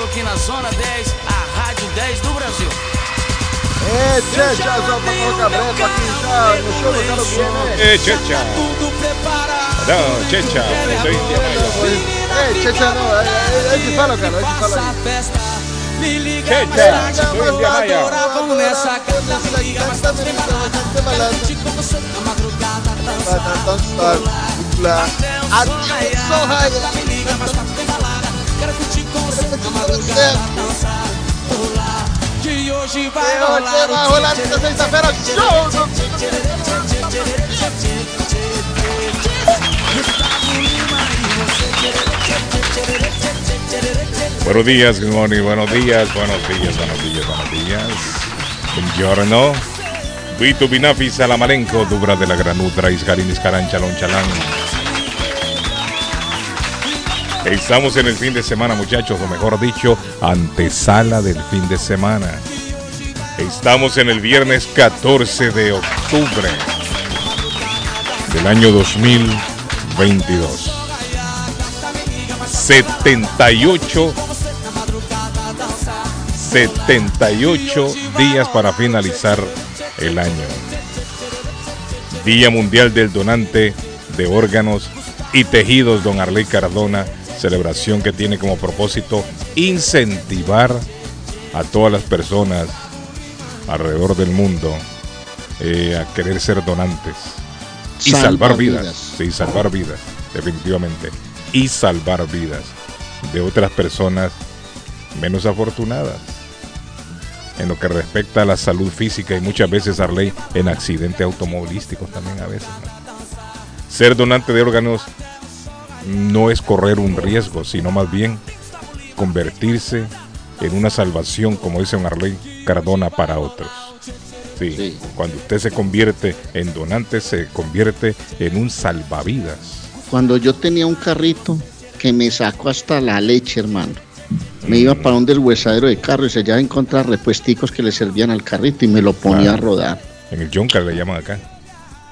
estou aqui na Zona 10, a Rádio 10 do Brasil. É, tchau, tchau, só pra colocar breca aqui, tchau, no show do Galo É, tchau, tchau. Tudo preparado. Não, tchau, tchau. É, tchau, tchau, não, é, é, é de fala, cara, é de fala. Me liga mais tarde, eu adorava nessa casa, me liga mais tarde, tem balada, te conversando na madrugada, dançar, pular, até o sol raiar, me liga mais tarde. Que hoje vai rolar. Buenos días, buenos días, buenos días, buenos días, buenos días. Buongiorno. Vito Binafi Salamalenco, Dubra de la Granutra, Isgarín, Iscarán, Chalón, Chalán. Estamos en el fin de semana, muchachos, o mejor dicho, antesala del fin de semana. Estamos en el viernes 14 de octubre del año 2022. 78 78 días para finalizar el año. Día Mundial del Donante de Órganos y Tejidos, don Arley Cardona, celebración que tiene como propósito incentivar a todas las personas alrededor del mundo eh, a querer ser donantes y Salvar salvar vidas. vidas. Sí, salvar vidas, definitivamente. Y salvar vidas de otras personas menos afortunadas. En lo que respecta a la salud física y muchas veces, Arley, en accidentes automovilísticos también a veces. ¿no? Ser donante de órganos no es correr un riesgo, sino más bien convertirse en una salvación, como dice un Arley Cardona, para otros. Sí, Sí. Cuando usted se convierte en donante, se convierte en un salvavidas. Cuando yo tenía un carrito que me sacó hasta la leche, hermano. Me iba para donde el huesadero de carro y se ya encontrar repuesticos que le servían al carrito y me lo ponía a rodar. En el Junker le llaman acá.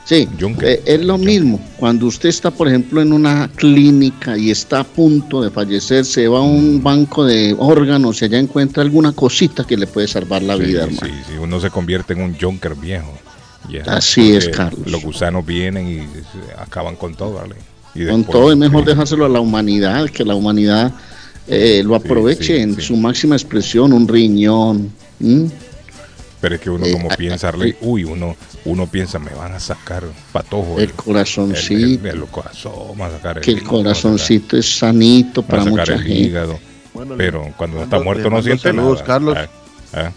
Sí, eh, es lo mismo. Cuando usted está, por ejemplo, en una clínica y está a punto de fallecer, se va a un banco de órganos y allá encuentra alguna cosita que le puede salvar la Sí, vida, sí, hermano. sí, uno se convierte en un Junker viejo. Así es, Carlos. Los gusanos vienen y acaban con todo, ¿vale? Y Con todo es mejor sí. dejárselo a la humanidad, que la humanidad eh, lo aproveche sí, en sí. su máxima expresión, un riñón. ¿m? Pero es que uno Eh, como ah, piensa, Arley, uy, uno, uno piensa, me van a sacar patojo. El corazoncito. El, el- el corazón, a sacar el que el hígado, corazoncito es sanito para sacar mucha el gente. hígado. Bueno, Pero cuando le está mando- muerto no mando siente saludos, nada. Carlos. Ah, ah,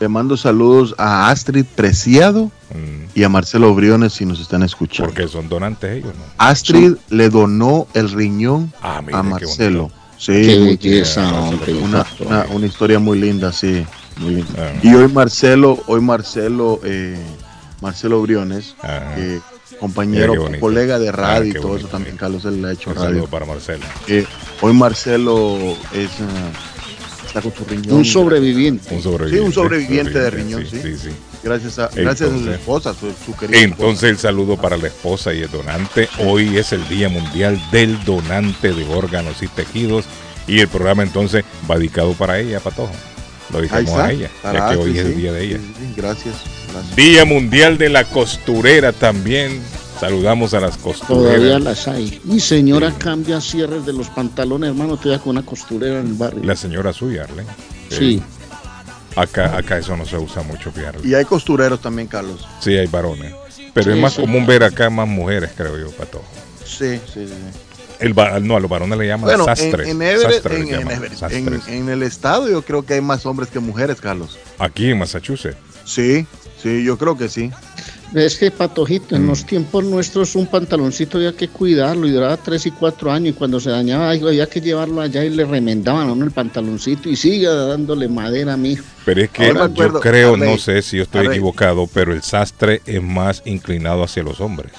Le mando saludos a Astrid Preciado mm, y a Marcelo Briones si nos están escuchando. porque son donantes ellos, ¿no? Astrid le donó el riñón Ah, mire, a Marcelo. Sí, Qué belleza, sí, hombre. una, una- una historia muy linda, sí. Muy. Ah, Y hoy Marcelo, hoy Marcelo, eh, Marcelo Briones, ah, eh, compañero, colega de Ah, radio y todo bonito, eso también. Carlos él le ha hecho un radio. saludo para Marcelo. Eh, hoy Marcelo es, está con su riñón. Un sobreviviente. Un sobreviviente. Sí, un sobreviviente de riñón, sí. sí. sí, sí. Gracias a, gracias a su esposa, su, su querida Entonces el saludo para la esposa y el donante. Hoy es el Día Mundial del Donante de Órganos y Tejidos. Y el programa entonces va dedicado para ella, Patojo. Lo dedicamos a ella, para ya que hoy es el día de ella. sí, sí, gracias, gracias. Día Mundial de la Costurera también. Saludamos a las Todavía costureras. las hay. Mi señora cambia cierres de los pantalones, hermano, todavía con una costurera en el barrio. La señora suya, Arlen. Sí. Acá, acá eso no se usa mucho, fíjate. Y hay costureros también, Carlos. Sí, hay varones. Pero es más sí. común ver acá más mujeres, creo yo, Pato. Sí, sí, sí. sí. El no, a los varones le llaman Bueno, en, sastres. en Everett- Sastres en- en llaman, Everett, sastres. en- en el estado yo creo que hay más hombres que mujeres, Carlos. Aquí en Massachusetts. Sí, sí, yo creo que sí. Es que, Patojito, Mm. en los tiempos nuestros un pantaloncito había que cuidarlo y duraba 3 y 4 años y cuando se dañaba había que llevarlo allá y le remendaban a uno el pantaloncito y siga dándole madera a mi hijo. Pero es que Ahora yo creo, no sé si yo estoy equivocado, pero el sastre es más inclinado hacia los hombres.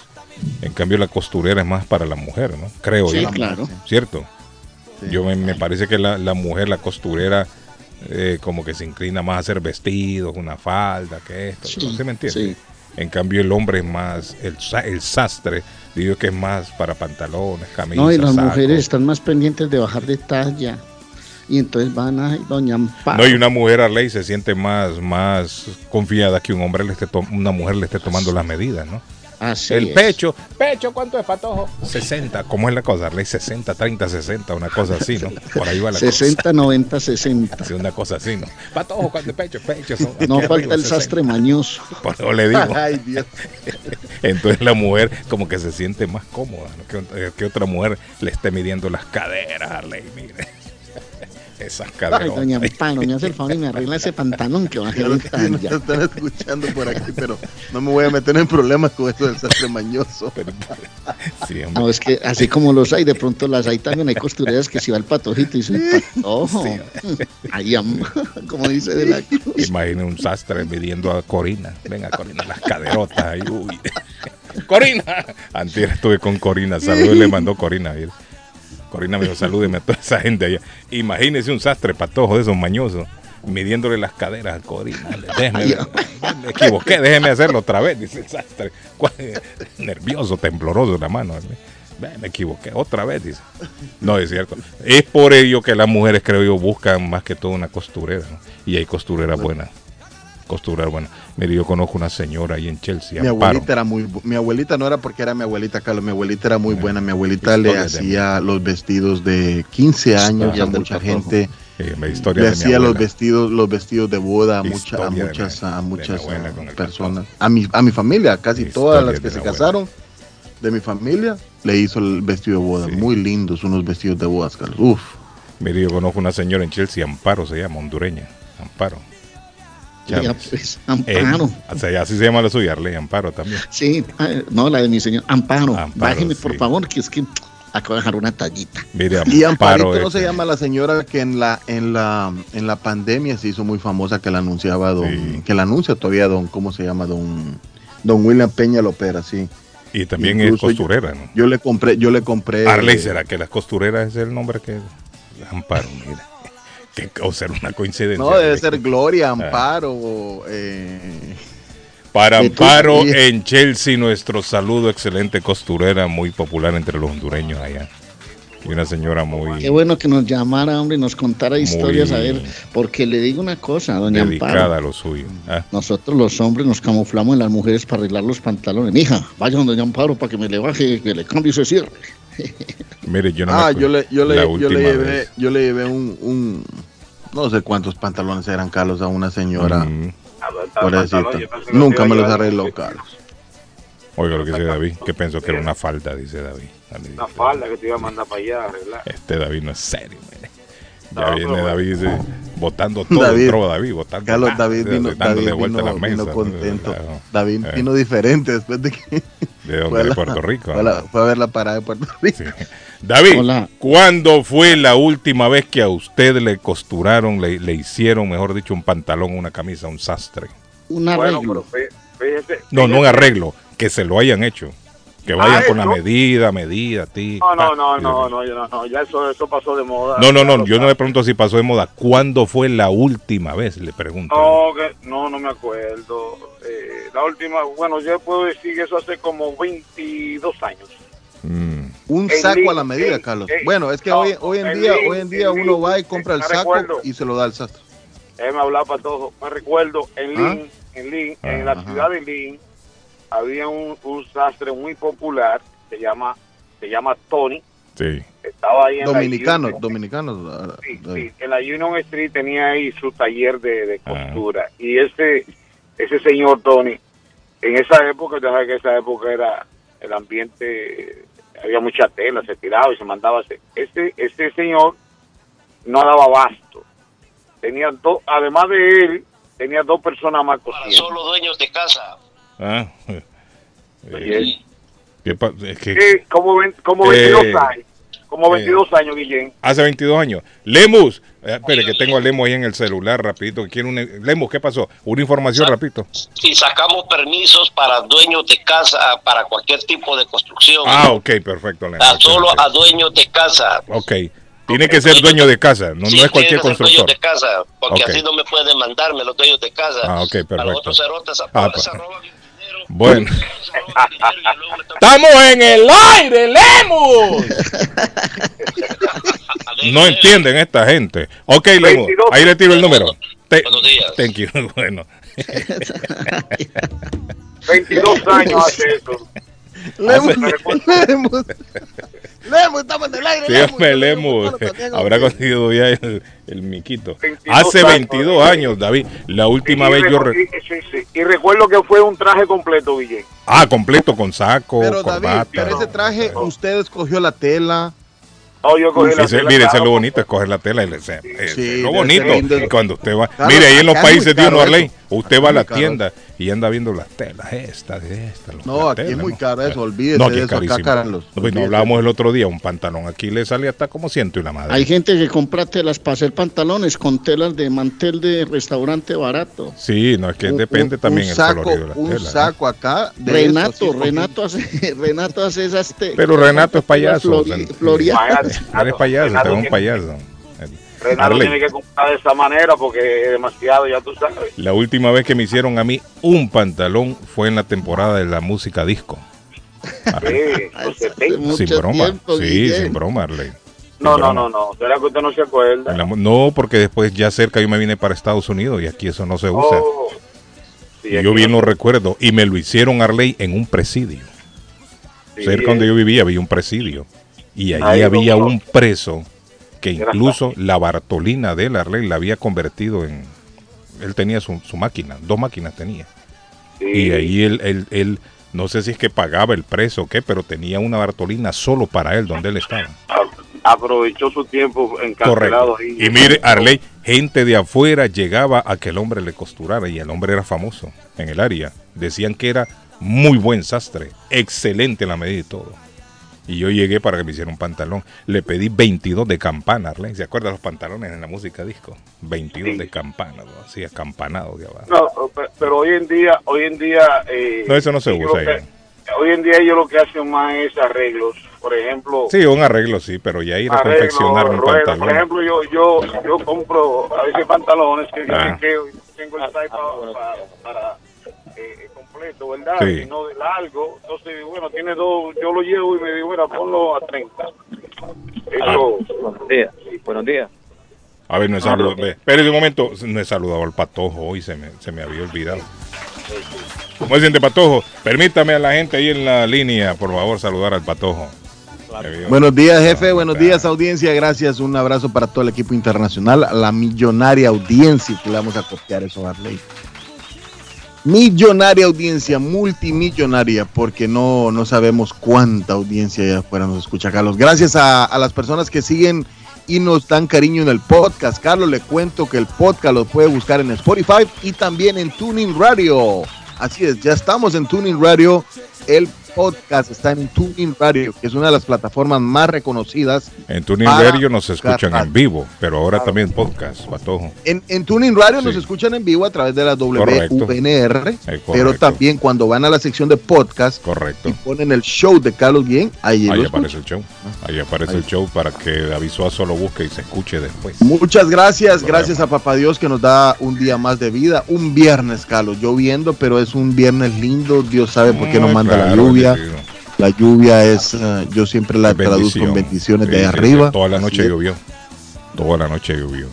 En cambio, la costurera es más para la mujer, ¿no? Creo Sí, yo. claro. ¿Cierto? Sí. Yo me, me parece que la, la mujer, la costurera, eh, como que se inclina más a hacer vestidos, una falda, que esto. Sí, ¿no? ¿Sí me entiende? sí. En cambio, el hombre es más, el, el sastre, digo que es más para pantalones, camisas. No, y las sacos. mujeres están más pendientes de bajar de talla. Y entonces van a Doña Amparo. No, y una mujer a ley se siente más, más confiada que un hombre le esté una mujer le esté tomando las medidas, ¿no? Así el es. pecho, pecho, ¿cuánto es patojo? 60, ¿cómo es la cosa? Ley 60, 30, 60, una cosa así, ¿no? Por ahí va la 60, 90, 60. cosa. Sí, una cosa así, ¿no? Patojo, ¿cuánto es pecho? Pecho. son- No falta arriba, el 60. sastre mañoso. Por eso le digo. Ay, Dios. Entonces la mujer como que se siente más cómoda, ¿no? que, que otra mujer le esté midiendo las caderas, Arley, mire. Esas Ay, caderas. Doña Amparo, me hace el favor y me arregla ese pantalón que sé si nos talla. están escuchando por aquí, pero no me voy a meter en problemas con eso del sastre mañoso. Sí. No, es que así como los hay, de pronto las hay también. Hay costureras que si va el patojito y dice patojo. Ay, am- como dice de la cruz. Imagine un sastre midiendo a Corina. Venga, Corina, las caderotas ahí. Uy. Corina. Antier estuve con Corina. Saludos le mandó Corina. ayer. Corina me dijo, salúdeme a toda esa gente allá. Imagínese un sastre patojo de esos mañosos. Midiéndole las caderas a Corina. Déjeme, me equivoqué, déjeme hacerlo otra vez, dice el sastre. Cuál- Nervioso, tembloroso la mano. Me equivoqué otra vez, dice. No, es cierto. Es por ello que las mujeres, creo yo, buscan más que todo una costurera. ¿no? Y hay costureras buenas. Costureras buenas. Mire, yo conozco una señora ahí en Chelsea, Mi Amparo. abuelita era muy mi abuelita no era porque era mi abuelita Carlos, mi abuelita era muy buena, mi abuelita le hacía los vestidos de 15 años a Historias del mucha gente, Eh, la historia le de hacía los vestidos los vestidos de boda a, mucha- a muchas mi- a muchas ah, personas, a mi a mi familia, casi todas las que se abuela. casaron de mi familia le hizo el vestido de boda, Sí. muy lindos unos vestidos de bodas, Carlos. Uf. Mire, yo conozco una señora en Chelsea, Amparo se llama, hondureña. Amparo. Ya, pues, Eh, Amparo. o sea, así se llama la suya, Arley, Amparo también. Sí, ah, no, la de mi señor. Amparo. Amparo, Bájeme, por favor, que es que acabo de dejar una tallita. Mire, Y Amparo. Amparito no es- se llama la señora que en la en la en la pandemia se hizo muy famosa que la anunciaba don Sí. que la anuncia todavía don cómo se llama don don William Peña Lopera, sí. Y también Incluso es yo- costurera, ¿no? Yo le compré yo le compré Arley, eh, ¿será que las costureras es el nombre que Amparo, mira. Que, o será una coincidencia. No, debe ser Gloria, Amparo, eh, Para Amparo en Chelsea, nuestro saludo, excelente costurera, muy popular entre los hondureños allá. Y una señora muy Qué bueno que nos llamara, hombre, y nos contara historias, a ver, porque le digo una cosa, doña dedicada Amparo. a lo suyo. Ah, Nosotros los hombres nos camuflamos en las mujeres para arreglar los pantalones. Mija, vaya donde doña Amparo para que me le baje, que le cambie ese cierre. mire, yo no Ah, me yo le yo le yo le llevé yo le llevé un, un no sé cuántos pantalones eran Carlos a una señora. Mm, Pobrecito. Nunca me los arregló, Carlos. oiga lo que dice David, que pensó que era una falda, dice David. Una falda que te iba a mandar para allá a arreglar. Este David no es serio, mire. Ya No, viene pero- David dice, botando todo, David. entró David, botando Carlos David vino, David vuelta a vino, la mesa. vino contento. Claro. David Eh. vino diferente después de que ¿De dónde? fue a De la- Puerto Rico. Fue la- fue a ver la parada de Puerto Rico. Sí. David, Hola. ¿cuándo fue la última vez que a usted le costuraron, le, le hicieron, mejor dicho, un pantalón, una camisa, un sastre? Un Bueno, arreglo. pero fí- fíjese. No, no un arreglo, que se lo hayan hecho. Que vayan Ah, con la medida, medida, ti. No, no, no, no, no, no, no, ya eso, eso pasó de moda. No, no, no, yo no le pregunto si pasó de moda. ¿Cuándo fue la última vez? Le pregunto. No, que- no, no me acuerdo. Eh, la última, bueno, yo puedo decir que eso hace como 22 años. Mm, Un saco link, a la medida, Carlos. en- Bueno, es que no, hoy, hoy en día, link, hoy en día uno link, va y compra el saco recuerdo. y se lo da al sastre. Él me hablaba para todo. Me recuerdo en ¿Ah? Lynn, en Lynn, en la ciudad de Lynn, había un, un sastre muy popular, se llama, se llama Tony, Sí. estaba ahí en Dominicanos, la Union- dominicanos. ah, sí, ah, sí, en la Union Street tenía ahí su taller de, de Ah. costura. Y ese, ese señor Tony, en esa época, ya sabes que esa época era el ambiente, había mucha tela, se tiraba y se mandaba a hacer. Este, este señor no daba abasto. Tenía dos, además de él, tenía dos personas más cosiendo. Solo dueños de casa. Ah, Oye, ¿qué es que sí, como, ven- como Eh, 22 años. Como 22 años, Guillén. hace 22 años. Lemus, eh, espere que tengo a Lemus ahí en el celular, rapidito. que quiere una- Lemus, ¿qué pasó? Una información, rapidito. Y sacamos permisos para dueños de casa, para cualquier tipo de construcción. Ah, ok, perfecto. Lemus. a solo a dueños de casa. Ok, tiene que ser dueño de casa, no, Sí, no es cualquier constructor. de casa, porque Ok. así no me pueden mandarme los dueños de casa. Ah, ok, A los perfecto. otros cerotes, Ah, Bueno. ¡Estamos en el aire, Lemus! No entienden esta gente. Ok, Lemus, 22. ahí le tiro el número. Te- Buenos días. Thank you. Bueno. 22 años hace eso. Lemus, Lemus, Lemus, estamos en el aire. Sí, hombre, Lemus. Habrá conseguido ya el, el miquito. 22 Hace años. 22 años, David. La última Y vez yo... re- y- sí, sí. Y recuerdo que fue un traje completo, Guillén. Ah, completo con saco, Pero David, corbata. pero ese traje, usted escogió la tela. Oh, yo cogí la Ese- tela, mire, eso es claro, lo bonito, escoger la tela. y le- ese- ese- Sí, lo debe bonito. ser lindo. Cuando usted va. Claro, mire, ahí en los países de uno, Arley, usted Acá va a la muy caro tienda y anda viendo las telas, estas, estas. los- No, las aquí es telas, muy ¿no? caro eso, olvídese No, aquí de es eso, acá, carísimo. Carlos. No, pues, no hablábamos el otro día, un pantalón aquí le sale hasta como ciento y la madre. Hay gente que compra telas para hacer pantalones con telas de mantel de restaurante barato. Sí, no, es que Un- depende un- también un el saco, colorido de la un tela. ¿no? saco acá. de Renato, sí, Renato hace, Renato hace esas telas. Pero Renato es payaso. Flori- floreadas. Él es payaso, Renato es un payaso. Renato tiene que comprar de esa manera porque es demasiado, ya tú sabes. La última vez que me hicieron a mí un pantalón fue en la temporada de la música disco. Arley. Sí, los 70. Mucho sin broma. tiempo, sí, sin broma, Arley. No, no, no, no. ¿Será que usted no se acuerda? No, porque después ya cerca yo me vine para Estados Unidos y aquí eso no se usa. Oh. Sí, yo bien no recuerdo. Y me lo hicieron Arley en un presidio. sí, Cerca donde yo vivía había un presidio. Y allí Ahí había un preso que incluso la Bartolina de él, Arley, la había convertido en... Él tenía su, su máquina, dos máquinas tenía. sí. Y ahí él, él, él, no sé si es que pagaba el preso o qué, pero tenía una Bartolina solo para él, donde él estaba. Aprovechó su tiempo encarcelado ahí. Y mire, Arley, gente de afuera llegaba a que el hombre le costurara y el hombre era famoso en el área. Decían que era muy buen sastre, excelente en la medida y todo. Y yo llegué para que me hiciera un pantalón. Le pedí 22 de campana, Arley. ¿Se acuerdan los pantalones en la música disco? 22 Sí. de campana, ¿no? así acampanado de abajo. No, pe- pero hoy en día, hoy en día... eh, No, eso no se usa que- Hoy en día ellos lo que hacen más es arreglos. Por ejemplo, Sí, un arreglo sí, pero ya ir a confeccionar un ruedas. pantalón. Por ejemplo, yo, yo, yo compro a veces pantalones que yo Ah. y tengo el size para, para, para, eh, completo, ¿verdad? Sí. Y no de largo. Entonces, bueno, tiene dos, yo lo llevo y me digo, bueno, ponlo a 30. Eso, Buenos días. Buenos días. A ver, no he saludado. ve, Espere un momento, no he saludado al patojo hoy, se me, se me había olvidado. ¿Cómo se siente, patojo? Permítame a la gente ahí en la línea, por favor, saludar al patojo. Buenos días, jefe. Ah, Buenos días, audiencia. Gracias. Un abrazo para todo el equipo internacional, a la millonaria audiencia que le vamos a copiar eso, Arley. Millonaria audiencia, multimillonaria, porque no, no sabemos cuánta audiencia allá afuera nos escucha, Carlos. Gracias a, a las personas que siguen y nos dan cariño en el podcast. Carlos, le cuento que el podcast lo puede buscar en Spotify y también en Tuning Radio. Así es, ya estamos en Tuning Radio. El podcast está en Tuning Radio, que es una de las plataformas más reconocidas. En Tuning Radio nos escuchan en vivo, pero ahora también podcast, patojo. En, en Tuning Radio nos escuchan en vivo a través de la. WVNR, pero también cuando van a la sección de podcast Correcto. y ponen el show de Carlos Bien, ahí, Ahí aparece escuchan. el show. Ahí aparece Ahí. el show para que Avisoazo lo busque y se escuche después. Muchas gracias, gracias a Papá Dios que nos da un día más de vida, un viernes, Carlos, lloviendo, pero es un viernes lindo, Dios sabe por qué nos Ah, manda la claro, lluvia. La lluvia es, eh, yo siempre la traduzco en bendiciones de arriba. Toda la noche llovió. Toda la noche llovió.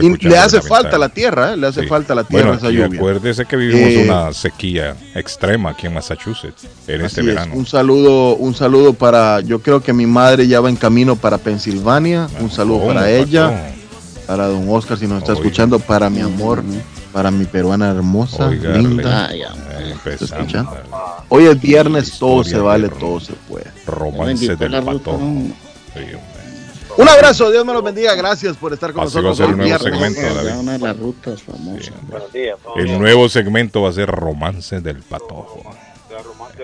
Y le hace falta la tierra, ¿eh? le hace Sí. falta la tierra Bueno, esa y lluvia. acuérdese que vivimos Eh, una sequía extrema aquí en Massachusetts en este es. verano. Un saludo, un saludo para, yo creo que mi madre ya va en camino para Pensilvania. Un saludo ¿Cómo, para ella, para don Oscar si nos está escuchando, para mi amor, para mi peruana hermosa, Oiga, linda. Ay. Hoy es viernes, todo se vale, todo se puede. Romance del hombre. Un abrazo, Dios me los bendiga, gracias por estar con Así va a nosotros ser hoy un nuevo viernes. segmento, Ya David. una de las rutas famosas. Buenos días. El nuevo segmento va a ser Romance del Patojo.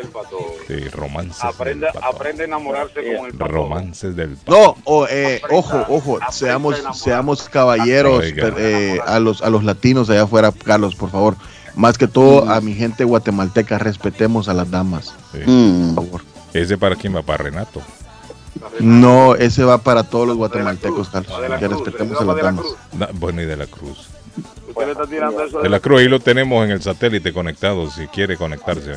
Del pato. Sí, Romances Aprende, del aprende a enamorarse con el pato. Romances del Patojo. No, o, eh, ojo, ojo, seamos, seamos caballeros Oiga. eh, a los a los latinos allá afuera, Carlos, por favor. Más que todo a mi gente guatemalteca, respetemos a las damas, Sí. Mm. por favor. ¿Ese para quién va? Para Renato. No, ese va para todos los guatemaltecos, Carlos, la que respetemos a las la damas. Bueno, y de la Cruz. Usted le está tirando eso De la Cruz, ahí lo tenemos en el satélite conectado, si quiere conectarse.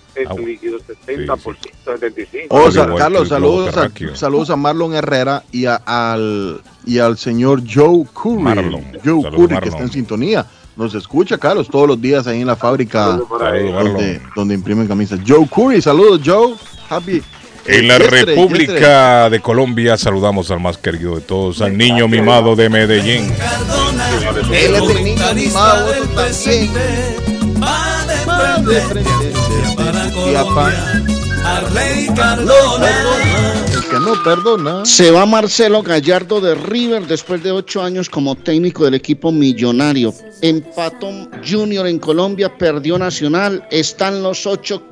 Es Agua. líquido 70%, 75%. O Al sea, que Carlos, saludos a, saludos a Marlon Herrera y, a- al, y al señor Joe Curry. Marlon. Joe Saludos, Curry, que Marlon. está en sintonía. Nos escucha, Carlos, todos los días ahí en la fábrica donde, donde imprimen camisas. Joe Curry, saludos, Joe. Happy. En la Yesterday, República yesterday. de Colombia saludamos al más querido de todos, al niño mimado de Medellín. Él es el niño mimado, también. Que no perdona. Se va Marcelo Gallardo de River después de ocho años como técnico del equipo millonario. Empató Junior en Colombia, perdió Nacional. Están los ocho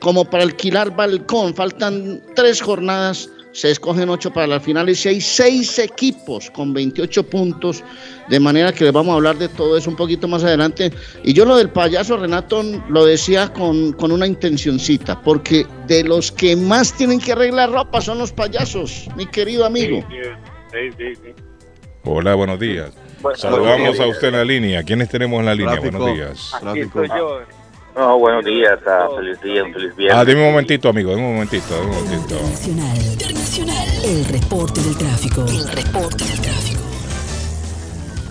como para alquilar balcón. Faltan tres jornadas. Se escogen ocho para las finales y hay seis equipos con 28 puntos. De manera que les vamos a hablar de todo eso un poquito más adelante. Y yo lo del payaso Renato lo decía con, con una intencioncita, porque de los que más tienen que arreglar ropa son los payasos, mi querido amigo. Sí, sí, sí. Hola, buenos días. Bueno, Saludamos buenos a usted en la línea. ¿Quiénes tenemos en la línea? Tráfico. Buenos días. Aquí estoy yo. No, buenos días, ah, feliz día, un feliz viernes. Ah, dime un momentito, amigo, dime un momentito, dime un momentito. Internacional. Internacional. El reporte del tráfico. El reporte del tráfico.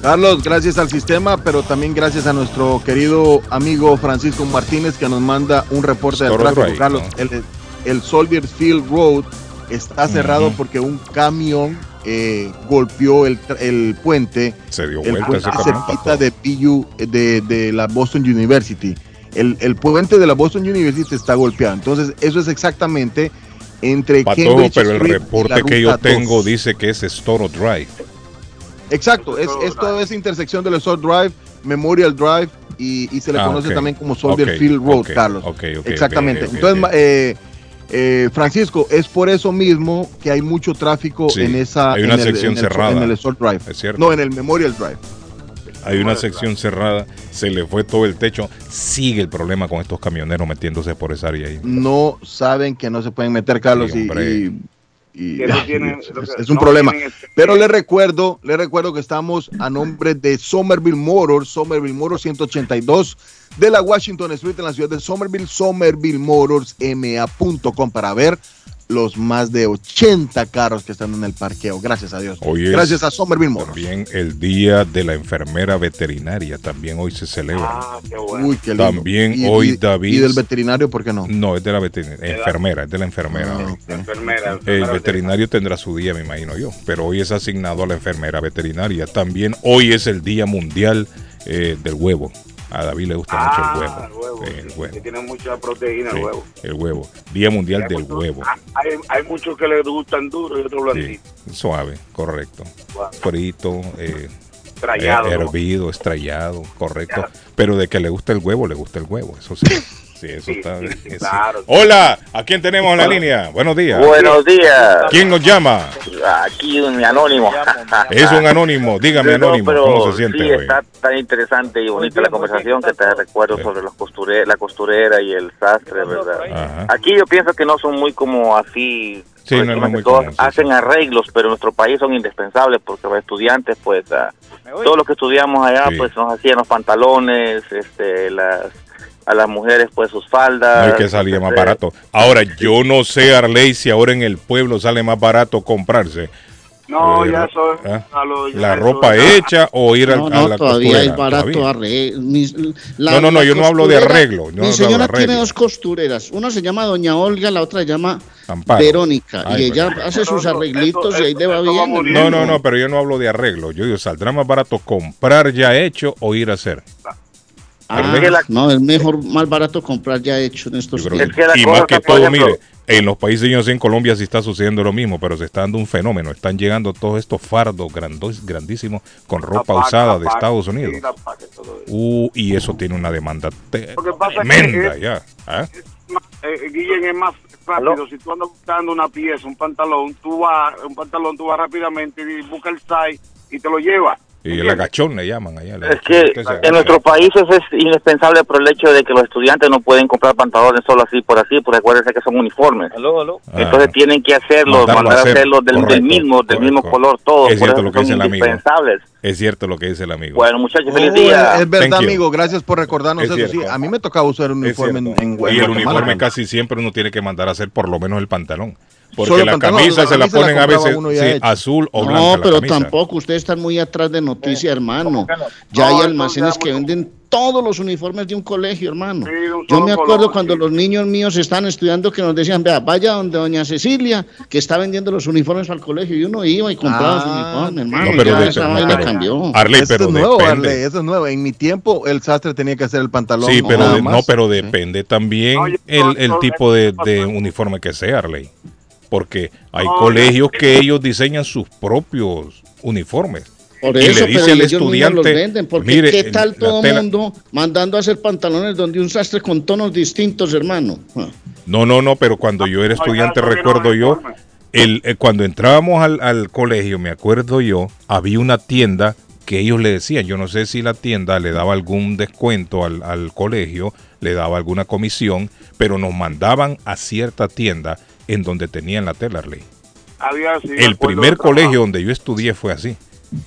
Carlos, gracias al sistema, pero también gracias a nuestro querido amigo Francisco Martínez que nos manda un reporte del tráfico. Carlos, ¿no? el, el Soldier Field Road está cerrado porque un camión eh, golpeó el, tra- el puente, Se dio el vuelta puente ese cerquita de PU de, de la Boston University. El, el puente de la Boston University está golpeado. Entonces, eso es exactamente entre Patojo, Cambridge pero el reporte que yo tengo 2. dice que es Storo Drive. Exacto, es, es toda esa intersección del Sword Drive, Memorial Drive y, y se le Ah, conoce también como Soldier Field Road, Carlos. Exactamente. Entonces, eh, eh, Francisco, es por eso mismo que hay mucho tráfico Sí, en esa. hay una en el- sección en el- cerrada. En el Sword Drive. Es cierto. No, en el Memorial Drive. Hay una sección cerrada, se le fue todo el techo. Sigue el problema con estos camioneros metiéndose por esa área ahí. No saben que no se pueden meter, Carlos, Sí, y- hombre. y, y- Que no tienen- es, un no problema. tienen es- Pero le recuerdo, le recuerdo que estamos a nombre de Somerville Motors, Somerville Motors 182 de la Washington Street en la ciudad de Somerville, somervillemotorsma.com para ver los más de 80 carros que están en el parqueo. Gracias a Dios. Hoy Gracias a Somerville Motors. También el día de la enfermera veterinaria, también hoy se celebra. Ah, qué bueno. Uy, qué lindo. También Y- hoy y- David. Y del veterinario, ¿por qué no? No, es de la veterinaria, enfermera, es de la enfermera. Ah. Enfermera. El veterinario tendrá su día, me imagino yo, pero hoy es asignado a la enfermera veterinaria. También hoy es el Día Mundial eh, del Huevo. A David le gusta Ah, mucho el huevo. el huevo, Sí, el huevo. que tiene mucha proteína Sí, el huevo. el huevo. Día Mundial del muchos- Huevo. ah, Hay, hay muchos que les gustan duros y otros Sí, blanditos. suave, correcto. Wow. Frito, eh, eh, ¿no? hervido, estrellado, correcto. Pero de que le gusta el huevo, le gusta el huevo, eso sí. Sí, eso está. sí. claro. Hola, ¿a quién tenemos en la línea? Buenos días. Buenos días. ¿Quién nos llama? Aquí un anónimo. Es un anónimo. Dígame, No, anónimo, pero ¿cómo se siente sí, hoy? está tan interesante y bonita la conversación que te recuerdo sobre los costure- la costurera y el sastre, ¿verdad? Ajá. Aquí yo pienso que no son muy como así, Sí, no, no, muy todos común, sí, hacen arreglos, pero en nuestro país son indispensables porque los estudiantes, pues, ah, todos los que estudiamos allá, Sí. pues nos hacían los pantalones, este, las a las mujeres, pues, sus faldas. No es que salía más barato. Ahora, yo no sé, Arley, si ahora en el pueblo sale más barato comprarse No, Eh, ya. ¿ah? lo- la eso ropa hecha o ir al- No, a no, la todavía costurera. es barato Todavía. arre- mis- la- No, no, no, yo no hablo de arreglo, yo Mi señora tiene arreglo. dos costureras. Una se llama Doña Olga, la otra se llama Amparo. Verónica. Ay, y ella pero- hace sus arreglitos y ahí le va bien. No, no, no, pero yo no hablo de arreglo. Yo digo, ¿saldrá más barato comprar ya hecho o ir a hacer? Ah, no, es mejor, más barato comprar ya hecho en estos tiempos. que- y más que todo, mire, en los países, yo no sé, en Colombia sí está sucediendo lo mismo, pero se está dando un fenómeno. Están llegando todos estos fardos grandos, grandísimos con ropa paca, usada la de Estados Unidos. paca. Uh, y eso tiene una demanda es tremenda es- ya. ¿ah? eh, Guillén, es más rápido. Si tú andas buscando una pieza, un pantalón, tú vas, un pantalón, tú vas rápidamente y busca el size y te lo llevas. Y el agachón le llaman allá. Es agachón, que en nuestros países es indispensable por el hecho de que los estudiantes no pueden comprar pantalones solo así por así, porque acuérdense que son uniformes. Entonces Ah. tienen que hacerlos, Mandarlo mandar a a hacer. hacerlos del, del Correcto, mismo, del mismo correcto. color, todo. Es por cierto eso lo que son dice el amigo. indispensables. Es cierto lo que dice el amigo. Bueno, muchachos, feliz Oh, día. es verdad, Thank you. amigo. Gracias por recordarnos Es eso. Sí, a mí me tocaba usar un uniforme en, en y el uniforme casi siempre uno tiene que mandar a hacer por lo menos el pantalón. Porque Solo la pantalón, camisa la se la ponen a veces sí, azul o blanca. No, la pero tampoco. Ustedes están muy atrás de noticias, hermano. Ya hay almacenes que venden todos los uniformes de un colegio, hermano. Yo me acuerdo cuando los niños míos estaban estudiando que nos decían, vea, vaya donde doña Cecilia, que está vendiendo los uniformes el colegio. Y uno iba y compraba su uniforme, hermano. No, pero ya de- esa no, vaina pero- cambió. Arley, Eso pero es nuevo. Arley, eso es nuevo. En mi tiempo, el sastre tenía que hacer el pantalón. Sí, pero de- no, pero depende también el, el tipo de, de uniforme que sea, Arley. Porque hay No, colegios que ellos diseñan sus propios uniformes. Por y eso, le dice pero al estudiante, los venden, porque mire, ¿qué tal todo mundo mandando a hacer pantalones donde un sastre con tonos distintos, hermano? Ah. No, no, no, pero cuando yo era estudiante, recuerdo yo, el, eh, cuando entrábamos al, al colegio, me acuerdo yo, había una tienda que ellos le decían, yo no sé si la tienda le daba algún descuento al, al colegio, le daba alguna comisión, pero nos mandaban a cierta tienda en donde tenían la tela, Arley. Había, sí, me El primer colegio donde yo estudié fue así.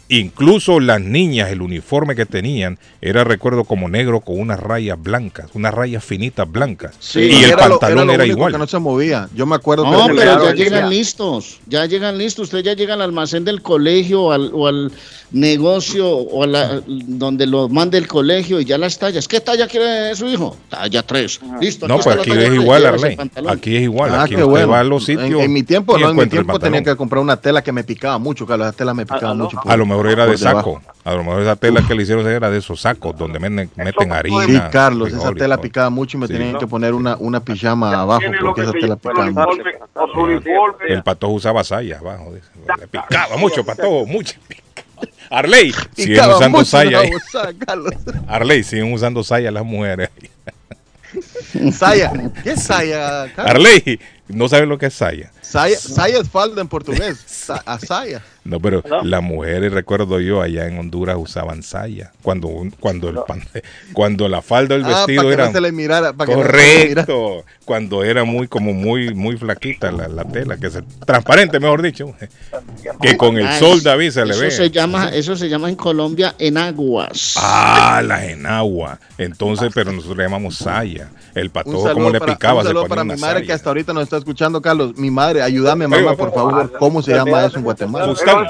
Incluso las niñas, el uniforme que tenían era, recuerdo, como negro con unas rayas blancas, unas rayas finitas blancas. y el era lo- pantalón lo era, único igual. que no se movía. Yo me acuerdo No, que pero ya llegan listos, ya llegan listos. Usted ya llega al almacén del colegio o al, o al negocio o a la, donde lo mande el colegio y ya las tallas. ¿Qué talla quiere su hijo? Talla 3. Listo. No, aquí pues aquí es igual, Arley. pantalón. Aquí es igual. Ah, aquí usted bueno. va a los sitios. En, en mi tiempo, no, en mi tiempo tenía que comprar una tela que me picaba mucho, que la tela me picaba mucho. por- A lo mejor era de saco. debajo. A lo mejor esa tela que le hicieron era de esos sacos donde meten, meten harina. Sí, Carlos, esa tela picaba mucho y me Sí. tenían que poner una, una pijama abajo porque esa tela picaba mucho. o su uniforme. El patojo usaba saya abajo. Le picaba mucho, patojo, mucho. Arley, siguen usando mucho saya. la ahí. bozada, Carlos. Arley, siguen usando saya las mujeres. Saya. ¿Qué es saya, Carlos? Arley, no sabes lo que es saya. Saya, saya es falda en portugués. A saya. No, pero las mujeres, recuerdo yo, allá en Honduras usaban saya. Cuando, un- cuando, el pan- cuando la falda del Ah, vestido para era. no mirara. Para no. Correcto. Cuando era muy, como muy, muy flaquita la, la tela, que se, transparente, mejor dicho. Que con el sol, David, se le eso ve. Se llama, eso se llama en Colombia enaguas. Ah, la enagua. Entonces, pero nosotros le llamamos saya. El patojo, como le para, picaba, un se saludo ponía para una mi madre que hasta ahorita nos está escuchando, Carlos. Mi madre, ayúdame, mamá, por favor. ¿Cómo se llama eso en Guatemala? Fustán.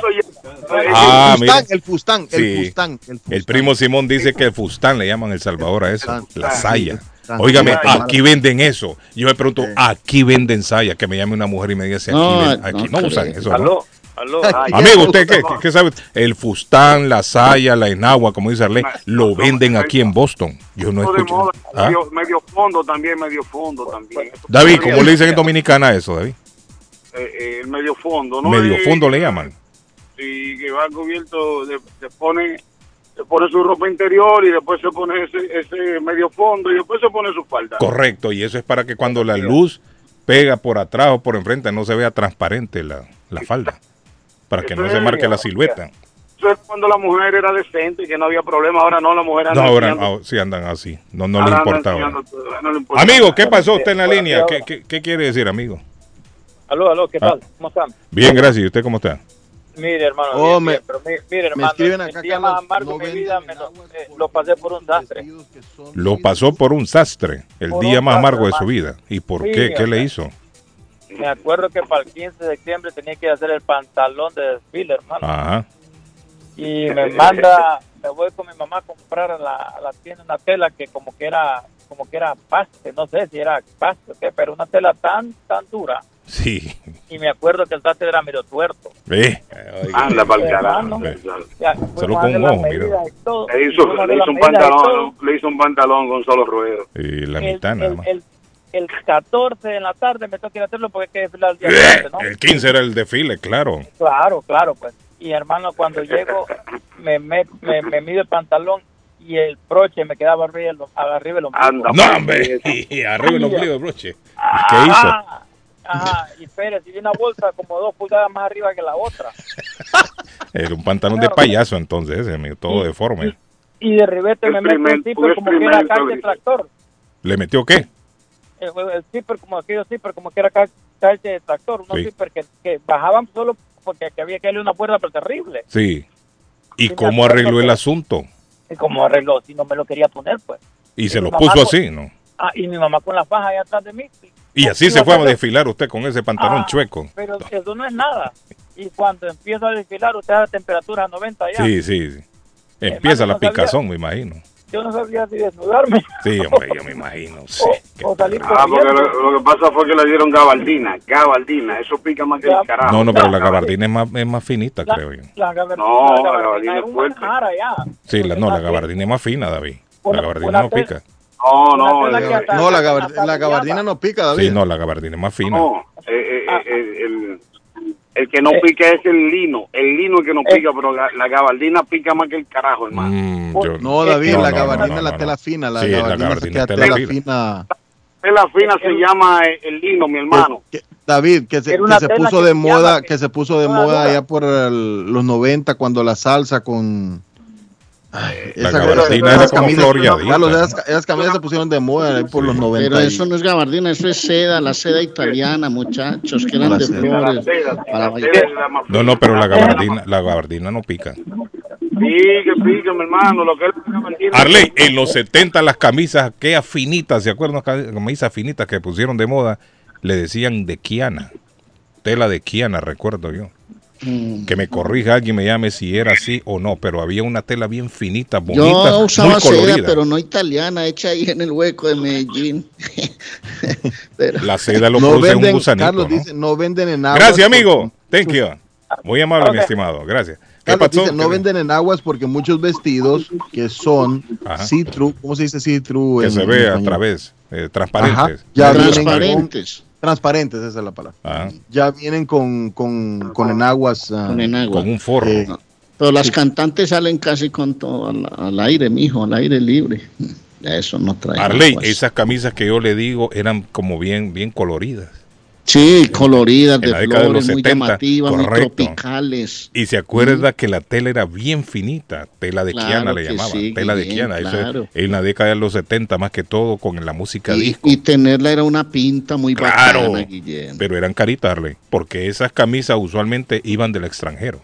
Ah, Ah, el fustán, el Sí. fustán, el fustán. El primo Simón dice que el fustán le llaman El Salvador a eso, la saya. Óigame, aquí venden eso. Yo me pregunto, aquí venden saya. Que me llame una mujer y me diga si aquí, No, ven- aquí no, usan eso. ¿no? Aló, aló. Amigo, ¿usted qué, qué- qué sabe? El fustán, la saya, la enagua, como dice Arley, lo venden aquí en Boston. Yo no escucho. ¿Ah? medio, medio fondo también, medio fondo también. David, ¿cómo le dicen en Dominicana eso, David? Eh, el medio fondo, ¿no? Medio fondo le llaman. Y que va cubierto, se pone se pone su ropa interior y después se pone ese, ese medio fondo y después se pone su falda. Correcto, y eso es para que cuando la luz pega por atrás o por enfrente no se vea transparente la, la falda, para que no se marque la silueta. Eso es cuando la mujer era decente y que no había problema. Ahora no, la mujer No, anda ahora enseñando- ah, sí andan así, no, no le ahora anda importa ahora. enseñando todo, no le importa Amigo. ¿qué pasó usted en la línea? ¿Qué, qué, qué quiere decir, amigo? Aló, aló, ¿qué Ah. tal? ¿Cómo están? Bien, gracias. ¿Y usted cómo está? Mire, hermano, Oh, bien, me- bien, pero mi- mire, hermano, escriben el acá, día más amargo no de mi vida me lo, eh, lo pasé por un dastre. Lo pasó por un sastre, el Por día más sastre, amargo de su vida. ¿Y por Sí, qué? ¿Qué le hizo? Me acuerdo que para el 15 de septiembre tenía que hacer el pantalón de desfile, hermano. Ajá. Y me manda, me voy con mi mamá a comprar a la, a la tienda una tela que como que era, como que era paste, no sé si era paste o qué, pero una tela tan, tan dura. Sí. Y me acuerdo que el sastre era medio tuerto. Ve. Anda pa'l carajo. Solo con un ojo, mira. todo. Le hizo, le hizo un pantalón, le hizo un pantalón con solo ruedo. Y la el, mitad nada el- más. el- el 14 de la tarde me toca ir a hacerlo porque hay que desfilar el día siguiente, ¿no? El 15 era el desfile, claro. Claro, claro, pues. Y hermano, cuando llego, me, me, me, me mido el pantalón y el broche me quedaba arriba, el- arriba el ombligo. No, hombre. Y arriba el ombligo del broche. ¿Qué hizo? Ah, Ajá, y Pérez, y vi una bolsa como dos pulgadas más arriba que la otra. Era un pantalón de payaso entonces, ese, amigo, todo deforme. Y de ribete me meto un zipper como que era calle tractor. ¿Le metió qué? El, el zipper, como aquellos zipper, como que era ca- calle de tractor. Unos Sí. zipper que, que bajaban solo porque que había que darle una cuerda, pero terrible. Sí. ¿Y me cómo arregló el asunto? Y como arregló, si no me lo quería poner, pues. Y se lo puso con- así, ¿no? Ah, y mi mamá con la faja ahí atrás de mí. Y así se fue a desfilar usted con ese pantalón Ah, chueco. Pero eso no es nada. Y cuando empiezo a desfilar, usted da temperatura a 90 ya. Sí, sí, sí. Empieza la no sabía- picazón, me imagino. Yo no sabía si desnudarme Sí, hombre, yo me imagino. Sí. o salir Ah, porque lo, lo que pasa fue que le dieron gabardina, gabardina, eso pica más que el carajo. No, no, pero la gabardina es más, es más finita, La- creo yo. La, gaber- No, la la gabardina gabardina era es fuerte. allá. Sí, la, no, la gabardina es más fina, David. La gabardina no pica. No, no, tela eh, hasta- No, la, hasta- gabar- hasta la gabardina no pica, David. Sí, no, la gabardina es más fina. no, eh, eh, Ah. eh, el, el- el que no pica es el lino, el lino es el que no Eh. pica, pero la, la gabardina pica más que el carajo, hermano. Mm, yo- No, David, No, la gabardina no, es no, la tela fina. La Sí, la gabardina, gabardina es tela tela fina. La fina se llama el, lino, mi hermano. David, que se, que se tela puso que de se moda, que se puso de moda allá por el- los 90 cuando la salsa con Ay, La esa- gabardina esas era como camisas- floreadita. Esas, esas camisas se pusieron de moda ahí por los 90. Pero eso no es gabardina, eso es seda, la seda italiana, muchachos, que eran La de seda. flores. Para bailar. No, no, pero la gabardina, la gabardina no pica. Pique, pique, mi hermano, lo que es la gabardina. Arley, en los 70 las camisas, aquellas finitas, ¿se acuerdan las camisas finitas que pusieron de moda? Le decían de Kiana. Tela de Kiana, recuerdo yo. Mm. Que me corrija alguien, me llame si era así o no, pero había una tela bien finita, bonita, Yo usaba muy seda, colorida. pero no italiana, hecha ahí en el hueco de Medellín. Pero- La seda lo no produce un venden, gusanito, Carlos ¿no? dice, no venden en aguas. Gracias, amigo. Thank you. Muy amable, mi Ok. estimado. Gracias. ¿Qué Carlos pasó? dice, no ¿Qué- venden en aguas porque muchos vestidos que son Ajá. see-through, ¿cómo se dice see-through? que en- se en ve a español? través, eh, Ajá, transparentes. ya vienen con- Transparentes. Transparentes, esa es la palabra. Ajá. Ya vienen con, con, con enaguas. ah, Con enagua. Con un forro. eh, Pero las Sí. cantantes salen casi con todo al, al aire, mijo, al aire libre. Eso no trae. Arley, aguas. esas camisas que yo le digo eran como bien, bien coloridas. Sí, coloridas, de de flores, los muy 70, llamativas, muy tropicales. Y se acuerda que la tela era bien finita, tela de Claro Kiana le llamaban, sí, tela de Kiana. Eso es en la década de los 70 más que todo con la música Y, disco. y tenerla era una pinta muy Claro, bacana, Guillén. pero eran caritas, Arley, porque esas camisas usualmente iban del extranjero.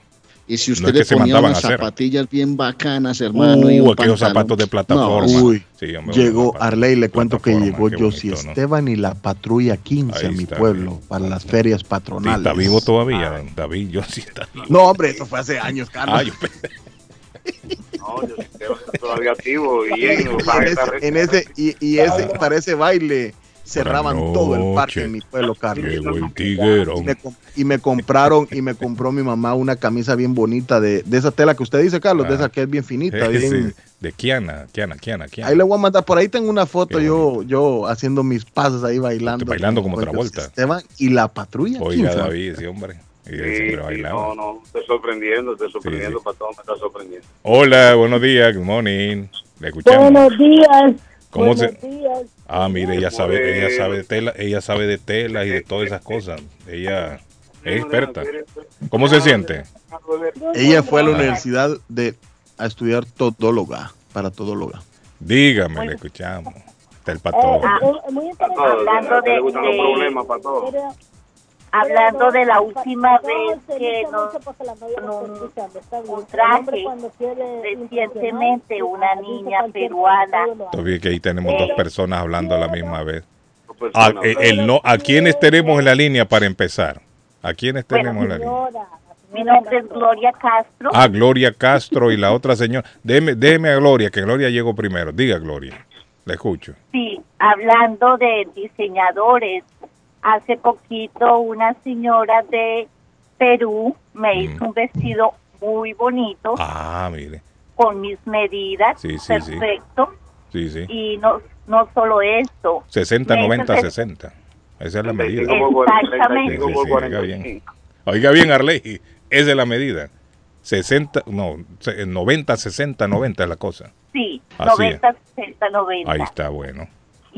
Y si no usted es que le ponía unas hacer. zapatillas bien bacanas, hermano, y Uh, un aquellos pantalón. zapatos de plataforma. No, Uy, Sí, hombre, llegó Arley, le cuento que llegó ¿no? Esteban y la patrulla 15 Ahí a mi está, pueblo bien. para las ferias Sí, patronales. está vivo todavía, David, yo sí está vivo. No, hombre, eso fue hace años, Carlos. Ah, No, yo estoy todavía activo y en está- en ese- y, y ese, para ese baile cerraban todo el parque en mi pueblo, Carlos. Llegó el tiguero. Y me, y me compraron y me compró mi mamá una camisa bien bonita de, de esa tela que usted dice, Carlos, de Ah. esa que es bien finita, bien, sí, de Kiana, Kiana, Kiana, Kiana. Ahí le voy a mandar, por ahí tengo una foto yo, yo haciendo mis pasos ahí bailando. Bailando como Travolta. José Esteban y la patrulla. Oiga, 15. David, sí, hombre. Y él siempre Sí, bailaba. no, no, estoy sorprendiendo, estoy sorprendiendo para todos, me está sorprendiendo. Hola, buenos días, good morning. Le escuchamos. Buenos días. ¿Cómo buenos se- días. Ah, mire, ella sabe, ella sabe de tela, ella sabe de tela y de todas esas cosas. Ella es experta. ¿Cómo se siente? Ella fue a la universidad de a estudiar todóloga, para todóloga. Dígame, le escuchamos. Está el patrón. eh, muy interesante. Hablando de, problemas para todos. Hablando de la última vez que nos un, un traje recientemente una niña peruana Todavía que ahí tenemos dos personas hablando a la misma vez. Ah, eh, el no, ¿A quiénes tenemos en la línea para empezar? ¿A quiénes tenemos en la línea? mi nombre es Gloria Castro Ah, Gloria Castro y la otra señora. Déjeme, déjeme a Gloria, que Gloria llegó primero. Diga, Gloria. Le escucho. sí hablando de diseñadores hace poquito una señora de Perú me hizo un vestido muy bonito Ah, mire. con mis medidas Sí, sí, sí. perfecto Sí, sí. y no no solo esto 60, me hizo 90, el- 60. Esa es la medida. Exactamente. Sí, sí, sí, oiga bien. Oiga bien, Arley. Esa es la medida. 60, no, se- 90, 60, 90 es la cosa. Sí, Así 90, 60, 90. Ahí está, bueno.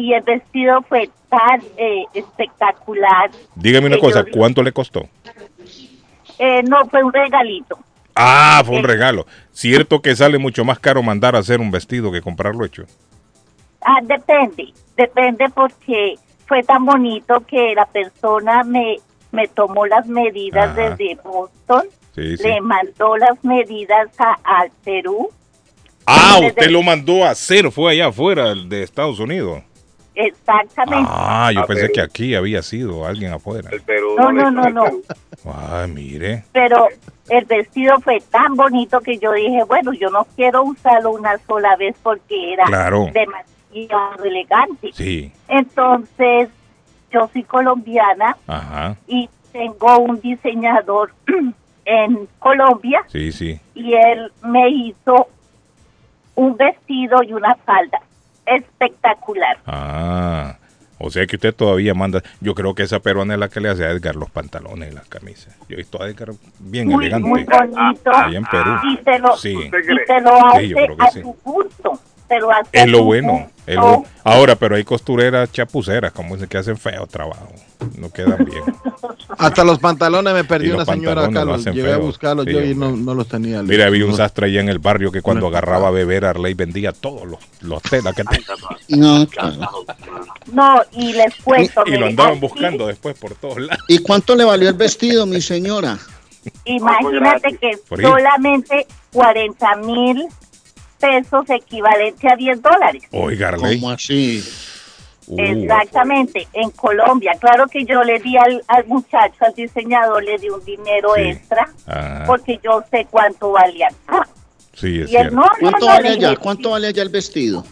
Y el vestido fue tan eh, espectacular. Dígame una cosa, yo ¿cuánto le costó? Eh, no, fue un regalito. Ah, fue un regalo. Cierto que sale mucho más caro mandar a hacer un vestido que comprarlo hecho. Ah, depende, depende porque fue tan bonito que la persona me, me tomó las medidas Ajá. desde Boston, Sí, sí. le mandó las medidas a- al Perú. Ah, desde- usted lo mandó a hacer, fue allá afuera de Estados Unidos. Exactamente. Ah, yo A pensé Perú. que aquí había sido alguien afuera. No, no, no, no. Ah, mire. Pero el vestido fue tan bonito que yo dije, bueno, yo no quiero usarlo una sola vez porque era Claro. demasiado elegante. Sí. Entonces, yo soy colombiana Ajá. y tengo un diseñador en Colombia Sí, sí. y él me hizo un vestido y una falda espectacular. Ah. O sea que usted todavía manda. Yo creo que esa peruana es la que le hace a Edgar los pantalones y las camisas. Yo he visto a Edgar bien Muy, elegante. muy bonito. Allá en Perú. Y te lo, Sí. y te lo Sí, hace yo creo que a sí. tu gusto. Hace a Es lo bueno. es lo- Ahora, pero hay costureras chapuceras, como dicen, que hacen feo trabajo. No quedan bien. Hasta los pantalones me Y perdió los una señora pantalones lo Carlos. hacen Llegué a buscarlos Sí, yo y no, no los tenía. Mira, había un sastre allá en el barrio que cuando agarraba a beber, Arley vendía todos los, los telas que tenía. No, No, y les cuento. Y lo andaban buscando después por todos lados. ¿Y cuánto le valió el vestido, mi señora? Imagínate que solamente 40 mil pesos equivalente a 10 dólares. Oiga. ¿Cómo así? Uh, Exactamente, en Colombia. Claro que yo le di al, al muchacho, al diseñador, le di un dinero Sí. extra Ajá. porque yo sé cuánto valía. Sí, es Y cierto. ¿Cuánto no, vale le allá? ¿Cuánto vale allá el vestido?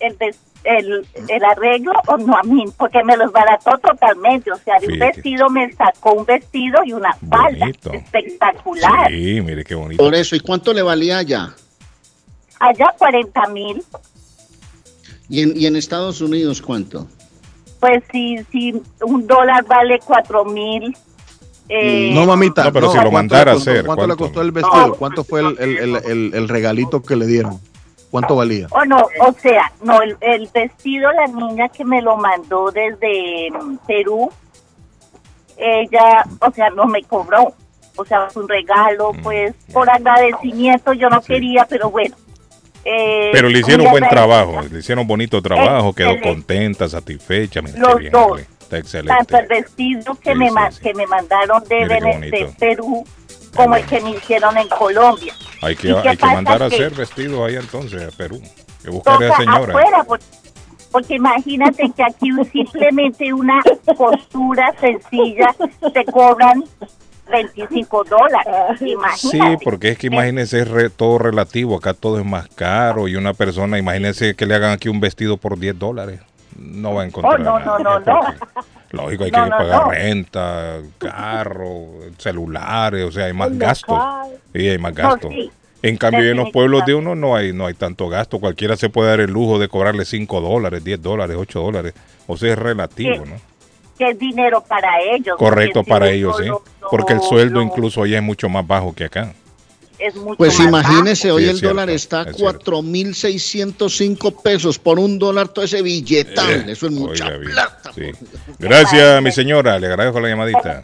el, ves- el, el arreglo, o no a mí, porque me los barató totalmente. O sea, de un vestido me sacó un vestido y una falda Bonito. espectacular. Sí, mire qué bonito. Por eso, ¿y cuánto le valía allá? Allá 40 mil. ¿Y en, y en Estados Unidos cuánto? Pues si, si un dólar vale cuatro mil. eh, No, mamita. No, pero si lo ¿cuánto mandara a hacer, ¿Cuánto, le costó el vestido? ¿Cuánto fue el, el- el- el- el regalito que le dieron? ¿Cuánto valía? O no, o sea, no, el, el vestido, la niña que me lo mandó desde mm, Perú, ella, o sea, no me cobró. O sea, fue un regalo, Mm, pues, por agradecimiento, yo no quería, pero bueno. Eh, Pero le hicieron buen trabajo, le hicieron bonito trabajo, quedó contenta, satisfecha. Mira, Los bien, dos. Está excelente. Tanto el vestido que, Sí, me, sí, ma- sí. que me mandaron de, de Perú como el que me hicieron en Colombia. Hay que, ¿Y qué hay que mandar a hacer vestidos ahí entonces a Perú. Que buscar a señora. afuera, por- porque imagínate que aquí simplemente una costura sencilla te cobran 25 dólares. Sí, Imagínate. porque es que imagínense, es re- todo relativo, acá todo es más caro y una persona, imagínense que le hagan aquí un vestido por 10 dólares, no va a Oh, encontrar. no, a no, nadie, no, no. Lógico, hay No, que no, pagar no. renta, carro, celulares, o sea, hay más El gastos. local. Sí, hay más No, gastos. sí. En cambio, en los pueblos de uno no hay, no hay tanto gasto. Cualquiera se puede dar el lujo de cobrarle 5 dólares, 10 dólares, 8 dólares. O sea, es relativo, Sí. ¿no? Que es dinero para ellos. Correcto si para ellos, sí. Porque el sueldo incluso allá es mucho más bajo que acá. es mucho Pues más imagínese, bajo. hoy Sí, el es cierto, dólar está a es cierto. 4.605 pesos por un dólar, todo ese billetón. Eh, Eso es mucha oiga plata. sí. Gracias, mi señora. Le agradezco la llamadita.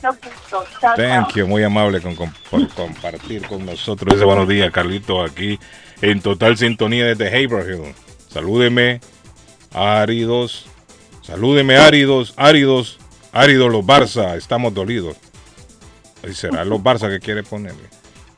Thank you, muy amable con, con- por compartir con nosotros. Ese buenos días, Carlito, aquí en total sintonía desde Haverhill. Salúdeme, áridos. Salúdeme, áridos, áridos, áridos los Barça. Estamos dolidos. ¿Y será los Barça que quiere ponerle?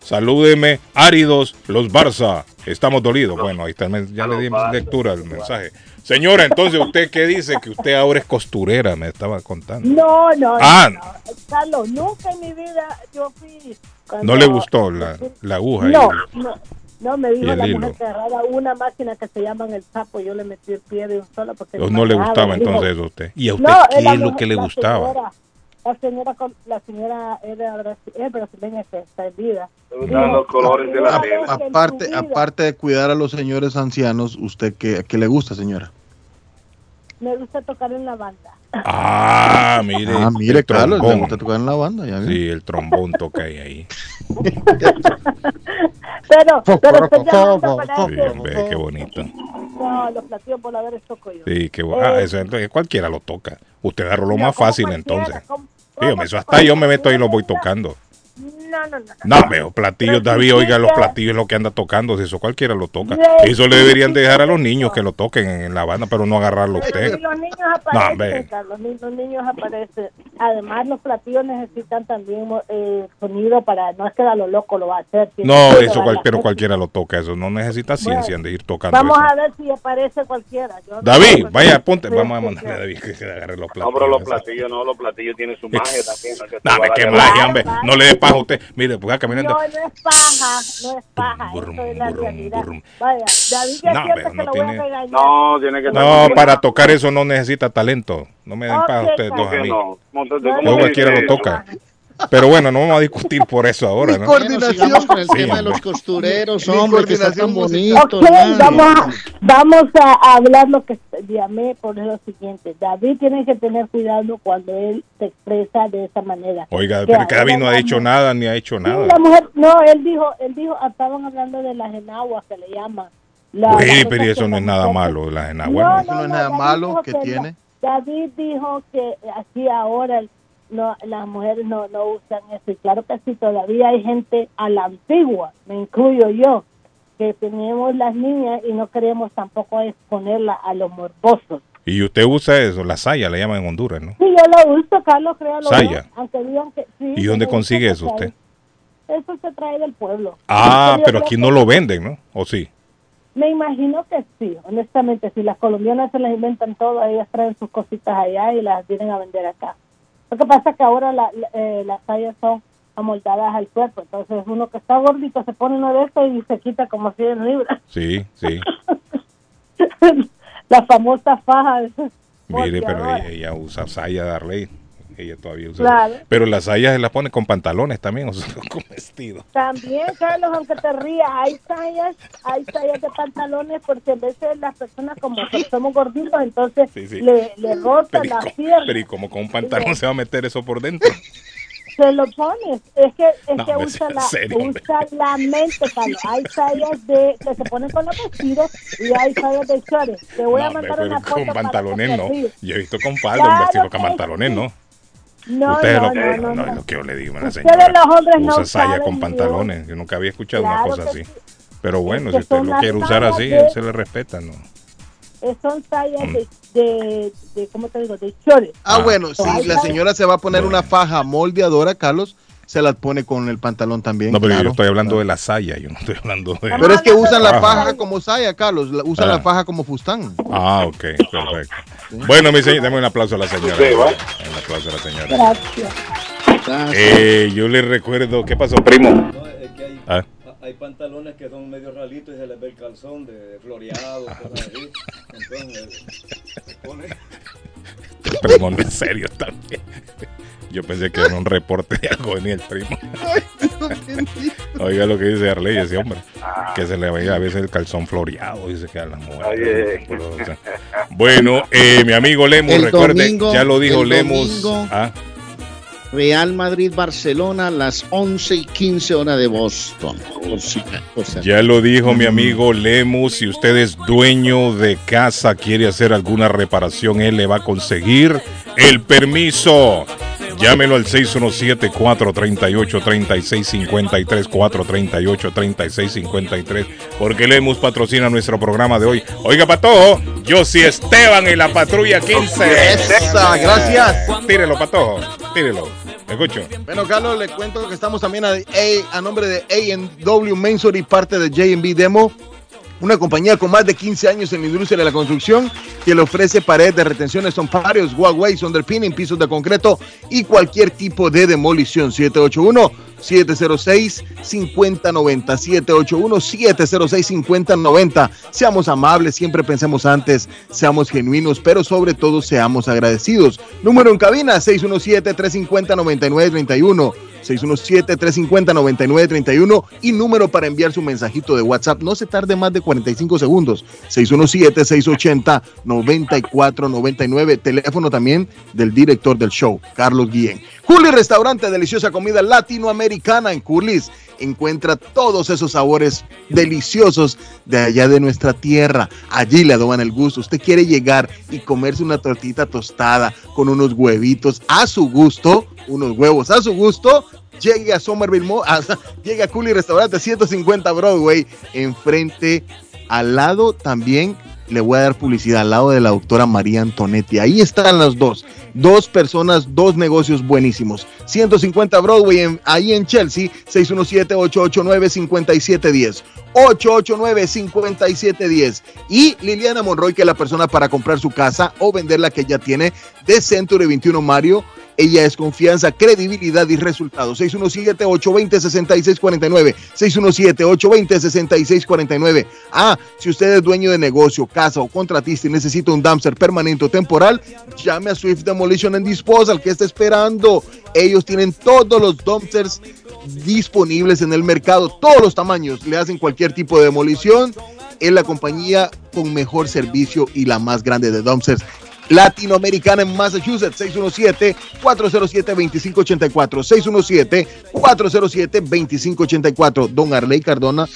Salúdeme, áridos, los Barça. Estamos dolidos. Bueno, ahí está, men- ya le dimos lectura al mensaje. Señora, entonces, ¿usted qué dice? Que usted ahora es costurera, me estaba contando. No, no, Ah. no, no. Carlos, nunca en mi vida yo fui. cuando- ¿No le gustó la, la aguja? No, no, no, me dijo la hilo. mujer que agarraba una máquina que se llaman el sapo, yo le metí el pie de un solo porque Pues no le gustaba dijo, entonces eso a usted. ¿Y a usted No, qué la es lo que le gustaba? señora- la señora, con- la señora era es brasileña que está en vida. gustan los colores de la tela. Aparte, aparte de cuidar a los señores ancianos, ¿usted qué, qué le gusta, señora? Me gusta tocar en la banda. Ah, mire. Ah, mire, el Carlos, le trombón. gusta tocar en la banda, ya. Sí, el trombón toca ahí. ahí. Pero, pero estoy llamando para Sí, qué bonito. no, los platillos voladores toco yo. Sí, qué bu- ah, Eh, eso, entonces, cualquiera lo toca. Usted agarró lo más fácil entonces. Dígame, eso hasta yo me meto ahí y lo voy tocando. No, no, no. No, veo, platillos, Pero David, oiga, los platillos es lo que anda tocando, si eso cualquiera lo toca. Eso le deberían sí, dejar a los niños que lo toquen en la banda, pero no agarrarlo Pero usted. si los niños aparecen. Carlos, los niños aparecen. Además, los platillos necesitan también eh, sonido para, no es que a lo loco lo va a hacer. No, eso cual- pero cualquiera lo toca, eso no necesita ciencia de ir tocando Vamos eso. a ver si aparece cualquiera. Yo no David, vaya, apunte, sí, vamos a sí, mandarle a. David que se agarre los No, platillos. pero los platillos no, los platillos tienen su magia también. ¿no? Qué magia, hombre. No le dé paja a usted. Mire, pues caminando. No, no es paja, no es paja, eso es la realidad. Vaya, David ya No, pero que no lo voy a tiene- regañar. No, tiene que No, para tocar eso no necesita talento. No me den Ok, paja ustedes dos a mí. no. Entonces, No, ¿cómo Luego se cualquiera lo eso? toca. Pero bueno, no vamos a discutir por eso ahora, ¿no? Bueno, sigamos con el Sí, tema de los hombre. costureros, hombre, que está tan coordinación bonito. Ok, hermano. vamos a, vamos a hablar lo que llamé por lo siguiente. David tiene que tener cuidado cuando él se expresa de esa manera. Oiga, Que pero que David no ha la- nada ni ha hecho Sí, nada. la mujer, no, él dijo, él dijo, estaban hablando de las enaguas que le llaman. La- las pero eso que no es nada malo, las No, enaguas. Eso no es nada David malo dijo que la- tiene. David dijo que aquí ahora no, las mujeres no, no usan eso. Y claro que sí, todavía hay gente a la antigua, me incluyo yo, que tenemos las niñas y no queremos tampoco exponerla a los morbosos. Y usted usa eso, la saya le llaman en Honduras, ¿no? Sí, yo lo uso, Carlos, créalo. Saya. Aunque digan que sí. ¿Y dónde consigue eso usted? Eso se trae del pueblo. Ah, pero aquí no lo venden, ¿no? ¿O sí? Me imagino que sí, honestamente, si las colombianas se las inventan todas, ellas traen sus cositas allá y las vienen a vender acá. Lo que pasa es que ahora la- la- eh, las tallas son amoldadas al cuerpo, entonces uno que está gordito se pone uno de estos y se quita como 100 libras. Sí, sí. la famosa faja. Mire, pero ella, ella usa saya Ella todavía usa. Claro. Pero las sayas se las pone con pantalones también, o sea, con vestido. También, Carlos, aunque te rías, hay tallas, hay tallas de pantalones porque a veces las personas como que somos gorditos, entonces Sí, sí. le, le rotan las piernas. pero y como con un pantalón se va a meter eso por dentro. Se lo pones, es que, es No, que usa, la, serio, usa la mente, Carlos. Hay tallas de, que se ponen con los vestidos y hay tallas de chores. Te voy No, a hombre, mandar una foto con pantalones no. Yo he visto con falda, Claro un vestido con pantalones sí. no. No, Ustedes no, lo, no, no, no, no. es lo que yo le digo a la Ustedes señora. los hombres no Usa saya con pantalones. Yo nunca había escuchado una cosa que así. sí. Pero bueno, que si usted lo quiere usar así, de- se le respeta, ¿no? Son tallas Mm. de, de, de, ¿cómo te digo? De chores. Ah, Ah, bueno, si Ay, la señora se va a poner una faja moldeadora, Carlos, se la pone con el pantalón también. No, pero claro. yo estoy hablando de la saya, yo no estoy hablando de... Pero es que usan la Faja. como saya, Carlos. Usan Ah. la faja como fustán. Ah, ok, perfecto. Bueno, mi señor, dame un aplauso a la señora. Sí. Un aplauso a la señora. Gracias. Eh, yo le recuerdo, ¿qué pasó, primo? No, es que hay, Ah. hay pantalones que son medio ralitos y se les ve el calzón de floreado, cosas así. Entonces, se pone. Primo, en serio también. Yo pensé que era un reporte de algo venía el primo. Oiga lo que dice Arley, ese hombre. Que se le veía a veces el calzón floreado, dice que a la mujer. Oye. Bueno, eh, mi amigo Lemus, El recuerde, domingo- ya lo dijo el Lemus. domingo- Ah, Real Madrid-Barcelona a las 11 y 15 horas de Boston. Por si- por si- ya lo dijo mi amigo Lemus. Si usted es dueño de casa, quiere hacer alguna reparación, él le va a conseguir el permiso. Llámelo al 617-438-3653, 438-3653, porque Lemus patrocina nuestro programa de hoy. Oiga, Patojo, yo sí Esteban en la patrulla 15. Esa, gracias. Tírelo, Patojo, tírelo. Escucho. Bueno, Carlos, le cuento que estamos también a, a- a nombre de A&W Mensor y parte de J&B Demo, una compañía con más de 15 años en la industria de la construcción que le ofrece paredes de retenciones, son varios walkways, underpinning, pisos de concreto y cualquier tipo de demolición. 781 706 5090 781 706 5090 Seamos amables, siempre pensemos antes, seamos genuinos, pero sobre todo seamos agradecidos. Número en cabina 617 350 9931 617-350-9931 y número para enviar su mensajito de WhatsApp. No se tarde más de 45 segundos. 617-680-9499. Teléfono también del director del show, Carlos Guillén. Curly Restaurante, deliciosa comida latinoamericana en Curly's. Encuentra todos esos sabores deliciosos de allá de nuestra tierra. Allí le adoban el gusto. Usted quiere llegar y comerse una tortita tostada con unos huevitos a su gusto, unos huevos a su gusto. Llegue a Somerville a- llegue a Curly Restaurante 150 Broadway, enfrente, al lado también le voy a dar publicidad al lado de la doctora María Antonetti. Ahí están las dos. Dos personas, dos negocios buenísimos. 150 Broadway, en- ahí en Chelsea, 617-889-5710. 889-5710. Y Liliana Monroy, que es la persona para comprar su casa o vender la que ya tiene de Century 21 Mario. Ella es confianza, credibilidad y resultados. 617-820-6649. 617-820-6649. Ah, si usted es dueño de negocio, casa o contratista y necesita un dumpster permanente o temporal, llame a Swift Demolition and Disposal. que está esperando? Ellos tienen todos los dumpsters disponibles en el mercado, todos los tamaños. Le hacen cualquier tipo de demolición. Es la compañía con mejor servicio y la más grande de dumpsters latinoamericana en Massachusetts, 617-407-2584, 617-407-2584. Don Arley Cardona.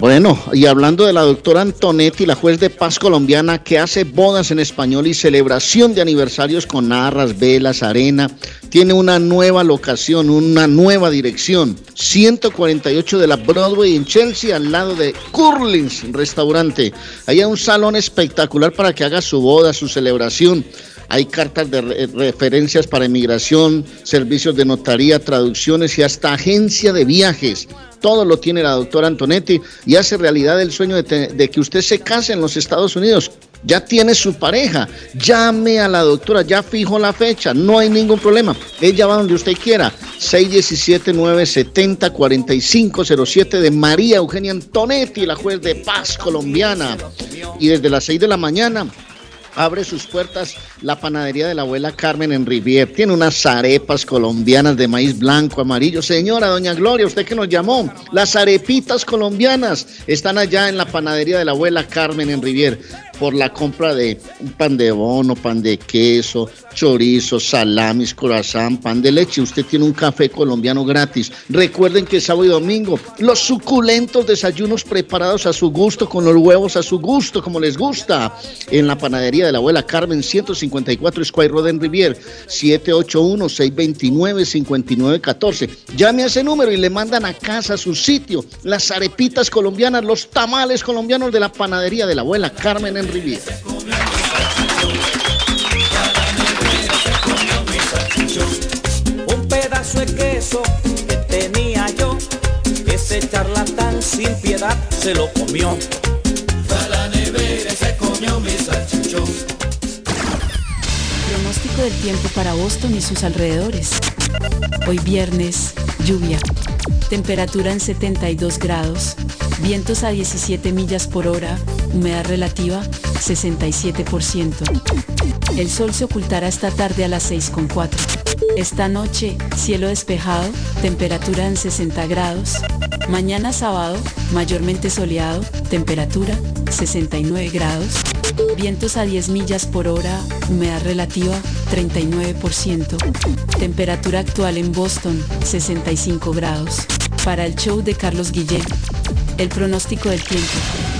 Bueno, y hablando de la doctora Antonetti, la juez de paz colombiana que hace bodas en español y celebración de aniversarios con narras, velas, arena, tiene una nueva locación, una nueva dirección, 148 de la Broadway en Chelsea, al lado de Curlins Restaurante. Hay un salón espectacular para que haga su boda, su celebración. Hay cartas de re- referencias para inmigración, servicios de notaría, traducciones y hasta agencia de viajes. Todo lo tiene la doctora Antonetti y hace realidad el sueño de que usted se case en los Estados Unidos. Ya tiene su pareja. Llame a la doctora, ya fijo la fecha, no hay ningún problema. Ella va donde usted quiera. 617-970-4507 de María Eugenia Antonetti, la juez de paz colombiana. Y desde las 6 de la mañana abre sus puertas la panadería de la abuela Carmen en Rivier. Tiene unas arepas colombianas de maíz blanco, amarillo. Señora, doña Gloria, usted que nos llamó, las arepitas colombianas están allá en la panadería de la abuela Carmen en Rivier por la compra de pan de bono, pan de queso, chorizo, salamis, croissant, pan de leche. Usted tiene un café colombiano gratis. Recuerden que sábado y domingo los suculentos desayunos preparados a su gusto, con los huevos a su gusto, como les gusta, en la panadería de la abuela Carmen, 154 Square Road en Rivier, 781-629-5914. Llame a ese número y le mandan a casa a su sitio las arepitas colombianas, los tamales colombianos de la panadería de la abuela Carmen en Rivier. Un pedazo de queso que tenía yo, ese charlatán sin piedad se lo comió. A la nevera se comió mi salchichón. Pronóstico del tiempo para Boston y sus alrededores. Hoy viernes, lluvia. Temperatura en 72 grados. Vientos a 17 millas por hora. Humedad relativa 67%. El sol se ocultará esta tarde a las 6.4. Esta noche, cielo despejado, temperatura en 60 grados. Mañana sábado, mayormente soleado, temperatura 69 grados. Vientos a 10 millas por hora, humedad relativa 39%. Temperatura actual en Boston 65 grados. Para el show de Carlos Guillén, el pronóstico del tiempo.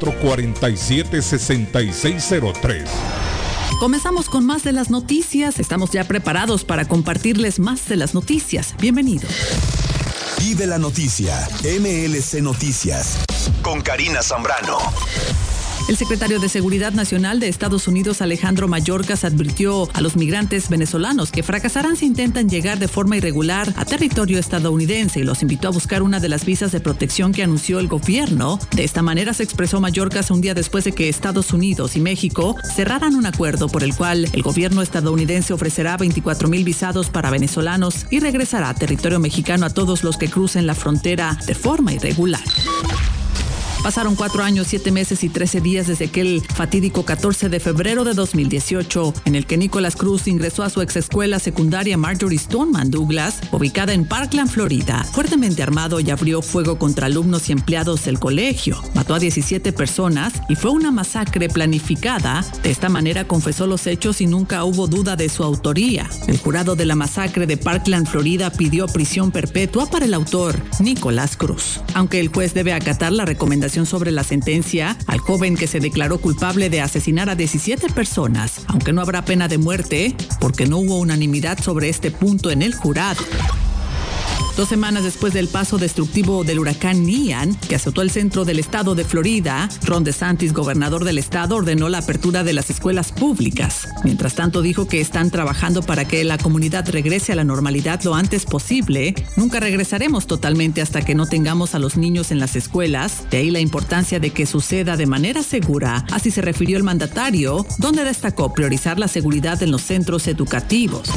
447-6603. Comenzamos con más de las noticias. Estamos ya preparados para compartirles más de las noticias. Bienvenidos. Vive la noticia. MLC Noticias. Con Karina Zambrano. El secretario de Seguridad Nacional de Estados Unidos, Alejandro Mayorkas, advirtió a los migrantes venezolanos que fracasarán si intentan llegar de forma irregular a territorio estadounidense y los invitó a buscar una de las visas de protección que anunció el gobierno. De esta manera se expresó Mayorkas un día después de que Estados Unidos y México cerraran un acuerdo por el cual el gobierno estadounidense ofrecerá 24 mil visados para venezolanos y regresará a territorio mexicano a todos los que crucen la frontera de forma irregular. Pasaron cuatro años, siete meses y trece días desde aquel fatídico 14 de febrero de 2018, en el que Nicolás Cruz ingresó a su ex escuela secundaria Marjorie Stoneman Douglas, ubicada en Parkland, Florida, fuertemente armado y abrió fuego contra alumnos y empleados del colegio. Mató a 17 personas y fue una masacre planificada. De esta manera confesó los hechos y nunca hubo duda de su autoría. El jurado de la masacre de Parkland, Florida, pidió prisión perpetua para el autor, Nicolás Cruz. Aunque el juez debe acatar la recomendación sobre la sentencia al joven que se declaró culpable de asesinar a 17 personas, aunque no habrá pena de muerte porque no hubo unanimidad sobre este punto en el jurado. Dos semanas después del paso destructivo del huracán Ian, que azotó el centro del estado de Florida, Ron DeSantis, gobernador del estado, ordenó la apertura de las escuelas públicas. Mientras tanto, dijo que están trabajando para que la comunidad regrese a la normalidad lo antes posible. Nunca regresaremos totalmente hasta que no tengamos a los niños en las escuelas. De ahí la importancia de que suceda de manera segura. Así se refirió el mandatario, donde destacó priorizar la seguridad en los centros educativos.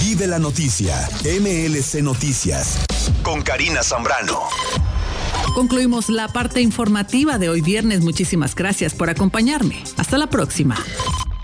Vive la noticia. MLC Noticias. Con Karina Zambrano. Concluimos la parte informativa de hoy viernes. Muchísimas gracias por acompañarme. Hasta la próxima.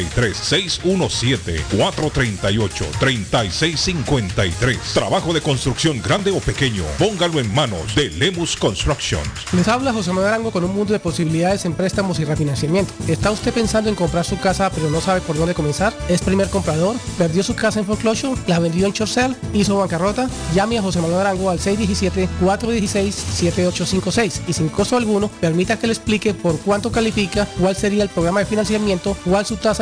617-438-3653. Trabajo de construcción grande o pequeño, póngalo en manos de Lemus Construction. Les habla José Manuel Arango con un mundo de posibilidades en préstamos y refinanciamiento. ¿Está usted pensando en comprar su casa pero no sabe por dónde comenzar? ¿Es primer comprador? ¿Perdió su casa en foreclosure? ¿La vendió en Chorcel? ¿Hizo bancarrota? Llame a José Manuel Arango al 617-416-7856 y sin costo alguno permita que le explique por cuánto califica, cuál sería el programa de financiamiento, cuál su tasa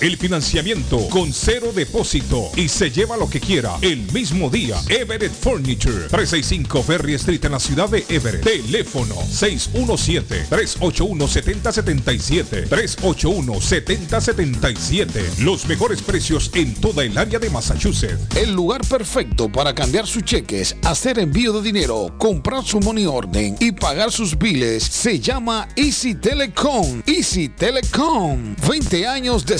El financiamiento con cero depósito y se lleva lo que quiera el mismo día. Everett Furniture. 365 Ferry Street en la ciudad de Everett. Teléfono 617 381 7077 381 7077 Los mejores precios en toda el área de Massachusetts. El lugar perfecto para cambiar sus cheques, hacer envío de dinero, comprar su money orden y pagar sus biles se llama Easy Telecom. Easy Telecom. 20 años de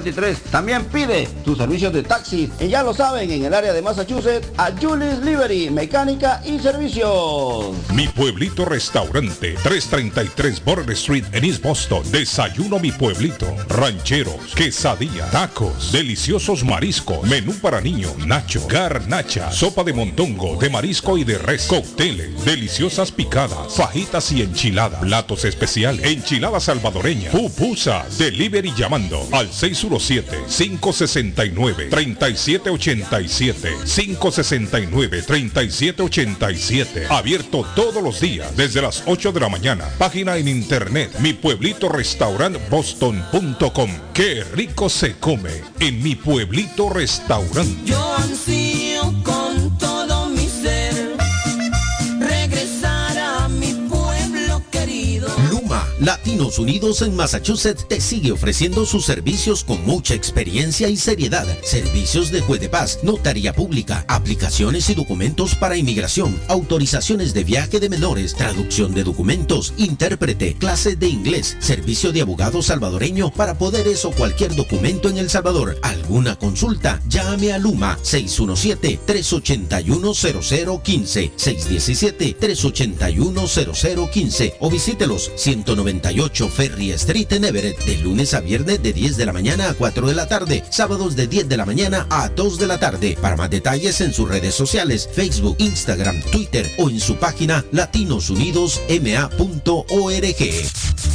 También pide tus servicios de taxi, y ya lo saben, en el área de Massachusetts, a Julis Liberty, mecánica y servicios. Mi pueblito restaurante, 333 Border Street en East Boston. Desayuno mi pueblito. Rancheros, quesadilla, tacos, deliciosos mariscos, menú para niños, nacho, garnacha, sopa de montongo, de marisco y de res, cócteles, deliciosas picadas, fajitas y enchiladas, platos especiales, enchilada salvadoreña, pupusas, delivery llamando al 617 569-3787. 569-3787. Abierto todos los días desde las 8 de la mañana. Página en internet mi pueblito restaurant boston.com. Qué rico se come en mi pueblito restaurante. Latinos Unidos en Massachusetts te sigue ofreciendo sus servicios con mucha experiencia y seriedad. Servicios de juez de paz, notaría pública, aplicaciones y documentos para inmigración, autorizaciones de viaje de menores, traducción de documentos, intérprete, clases de inglés, servicio de abogado salvadoreño para poderes o cualquier documento en El Salvador. ¿Alguna consulta? Llame a Luma 617-381-0015, 617-381-0015 o visítelos 198 Ferry Street en Everett de lunes a viernes de 10 de la mañana a 4 de la tarde, sábados de 10 de la mañana a 2 de la tarde. Para más detalles en sus redes sociales, Facebook, Instagram, Twitter o en su página latinosunidosma.org.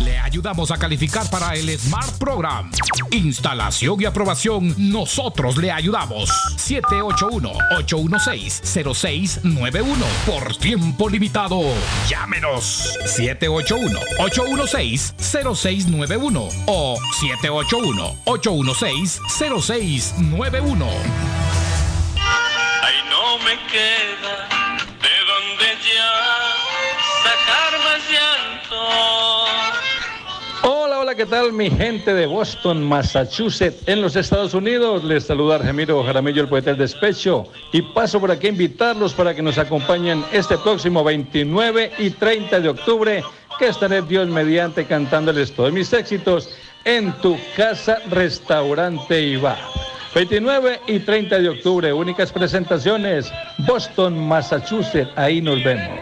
Le ayudamos a calificar para el Smart Program. Instalación y aprobación, nosotros le ayudamos. 781-816-0691. Por tiempo limitado. Llámenos. 781-816-0691 o 781-816-0691. Ay, no me queda de donde ya sacar más llanto. Hola, hola, ¿qué tal mi gente de Boston, Massachusetts, en los Estados Unidos? Les saluda Ramiro Jaramillo, el poeta del despecho, y paso por aquí a invitarlos para que nos acompañen este próximo 29 y 30 de octubre, que estaré Dios mediante cantándoles todos mis éxitos en tu casa, restaurante y bar. 29 y 30 de octubre, únicas presentaciones, Boston, Massachusetts, ahí nos vemos.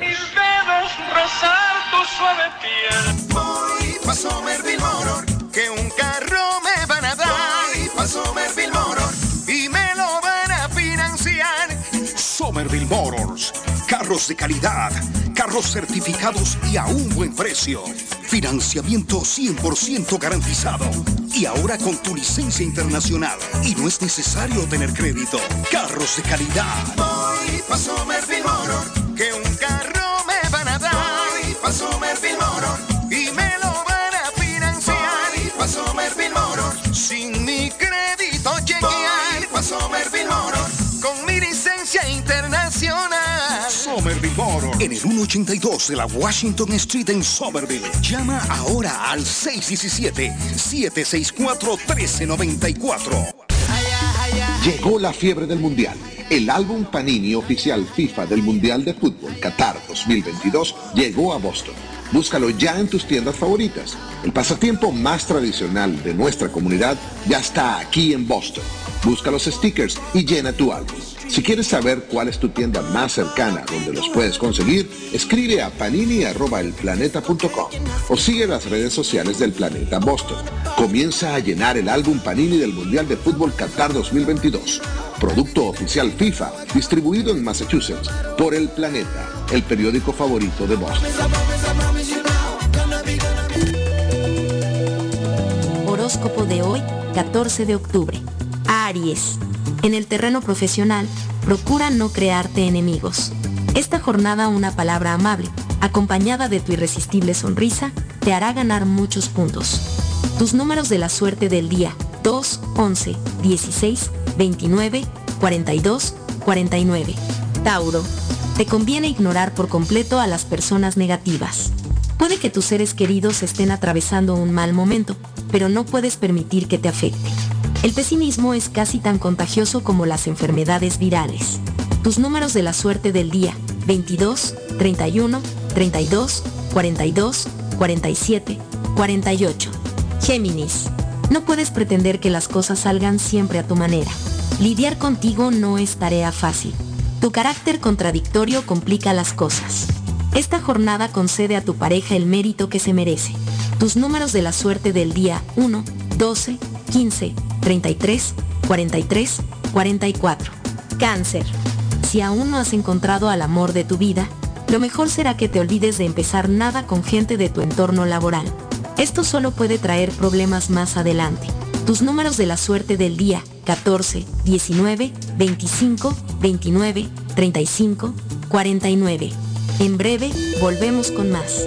Pa' Somerville Motor, que un carro me van a dar. Voy pa' Somerville Motor y me lo van a financiar. Somerville Motors. Carros de calidad, carros certificados y a un buen precio. Financiamiento 100% garantizado. Y ahora con tu licencia internacional. Y no es necesario tener crédito. Carros de calidad. Voy pa' Somerville Motor, que un carro me van a dar. Voy pa' Somerville Somerville Motor. En el 182 de la Washington Street en Somerville. Llama ahora al 617-764-1394. Llegó la fiebre del Mundial. El álbum Panini oficial FIFA del Mundial de Fútbol Qatar 2022 llegó a Boston. Búscalo ya en tus tiendas favoritas. El pasatiempo más tradicional de nuestra comunidad ya está aquí en Boston. Busca los stickers y llena tu álbum. Si quieres saber cuál es tu tienda más cercana donde los puedes conseguir, escribe a panini.elplaneta.com o sigue las redes sociales del Planeta Boston. Comienza a llenar el álbum Panini del Mundial de Fútbol Qatar 2022. Producto oficial FIFA, distribuido en Massachusetts por El Planeta, el periódico favorito de Boston. Horóscopo de hoy, 14 de octubre. Aries. En el terreno profesional, procura no crearte enemigos. Esta jornada una palabra amable, acompañada de tu irresistible sonrisa, te hará ganar muchos puntos. Tus números de la suerte del día, 2, 11, 16, 29, 42, 49. Tauro. Te conviene ignorar por completo a las personas negativas. Puede que tus seres queridos estén atravesando un mal momento, pero no puedes permitir que te afecte. El pesimismo es casi tan contagioso como las enfermedades virales. Tus números de la suerte del día, 22, 31, 32, 42, 47, 48. Géminis. No puedes pretender que las cosas salgan siempre a tu manera. Lidiar contigo no es tarea fácil. Tu carácter contradictorio complica las cosas. Esta jornada concede a tu pareja el mérito que se merece. Tus números de la suerte del día 1, 12, 15, 33, 43, 44. Cáncer. Si aún no has encontrado al amor de tu vida, lo mejor será que te olvides de empezar nada con gente de tu entorno laboral. Esto solo puede traer problemas más adelante. Tus números de la suerte del día 14, 19, 25, 29, 35, 49. En breve, volvemos con más.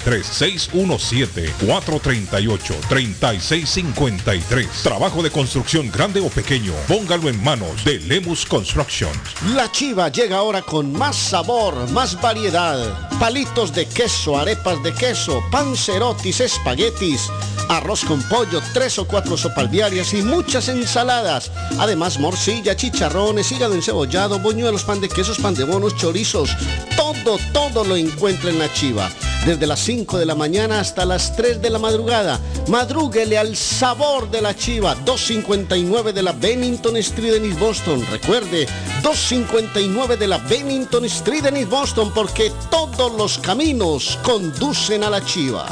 617-438-3653. Trabajo de construcción grande o pequeño, póngalo en manos de Lemus Construction. La chiva llega ahora con más sabor, más variedad. Palitos de queso, arepas de queso, pancerotis, espaguetis, arroz con pollo, tres o cuatro sopalviarias y muchas ensaladas. Además, morcilla, chicharrones, hígado encebollado, boñuelos, pan de quesos, pan de bonos, chorizos. Todo, todo lo encuentra en la chiva. Desde las 5 de la mañana hasta las 3 de la madrugada. Madrúguele al sabor de la chiva. 259 de la Bennington Street en East Boston. Recuerde, 259 de la Bennington Street en East Boston porque todos los caminos conducen a la chiva.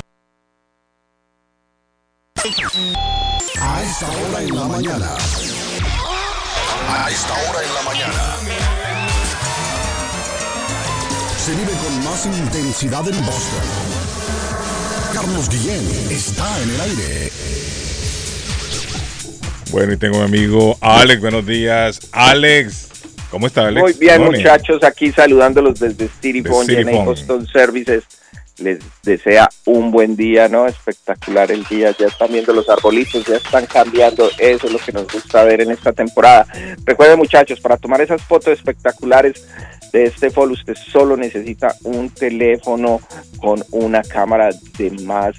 A esta hora en la mañana. A esta hora en la mañana. Se vive con más intensidad en Boston. Carlos Guillén está en el aire. Bueno, y tengo a mi amigo Alex. Buenos días. Alex. ¿Cómo está, Alex? Muy bien, muchachos, aquí saludándolos desde City Phone. Boston Services. Les desea un buen día, ¿no? Espectacular el día. Ya están viendo los arbolitos, ya están cambiando. Eso es lo que nos gusta ver en esta temporada. Recuerden, muchachos, para tomar esas fotos espectaculares de este fall, usted solo necesita un teléfono con una cámara de más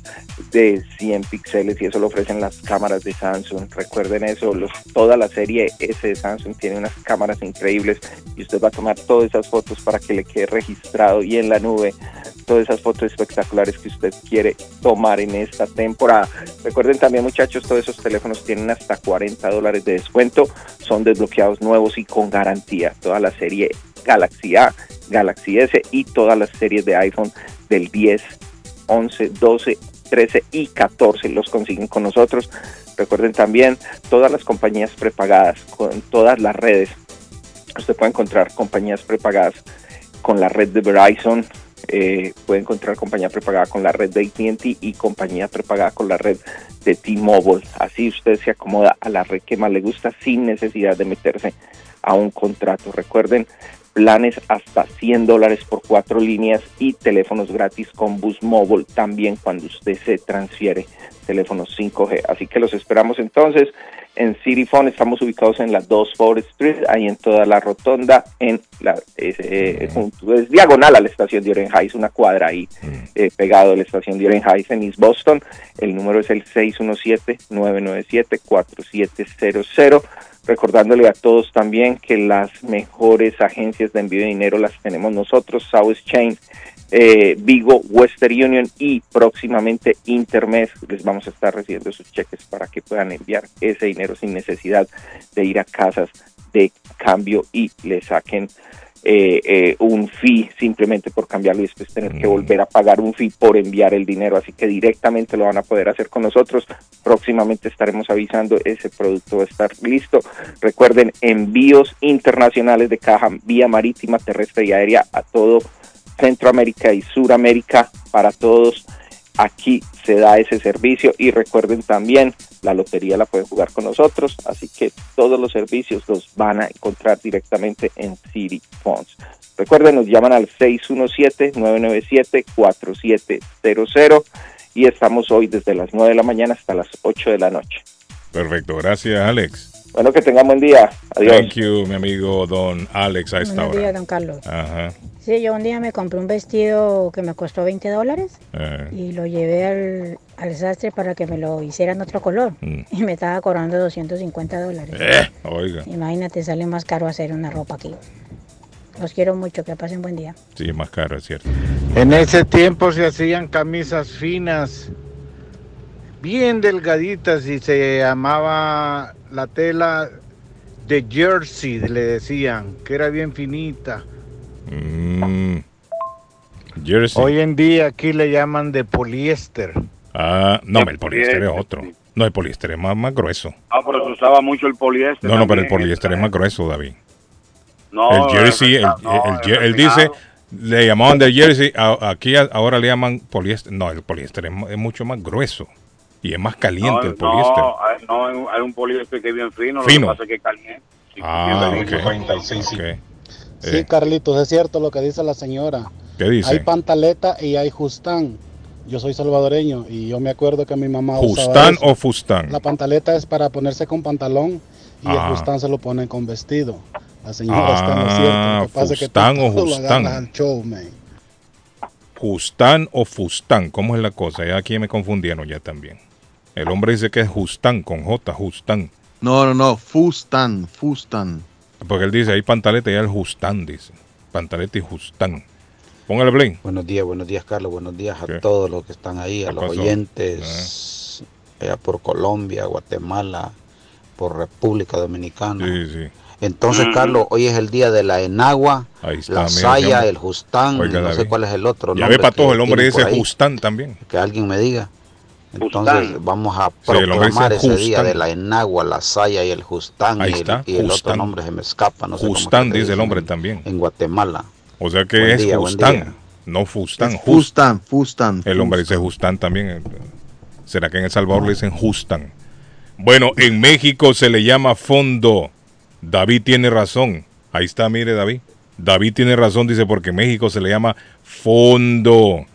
de 100 píxeles y eso lo ofrecen las cámaras de Samsung. Recuerden eso, los, toda la serie S de Samsung tiene unas cámaras increíbles y usted va a tomar todas esas fotos para que le quede registrado y en la nube todas esas fotos espectaculares que usted quiere tomar en esta temporada. Recuerden también muchachos, todos esos teléfonos tienen hasta 40 dólares de descuento, son desbloqueados nuevos y con garantía. Toda la serie Galaxy A, Galaxy S y todas las series de iPhone del 10, 11, 12, 13 y 14 los consiguen con nosotros. Recuerden también todas las compañías prepagadas con todas las redes. Usted puede encontrar compañías prepagadas con la red de Verizon, eh, puede encontrar compañía prepagada con la red de AT&T y compañía prepagada con la red de T-Mobile. Así usted se acomoda a la red que más le gusta sin necesidad de meterse a un contrato. Recuerden, planes hasta 100 dólares por cuatro líneas y teléfonos gratis con Bus Mobile también cuando usted se transfiere teléfonos 5G. Así que los esperamos entonces en City Phone. Estamos ubicados en la 2 Forest Street, ahí en toda la rotonda, en la es, junto- es diagonal a la estación de Orange Heights, una cuadra ahí eh, pegado a la estación de Orange Heights en East Boston. El número es el 617-997-4700. Recordándole a todos también que las mejores agencias de envío de dinero las tenemos nosotros, South Chain, eh, Vigo, Western Union y próximamente Intermes. Les vamos a estar recibiendo sus cheques para que puedan enviar ese dinero sin necesidad de ir a casas de cambio y le saquen eh, eh, un fee simplemente por cambiarlo y después tener que volver a pagar un fee por enviar el dinero. Así que directamente lo van a poder hacer con nosotros. Próximamente estaremos avisando, ese producto va a estar listo. Recuerden, envíos internacionales de caja vía marítima, terrestre y aérea a todo Centroamérica y Suramérica para todos. Aquí se da ese servicio y recuerden también la lotería la pueden jugar con nosotros, así que todos los servicios los van a encontrar directamente en City Funds. Recuerden, nos llaman al 617-997-4700 y estamos hoy desde las 9 de la mañana hasta las 8 de la noche. Perfecto, gracias Alex. Bueno, que tengan buen día. Adiós. Thank you, mi amigo don Alex, a esta Buenos hora. días, don Carlos. Ajá. Sí, yo un día me compré un vestido que me costó 20 dólares eh, y lo llevé al, al sastre para que me lo hicieran otro color. Mm. Y me estaba cobrando 250 dólares. eh, oiga, Imagínate, sale más caro hacer una ropa aquí. Los quiero mucho, que pasen buen día. sí, es más caro, es cierto. En ese tiempo se hacían camisas finas, bien delgaditas y se llamaba la tela de jersey, le decían, que era bien finita. Mm. Jersey. Hoy en día aquí le llaman de poliéster. Ah, no, el poliéster es otro. No, el poliéster es más, más grueso. Ah, pero se usaba mucho el poliéster. No, no, pero el poliéster es más grueso, David. No, el jersey, el, él dice, le llamaban de jersey, a- aquí a- ahora le llaman poliéster. No, el poliéster es mucho más grueso y es más caliente el poliéster. No, hay- no, hay un- poliéster que es bien fino, Fino. lo que pasa es que es caliente. Sí, Ah, ok. sí. Eh, Carlitos, es cierto lo que dice la señora. ¿Qué dice? Hay pantaleta y hay justán. Yo soy salvadoreño y yo me acuerdo que mi mamá usaba ¿Justán o fustán? La pantaleta es para ponerse con pantalón y Ah. el justán se lo ponen con vestido. La señora está en lo cierto. Ah, Lo que pasa es que fustán o justán. al show, man. Justán o fustán, ¿cómo es la cosa? Ya aquí me confundieron ya también. El hombre dice que es justán, con J, justán. No, no, no, Fustan, Fustan. Porque él dice, hay pantaleta y hay el justán, dice. Pantaleta y justán. Póngale play. Buenos días, buenos días, Carlos. Buenos días a ¿Qué? todos los que están ahí, a ¿Qué los pasó? oyentes, allá por Colombia, Guatemala, por República Dominicana. Sí, sí. Entonces. Carlos, hoy es el día de la enagua, está, la saya, el justán, Oiga, no sé cuál es el otro. Ya ve para todo, el hombre dice justán también. Que alguien me diga. Entonces Justán. vamos a proclamar ese día justán. de la enagua, la saya y el justán. Ahí y el, está, y el otro justán. nombre se me escapa, no sé cómo Justán, dice el hombre también. En Guatemala. O sea que Buen es día, justán, no fustán. Es just- Fustan, Fustan. El hombre dice justán también. ¿Será que en El Salvador le dicen justan? Bueno, en México se le llama fondo. David tiene razón. Ahí está, mire David. David tiene razón, dice, porque en México se le llama fondo.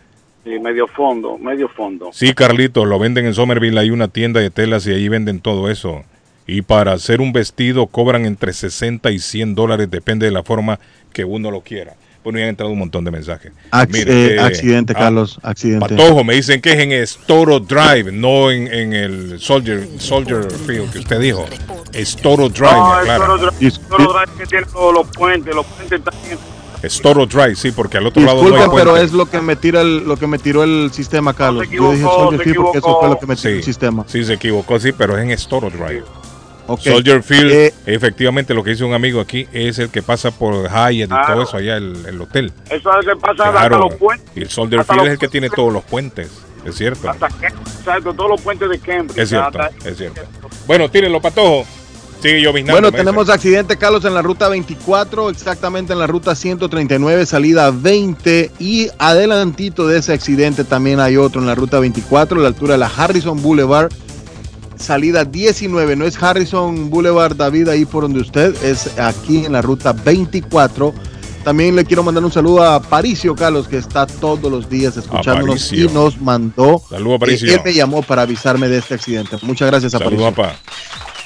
Sí, medio fondo, medio fondo. Sí, Carlitos, lo venden en Somerville, hay una tienda de telas y ahí venden todo eso. Y para hacer un vestido cobran entre 60 y 100 dólares, depende de la forma que uno lo quiera. Bueno, ya han entrado un montón de mensajes. Ac- Mire, eh, eh, accidente, ah, Carlos, accidente. Patojo, me dicen que es en Estoro Drive, no en, en el Soldier, Soldier Field que usted dijo. Estoro Drive, No. Toro Drive, Drive que tiene todos los puentes, los puentes también. Estoro Drive, sí, porque al otro lado no Disculpe, hay pero puente. es lo que me tira el, lo que me tiró el sistema, Carlos. Yo dije Soldier Field porque eso fue lo que me tiró Sí, el sistema. sí, se equivocó, sí, pero es en Estoro Drive. Soldier Field, Eh, efectivamente, lo que dice un amigo aquí es el que pasa por Hyatt y Claro. todo eso allá, el, el hotel. Eso es lo que pasa hasta Claro. los puentes. Y el Soldier hasta Field los es el que tiene todos los puentes. Es cierto. Hasta que, exacto, todos los puentes de Cambridge. Es cierto, hasta- es cierto. Bueno, tírenlo, patojo. Sigue Bueno, tenemos accidente, Carlos, en la ruta 24, exactamente en la ruta 139, salida 20. Y adelantito de ese accidente también hay otro en la ruta 24, a la altura de la Harrison Boulevard, salida 19. No es Harrison Boulevard, David, ahí por donde usted, es aquí en la ruta 24. También le quiero mandar un saludo a Paricio Carlos, que está todos los días escuchándonos Aparicio. y nos mandó. Saludos, él me llamó para avisarme de este accidente. Muchas gracias, Aparicio. papá.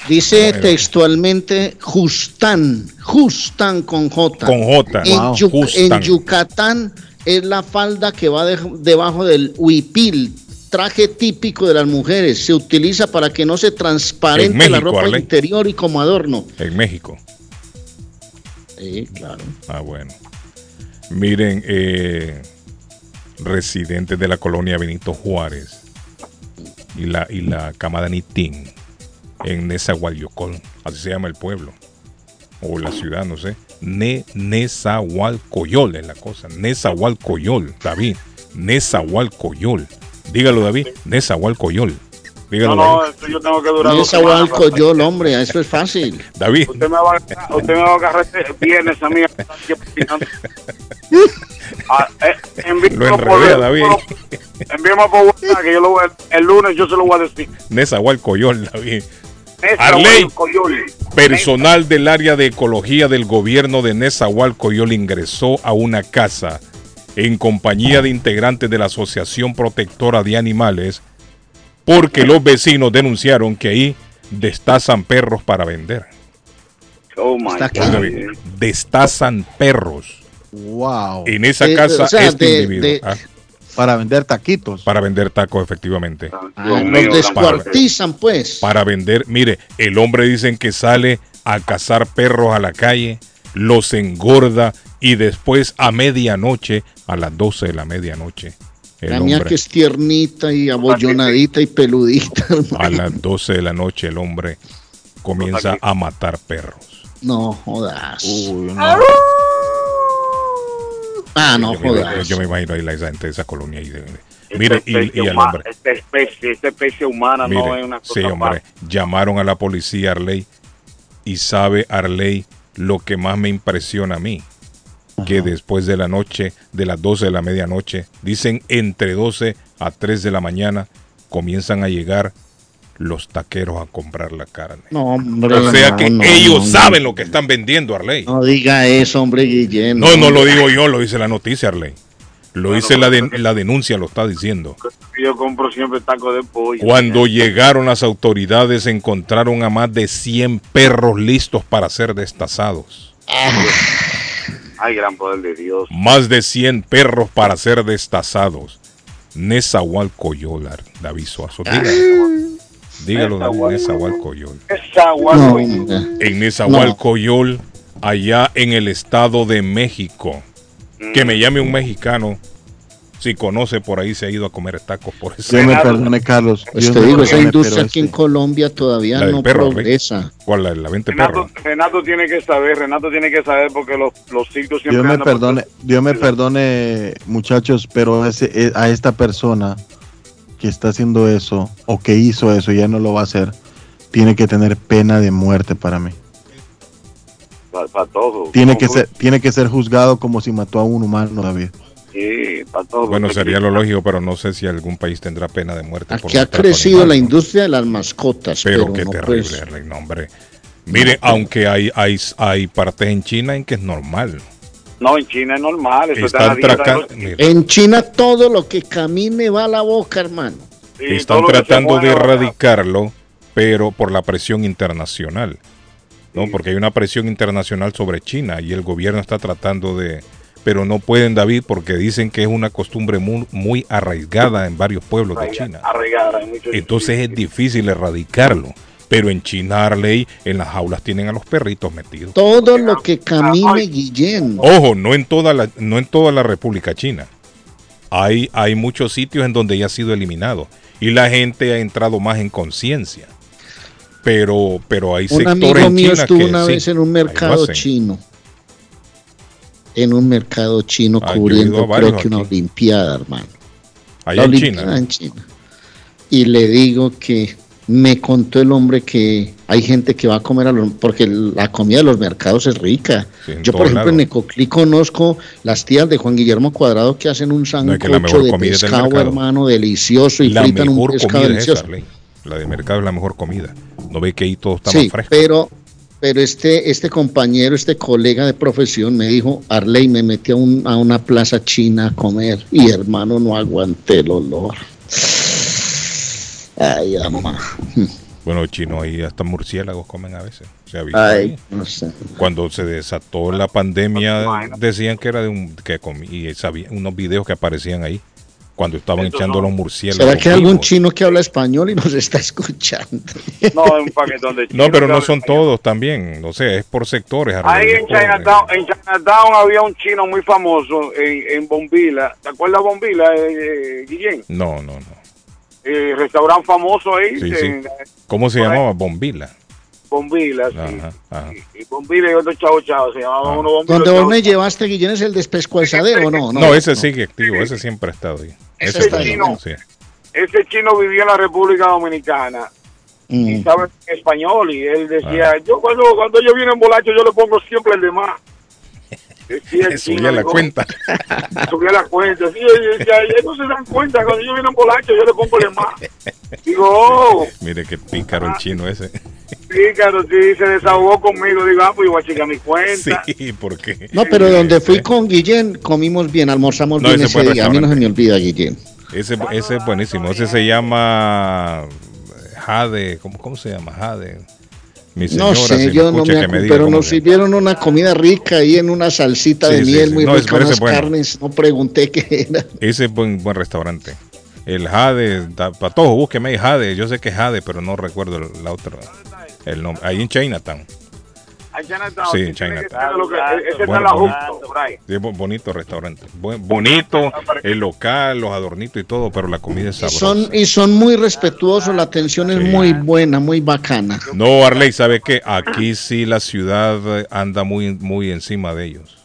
Dice Bueno. textualmente Justán, Justán con J. Con J. En, Wow. Yu- Justán. en Yucatán es la falda que va de- debajo del huipil, traje típico de las mujeres. Se utiliza para que no se transparente En la ropa Arley. interior y como adorno. En México. Sí, claro. Ah, bueno. Miren, eh, residentes de la colonia Benito Juárez y la, y la camada Nitín en Nezahualcóyotl, así se llama el pueblo, o la ciudad, no sé. Ne, Nezahualcóyotl es la cosa. Nezahualcóyotl, David. Nezahualcóyotl. Dígalo, David. Nezahualcóyotl. Dígalo, No, no, David. esto yo tengo que durar hombre, eso es fácil. David. Usted me va a, usted me va a agarrar este viernes a mí. Ah, eh, Lo enredé, David. Envíame por WhatsApp que yo lo voy a- el lunes yo se lo voy a decir. Nezahualcóyotl, David. Arley. Personal del área de ecología del gobierno de Nezahualcóyotl ingresó a una casa en compañía de integrantes de la Asociación Protectora de Animales porque los vecinos denunciaron que ahí destazan perros para vender. Oh my God. destazan perros Wow. en esa Eh, casa o sea, este de- individuo. de- ah, Para vender taquitos. para vender tacos, efectivamente. Ah, Dios los descuartizan, pues. para vender. Mire, el hombre dicen que sale a cazar perros a la calle, los engorda y después a medianoche, a las 12 de la medianoche, el La mía que hombre, es tiernita y abollonadita y peludita. a las 12 de la noche, el hombre comienza a matar perros. No jodas. Uy, no. Ah, no yo, me, yo me imagino ahí la gente de esa colonia ahí. de- de- Esta mire, y, especie y al hombre. Esta especie, esta especie humana no es una cosa sí, hombre, llamaron a la policía Arley y sabe Arley lo que más me impresiona a mí, que después de la noche, de las 12 de la medianoche, dicen entre 12 a 3 de la mañana, comienzan a llegar los taqueros a comprar la carne. No, hombre. O sea no, que no, ellos no, saben lo que están vendiendo, Arley. No diga eso, hombre, Guillén. No, no lo digo yo, lo dice la noticia, Arley. Lo dice la, de- la denuncia, lo está diciendo. Yo compro siempre taco de pollo. Cuando llegaron las autoridades encontraron a más de 100 perros listos para ser destazados. Ay, gran poder de Dios. Más de 100 perros para ser destazados. Nezahualcóyotl, David Suazo. Dígalo, dígalo hombre. En Nezahualcóyotl, allá en el estado de México. Que me llame un mexicano si conoce por ahí, se ha ido a comer tacos por ese Dios me perdone, Carlos. Pues te digo, esa industria aquí en este- Colombia todavía no perro, progresa. ¿Cuál la, la 20 Renato, perros? Renato tiene que saber, Renato tiene que saber porque los, los circos siempre Dios me por- perdone, Dios me perdone, muchachos, pero ese, eh, a esta persona que está haciendo eso o que hizo eso, ya no lo va a hacer, tiene que tener pena de muerte para mí. para, para todo. Tiene que ser, tiene que ser juzgado como si mató a un humano, David. Sí, para todo. Bueno, sería lo lógico, pero no sé si algún país tendrá pena de muerte. por Aquí ha maltrato crecido la animal, ¿no? industria de las mascotas, Pero pero, qué no terrible, pues, Arley, no, hombre. Mire, aunque hay, hay, hay partes en China en que es normal. No, en China es normal. Eso está Están tratando, los- En China todo lo que camine va a la boca, hermano. sí, están tratando de erradicarlo, pero por la presión internacional. ¿no? Porque hay una presión internacional sobre China y el gobierno está tratando de... Pero no pueden, David, porque dicen que es una costumbre muy, muy arraigada en varios pueblos de China. Arraigada, Entonces es difícil erradicarlo. Pero en China, Arley, en las jaulas tienen a los perritos metidos. Todo lo que camine, Guillén. Ojo, no en toda la, no en toda la República China. Hay, hay muchos sitios en donde ya ha sido eliminado. Y la gente ha entrado más en conciencia. Pero, pero hay Un sectores amigo en mío China estuvo que una sí, vez en un mercado chino. En un mercado chino Ah, cubriendo creo que una aquí. olimpiada, hermano. Allá La en olimpiada China. en China. Y le digo que me contó el hombre que hay gente que va a comer a los, porque la comida de los mercados es rica. Sí, en Yo, por ejemplo, en lados. Necoclí conozco las tías de Juan Guillermo Cuadrado que hacen un No, sancocho mejor de pescado, hermano, delicioso y La fritan un pescado comida es esa, delicioso. La de mercado es la mejor comida. No ve que ahí todo está Sí, más fresco. pero Pero este, este compañero, este colega de profesión me dijo, Arley, me metí a, un- a una plaza china a comer y hermano no aguanté el olor. Ay, ama. Bueno, chino, ahí hasta murciélagos comen a veces. Se ha visto Ay, ahí. no sé. Cuando se desató la pandemia, decían que era de un que comí, y sabía, unos videos que aparecían ahí cuando estaban echando los murciélagos. ¿Será que hay algún chino que habla español y nos está escuchando? No, un paquetón de No, pero no chinos. son todos también. No sé, es por sectores. Ahí en es por- Chinatown, en Chinatown había un chino muy famoso en, en Bombila. ¿Te acuerdas Bombila, eh, eh, Guillén? No, no, no. Eh, restaurante famoso ahí. Sí, en sí. ¿Cómo se llamaba? Bombila. Bombila, sí. Ajá, ajá. Y Bombila y otro chavo chavo. Se llamaba uno Bombila. Donde vos me llevaste, Guillén, es el despescuezadero, ¿o no? No, ese sigue activo, ese siempre ha estado ahí. Ese Ese está ahí, chino. sí. Ese chino vivía en la República Dominicana y Mm. sabe español y él decía, yo cuando, cuando ellos vienen borrachos yo le pongo siempre el de más. Decía Subía la cuenta. Subía la cuenta. Sí, decía, ellos no se dan cuenta, cuando ellos vienen borrachos yo le pongo el más. Digo, oh, Mire qué pícaro el chino ese. sí, claro, sí, se desahogó conmigo. Digo, ah, pues yo voy a checar mi cuenta. Sí, ¿por qué? No, pero donde fui con Guillén, comimos bien, almorzamos No, bien ese ese día. A mí no se me olvida, Guillén. Ese, ese es buenísimo. Ese se llama Jade. ¿Cómo, cómo se llama? Jade. Mi No señora, sé, si me yo no me acuerdo, diga pero nos sirvieron una comida rica ahí en una salsita Sí, de sí, miel sí. muy No, rica, unas bueno. carnes, no pregunté qué era. Ese es buen, buen restaurante. El Jade, para todos, búsqueme Jade. Yo sé que es Jade, pero no recuerdo la otra, el nombre. Ahí en Chinatown. Sí, Chinatown. bonito. restaurante. Bonito, el local, los adornitos y todo, pero la comida es Y sabrosa. son, y son muy respetuosos, la atención es muy buena, muy bacana. No, Arley, ¿sabe qué? Aquí sí la ciudad anda muy, muy encima de ellos.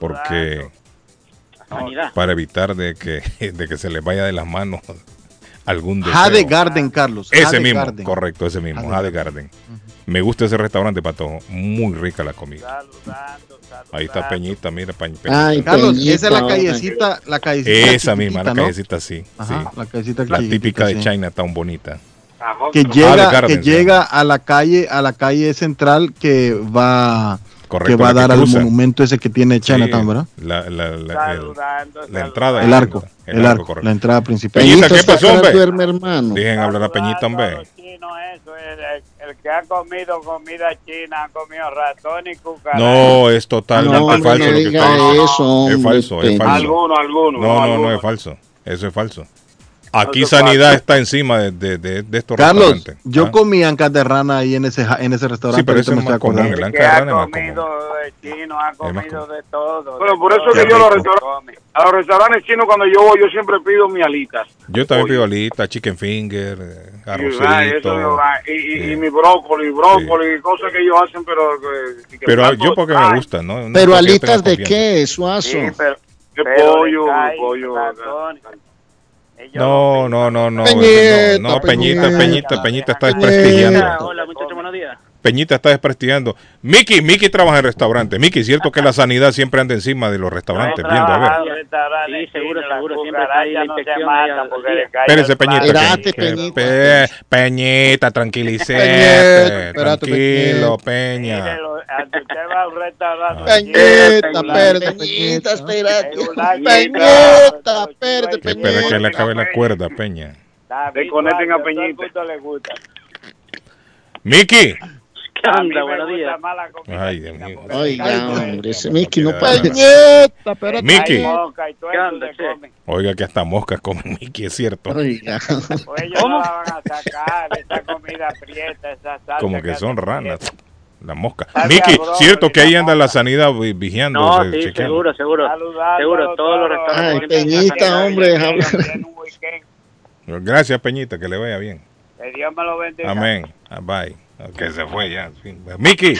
Porque para evitar de que, de que se les vaya de las manos algún deseo. Jade Garden, Carlos. Ese Jade mismo, Garden. correcto, ese mismo, Jade Jade Garden. Me gusta ese restaurante, Pato. Muy rica la comida. Ahí está Peñita, mira, Pe- Peñita. Ay, Carlos, Peñita, esa es la callecita, la callecita Esa misma, la chiquitita, ¿no? callecita, sí. Ajá, sí. la callecita La típica de sí. Chinatown bonita. que llega, Garden, que llega a la calle, a la calle central que va, Correcto, que va a dar al monumento ese que tiene Chinatown, Sí, ¿verdad? La, la, la, el- la entrada. El arco, el arco, correcto. la entrada principal. Peñita, ¿qué pasó, hombre? duerme, hermano. Dejen hablar a Peñita, hombre. El, el que ha comido comida china ha comido ratón y cucaracha. No, es totalmente No, falso no lo que está diciendo. eso, es falso, es falso. Alguno, alguno, No, no, no, alguno. es falso. Eso es falso. Aquí sanidad está encima de, de, de, de estos Carlos, restaurantes. yo ¿ah? comí anca de rana ahí en ese, ja- en ese restaurante. Sí, pero eso me es más común, el anca de ha rana es más común. comido de chino ha comido de todo. Bueno, por eso que yo a los, restaurantes, a los restaurantes chinos cuando yo voy, yo siempre pido mi alitas. Yo también pido alita, chicken finger, eh, Y, arrocito. ah, y, y- y mi brócoli, brócoli, cosas que ellos hacen, pero... que- que Pero yo porque me Ay, gusta, ¿no? No Pero alitas de qué, Suazo. Sí, pero, De pero pollo, de pollo. No, no, no, no. Peñita, no, no, Peñita, Peñita. Peñita, Peñita está desprestigiando. Hola, muchachos, buenos días. Peñita está desprestigiando. Miki, Miki trabaja en restaurantes. Miki, cierto que la sanidad siempre anda encima de los restaurantes, viendo, a ver. Sí, seguro, seguro. Siempre está ahí la inspección. los días. Espérese, Peñita. Espérate, Peñita. Pe- Peñita, tranquilicete. Peñita, espérate, Tranquilo, Peña. Mírelo, antes usted va a un restaurante. Peñita, espérate, Peñita, espérate. Peñita, espérate, Espera que le Peñita. acabe la cuerda, Peña. Desconecten a Peñita. Miki. ¿Qué onda? Buenos días. Ay, Dios mío. Oiga, hombre, ese Mickey no puede. Peñita, espérate. Miki. Moca y todo eso se come. Oiga, que hasta moscas comen Miki, es cierto. Oiga. Pues ellos no la van a sacar, esa comida prieta, esa salsa. Como que son ranas. La mosca. Miki, cierto que ahí anda la sanidad vi- vigiando. No, se- sí, chequeando. seguro, seguro. Seguro, todos los Ay, restaurantes. Peñita, hombre. Gracias, Peñita, que le vaya bien. Que Dios me lo bendiga. Amén. Ah, bye. Que se fue ya. Miki.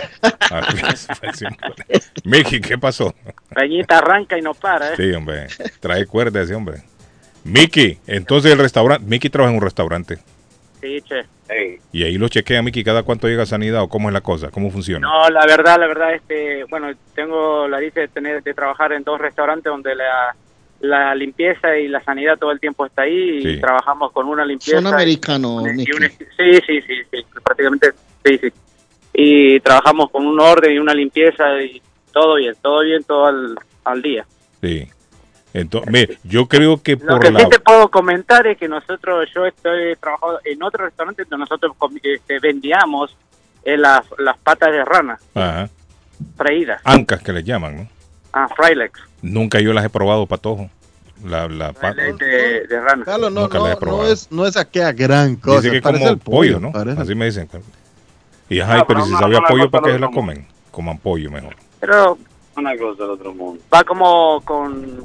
Miki, ¿qué pasó? Peñita arranca y no para, ¿eh? Sí, hombre. Trae cuerda ese hombre. Miki, entonces el restaurante. Miki trabaja en un restaurante. Sí, che. Y ahí lo chequea Miki cada cuánto llega a sanidad o cómo es la cosa, cómo funciona. No, la verdad, la verdad, este, bueno, tengo la dicha de tener de trabajar en dos restaurantes donde la, la limpieza y la sanidad todo el tiempo está ahí Sí. y trabajamos con una limpieza. Son americanos, y Mickey. un- sí, sí, sí, sí, prácticamente, sí, sí. y trabajamos con un orden y una limpieza y todo bien, todo bien, todo al, al día. Sí. Entonces, mire, yo creo que Lo por que la... sí te puedo comentar es que nosotros, yo estoy trabajando en otro restaurante donde nosotros este, vendíamos eh, las, las patas de rana Ajá. freídas, Ancas que le llaman, ¿no? ah, frylex, Nunca yo las he probado, patojo. La, la de, de rana. Carlos, no, Nunca la he no, no es, no es aquella gran cosa. Dice que parece como el pollo, ¿no? parece. Así me dicen. Y ajá, No, pero si pollo, gusta ¿para qué se la comen? Coman pollo mejor. Pero Una cosa del otro mundo. va como con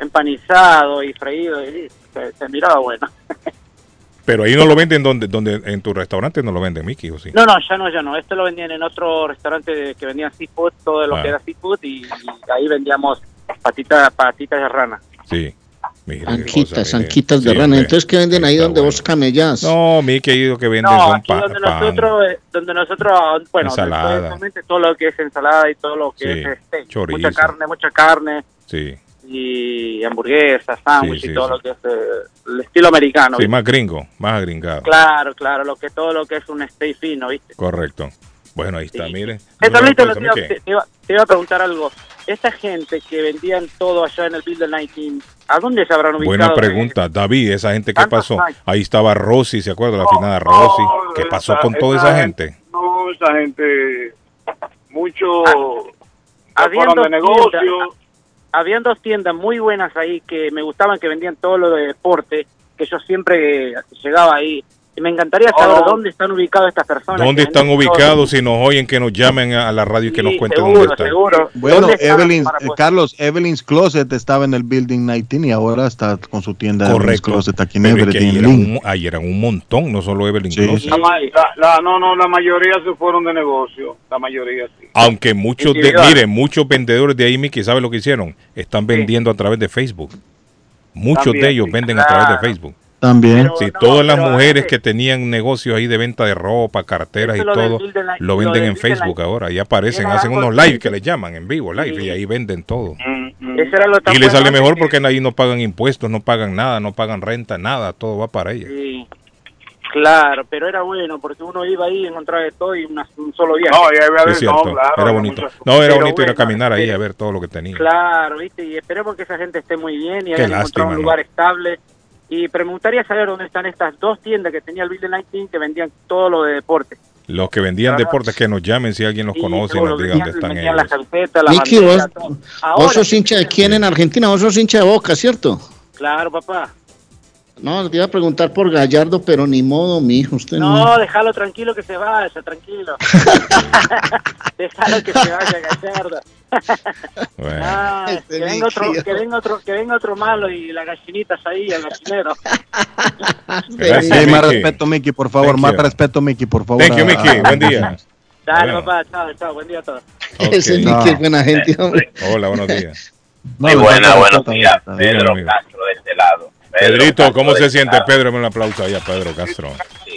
empanizado y freído y se, se miraba bueno. Pero ahí no lo venden donde, donde en tu restaurante no lo venden, Mickey, ¿o sí? No, no, ya no, ya no. Esto lo vendían en otro restaurante que vendían seafood, todo lo Ah. que era seafood y, y ahí vendíamos patitas patitas de rana. Sí. Anquitas, cosa, anquitas de Sí, rana. Entonces, ¿qué venden ahí donde vos camellas? No, ahí lo que venden No, son aquí pa- donde pan. nosotros, eh, donde nosotros, bueno, Ensalada. todo lo que es ensalada y todo lo que Sí, es este, chorizo. mucha carne, mucha carne Sí, y hamburguesas, sándwich Sí, sí, y todo sí. lo que es eh, el estilo americano. sí, ¿viste? más gringo, más agringado. Claro, claro, lo que todo lo que es un steak fino, ¿viste? Correcto. Bueno, ahí está, mire. Eh, Número Carlito, de te, iba, te iba- te iba a preguntar algo. Esta gente que vendían todo allá en el Builder 19, ¿a dónde se habrán ubicado? Buena pregunta, David, esa gente que Tantos pasó, años. ahí estaba Rosy, ¿se acuerda? La finada Rosy, ¿qué pasó con toda esa gente? No, esa gente, mucho Ah, Habían fueron dos, de negocio. tiendas, habían dos tiendas muy buenas ahí que me gustaban, que vendían todo lo de deporte, que yo siempre llegaba ahí. Y me encantaría saber Oh. dónde están ubicadas estas personas. ¿Dónde están ubicados? Si nos oyen, que nos llamen a la radio y que nos cuenten seguro, dónde están. seguro. Bueno, ¿Dónde están Evelyn, eh, Carlos, Evelyn's Closet estaba en el Building 19 y ahora está con su tienda de Evelyn's Correcto. Closet aquí en Everett, ahí eran, un, ahí eran un montón, no solo Evelyn Sí. Closet. La, ma- la- la- no, no, la mayoría se fueron de negocio. La mayoría sí. Aunque muchos de, Individual. mire, muchos vendedores de ahí, Mickey, ¿sabe lo que hicieron? Están vendiendo a través de Facebook. Muchos También, de ellos sí. venden a través de. Facebook. También. Sí, todas las mujeres que tenían negocios ahí de venta de ropa, carteras y lo todo, la- lo venden en Facebook ahora. Y aparecen, hacen unos live que le llaman en vivo, live, y ahí venden todo. Eso era lo tan Y le bueno sale mejor que- porque ahí no pagan impuestos, no pagan nada, no pagan renta, nada, todo va para ellas. Sí, claro, pero era bueno porque uno iba ahí y encontraba de todo y una- un solo viaje. No, y ahí había Sí, de- es cierto, no, claro, era bonito. No, era bonito ir a caminar ahí pero- a ver todo lo que tenía. Claro, viste, y esperemos que esa gente esté muy bien y Qué hayan encontrado un ¿no? lugar estable. Y pero me gustaría saber dónde están estas dos tiendas que tenía el Building 19 que vendían todo lo de deporte. Los que vendían deportes que nos llamen si alguien los Sí, conoce y nos diga vendían- dónde están ellos. las las Miki, vos, banderas, vos Ahora, sos hincha de quién en Argentina, vos sos hincha de Boca, ¿cierto? claro, papá. No, te iba a preguntar por Gallardo, pero ni modo, mi hijo, usted no. No, déjalo tranquilo que se vaya, tranquilo. déjalo que se vaya, Gallardo. Ah, Este que, venga otro, Miki, que, venga otro, que venga otro malo y las gallinitas ahí, el gallinero. Sí, más respeto, Mickey, por favor. Thank Más you. respeto, Mickey, por favor. Thank you, a- Buen día. Dale, Bueno. papá, chao, chao, buen día a todos. Ese Ok. Miki es buena gente, hombre. Hola, buenos días. Muy No, buena, buenos días. Pedro. Castro de este lado. Pedro Pedrito, Castro ¿cómo se siente? Pedro, un aplauso ahí a Pedro Castro.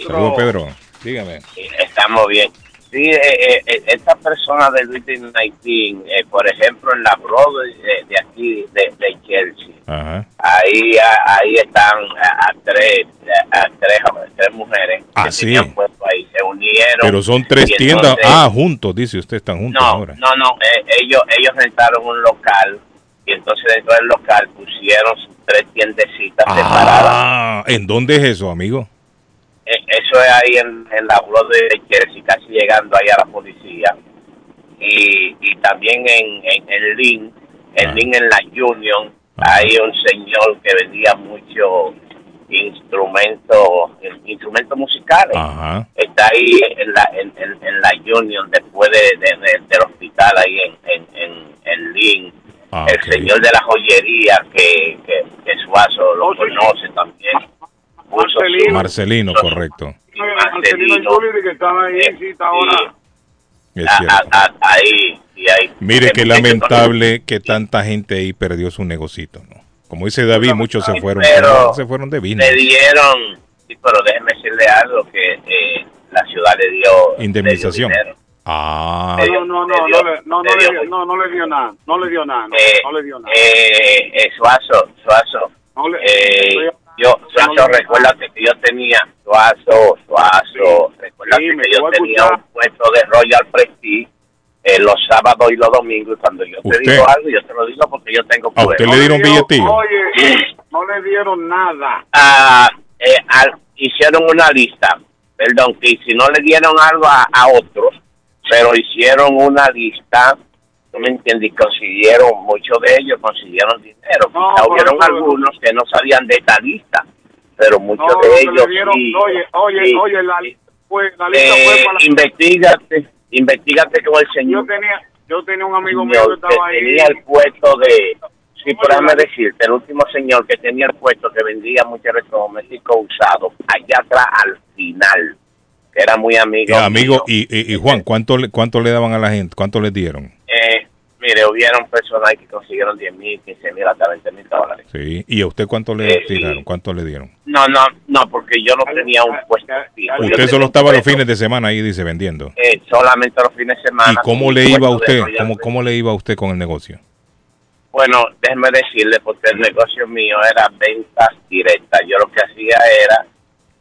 Saludos, Pedro. Dígame. Estamos bien. Sí, eh, eh, eh, esta persona del Building 19, eh, por ejemplo, en la Broadway de, de aquí, de, de Chelsea, Ajá. ahí a- ahí están a, a tres a tres, tres mujeres Ah, que sí. ahí, se unieron. Pero son tres tiendas. entonces- Ah, juntos, dice usted, están juntos no, ahora. no, no, eh, ellos ellos rentaron un local y entonces dentro del local pusieron tres tiendecitas separadas. Ah, ¿en dónde es eso, amigo? Eh, Eso es ahí en, en la Broadway de Chelsea, casi llegando ahí a la policía. Y, y también en, en, en Lynn, en Ah. Lynn en la Union, hay un señor que vendía muchos instrumentos instrumentos musicales. Ajá. Está ahí en la, en, en, en la Union, después de, de- de- del hospital, ahí en, en, en, en Lynn. Ah, el ok. señor de la joyería, que, que, que Suazo lo conoce también. Su- Marcelino, correcto. Marcelino que están ahí, sí, está ahora. Es a- cierto. a- a- ahí, y ahí. Mire qué lamentable que tanta gente ahí perdió su negocito, ¿no? Como dice David, muchos se fueron, Pero se fueron de Le business. dieron, sí, pero déjeme decirle algo, que eh, la ciudad le dio Indemnización. le dio. Ah, No, no, no, no, no, le, no, no, le dio, no, no le dio nada, no le dio nada, no, Eh, no le dio nada. Eh, eh, Suazo, Suazo, No le, eh, Yo, Suazo, recuérdate que yo tenía, Suazo, Suazo, recuérdate Sí, me que yo tenía un puesto de Royal Prestige eh, los sábados y los domingos. Y cuando yo te ¿Usted? digo algo, yo te lo digo porque yo tengo ¿A usted le dieron billetillo? Oye, no le dieron nada. Ah, eh, al- hicieron una lista, perdón, que si no le dieron algo a, a otros, pero hicieron una lista, ¿tú me entiendes? Y consiguieron, muchos de ellos consiguieron dinero. No, Quizá hubieron algunos que no sabían de esta lista, pero muchos No, de ellos dieron, sí. oye, oye, sí. oye, la, lista Eh, fue para la... investigate, investigate con el Yo señor, tenía, yo tenía un amigo mío que que estaba ahí. tenía el puesto de... Sí, déjame decirte, el último señor que tenía el puesto que vendía muchos electrodomésticos usados, allá atrás al final, era muy amigo. Eh, amigo, y, y- y Juan, ¿cuánto le, ¿cuánto le daban a la gente? ¿Cuánto les dieron? Eh, mire, hubieron personas que consiguieron 10 mil, 15 mil, hasta 20 mil dólares. Sí. ¿Y a usted cuánto le Eh, tiraron? ¿Cuánto le dieron? No, no, no, porque yo no tenía un puesto fijo. Usted solo estaba los fines de semana ahí, dice, vendiendo. eh, solamente los fines de semana. ¿Y cómo le iba a usted? ¿Cómo, ¿Cómo le iba a usted con el negocio? Bueno, déjeme decirle, porque el negocio mío era ventas directas. Yo lo que hacía era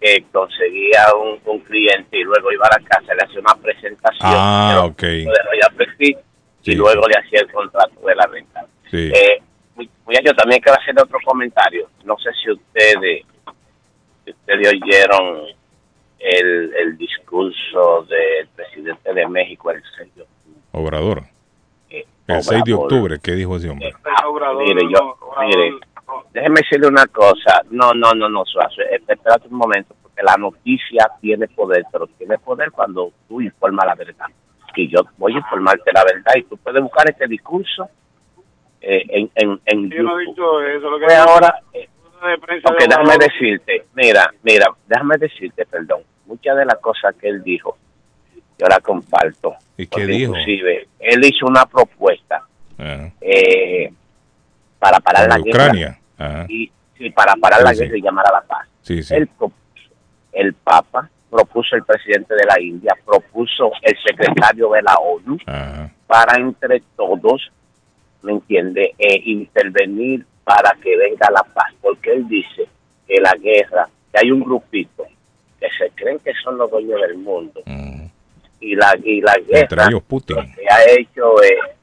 que conseguía un, un cliente y luego iba a la casa, le hacía una presentación Ah, de Royal Prestige, Sí, y luego le hacía el contrato de la venta. Sí. Eh, mu- muchachos, también quiero hacer otro comentario. No sé si ustedes, si ustedes oyeron el, el discurso del presidente de México, el señor Obrador. Eh, El 6 de Obrador. octubre, ¿qué dijo ese hombre? Mire, yo, mire, déjeme decirle una cosa. No, no, no, no, Suazo. eh, Espérate un momento, porque la noticia tiene poder, pero tiene poder cuando tú informas la verdad. Y yo voy a informarte la verdad y tú puedes buscar este discurso eh, en, en, en Yo no he YouTube. dicho eso. Lo que Fue ahora, eh, déjame decirte, mira, mira, déjame decirte, perdón, muchas de las cosas que él dijo, yo la comparto. ¿Y qué dijo? Inclusive, él hizo una propuesta Ajá. eh, para parar Para la guerra Ucrania. Ajá. y, y para parar Sí, la sí. guerra y llamar a la paz. Sí. Él propuso, el Papa propuso el presidente de la India, propuso el secretario de la ONU Ajá. para entre todos, ¿me entiende?, eh, intervenir para que venga la paz, porque él dice que la guerra, que hay un grupito que se creen que son los dueños del mundo, y la y la guerra ellos Putin. que ha hecho es-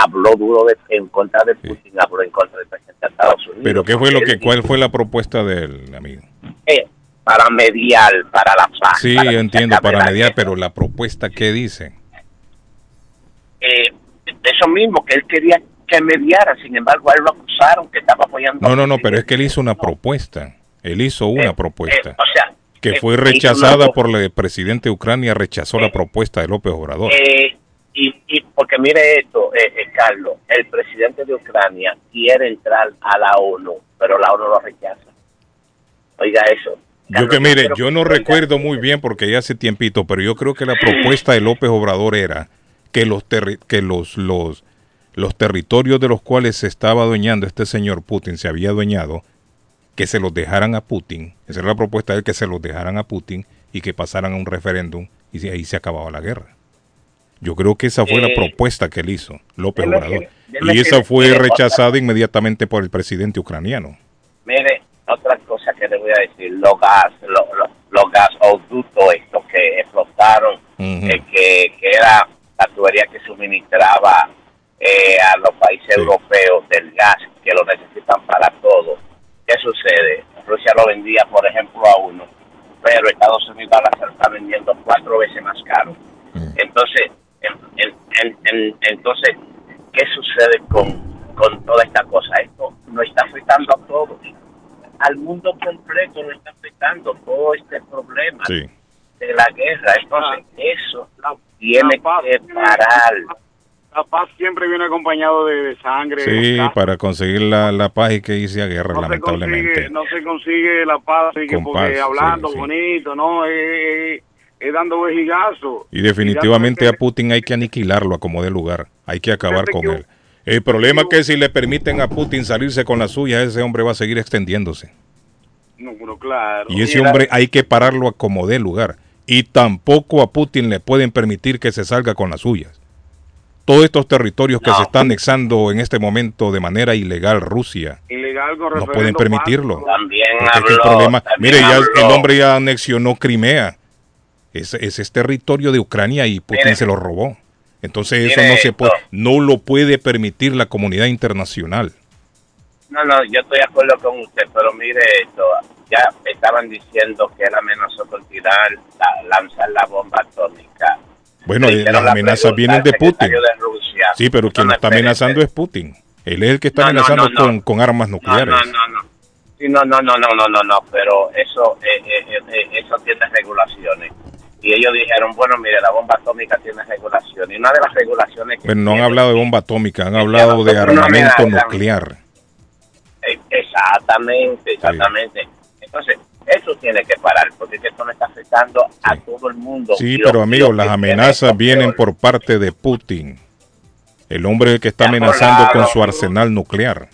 habló duro de, en contra de Putin, habló en contra del presidente de Estados Unidos. Pero ¿qué fue lo que, cuál fue la propuesta del amigo? eh, para mediar, para la paz. Sí, yo entiendo, para mediar, pero la propuesta, ¿qué dice? Eh, eso mismo, que él quería que mediara, sin embargo, a él lo acusaron que estaba apoyando. No, no, no, pero es que él hizo una propuesta. Él hizo una propuesta. Eh, o sea, que eh, fue rechazada una- por el presidente de Ucrania, rechazó la propuesta de López Obrador. Eh, y, y porque mire esto, eh, eh, Carlos, el presidente de Ucrania quiere entrar a la ONU, pero la ONU lo rechaza. Oiga eso. Yo que mire, yo no recuerdo muy bien porque ya hace tiempito, pero yo creo que la propuesta de López Obrador era que los terri- que los los los territorios de los cuales se estaba adueñando este señor Putin, se había adueñado, que se los dejaran a Putin. Esa era la propuesta de él, que se los dejaran a Putin y que pasaran a un referéndum y ahí se acababa la guerra. Yo creo que esa fue la Eh, propuesta que él hizo, López déjeme Obrador. déjeme Y esa fue rechazada inmediatamente por el presidente ucraniano. Mire, otra cosa que le voy a decir, los gas, los, los, los gasoductos estos que explotaron, eh, que, que era la tubería que suministraba eh, a los países europeos del gas, que lo necesitan para todo. ¿Qué sucede? Rusia lo vendía, por ejemplo, a uno, pero Estados Unidos ahora se lo está vendiendo cuatro veces más caro. Entonces, en- en- en- en- entonces, ¿qué sucede con, con toda esta cosa? Esto nos está afectando a todos. Al mundo completo nos está afectando todo este problema Sí. de la guerra. Entonces, eso tiene que parar. La paz siempre viene acompañado de, de sangre. Sí, para conseguir la, la paz y que hice a guerra, no se lamentablemente. consigue, no se consigue la paz así que porque paz, hablando sí, sí. bonito, no, es dando vejigazos. Y definitivamente a Putin hay que aniquilarlo a como de lugar. Hay que acabar con él. El problema es que si le permiten a Putin salirse con la suya, ese hombre va a seguir extendiéndose. No, pero claro. Y ese hombre hay que pararlo a como de lugar. Y tampoco a Putin le pueden permitir que se salga con las suyas. todos estos territorios que se están anexando en este momento de manera ilegal Rusia. Ilegal con No pueden permitirlo. También Porque es que el habló- problema, también mire, ya habló- el hombre ya anexionó Crimea. Ese, ese es territorio de Ucrania y Putin Mire. se lo robó. Entonces eso no se puede, esto. no lo puede permitir la comunidad internacional. No, no, yo estoy de acuerdo con usted, pero mire esto, ya estaban diciendo que él amenazó tirar, la- lanzar la bomba atómica. Bueno, eh, las la amenazas vienen de Putin. secretario de Rusia. Sí, pero quien No, lo está amenazando es Putin. Él es el que está No, amenazando no. Con, con armas nucleares. no, no, no. Sí, no, no, no, no, no, no, no, pero eso, eh, eh, eh, eso tiene regulaciones. Y ellos dijeron, bueno, mire, la bomba atómica tiene regulaciones. Y una de las regulaciones que Pero no han hablado de bomba atómica, han hablado de armamento nuclear. Exactamente, exactamente. Entonces, eso tiene que parar, porque esto no está afectando a todo el mundo. Sí, lo- pero amigos, las amenazas vienen por parte de Putin. El hombre que está amenazando con su arsenal nuclear.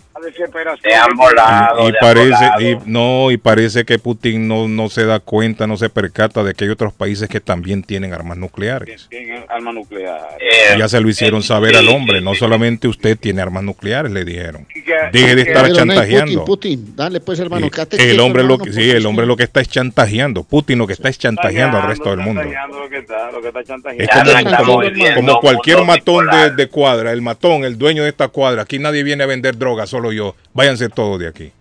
Se han volado. Y, y se han parece volado. y no y parece que Putin no, no se da cuenta, no se percata de que hay otros países que también tienen armas nucleares. Tienen arma nuclear. Eh, ya se lo hicieron saber al hombre, no solamente usted tiene armas nucleares, le dijeron. Deje de estar chantajeando. Putin, Putin, dale pues hermano, quédate El hombre lo hermano, que, porque sí, el hombre lo que está es chantajeando. Putin lo que está es chantajeando al resto del mundo. Lo que está, lo que está. Es Ya como, como- como cualquier matón de, de cuadra, el matón, el dueño de esta cuadra. Aquí nadie viene a vender droga, solo yo. Váyanse todos de aquí.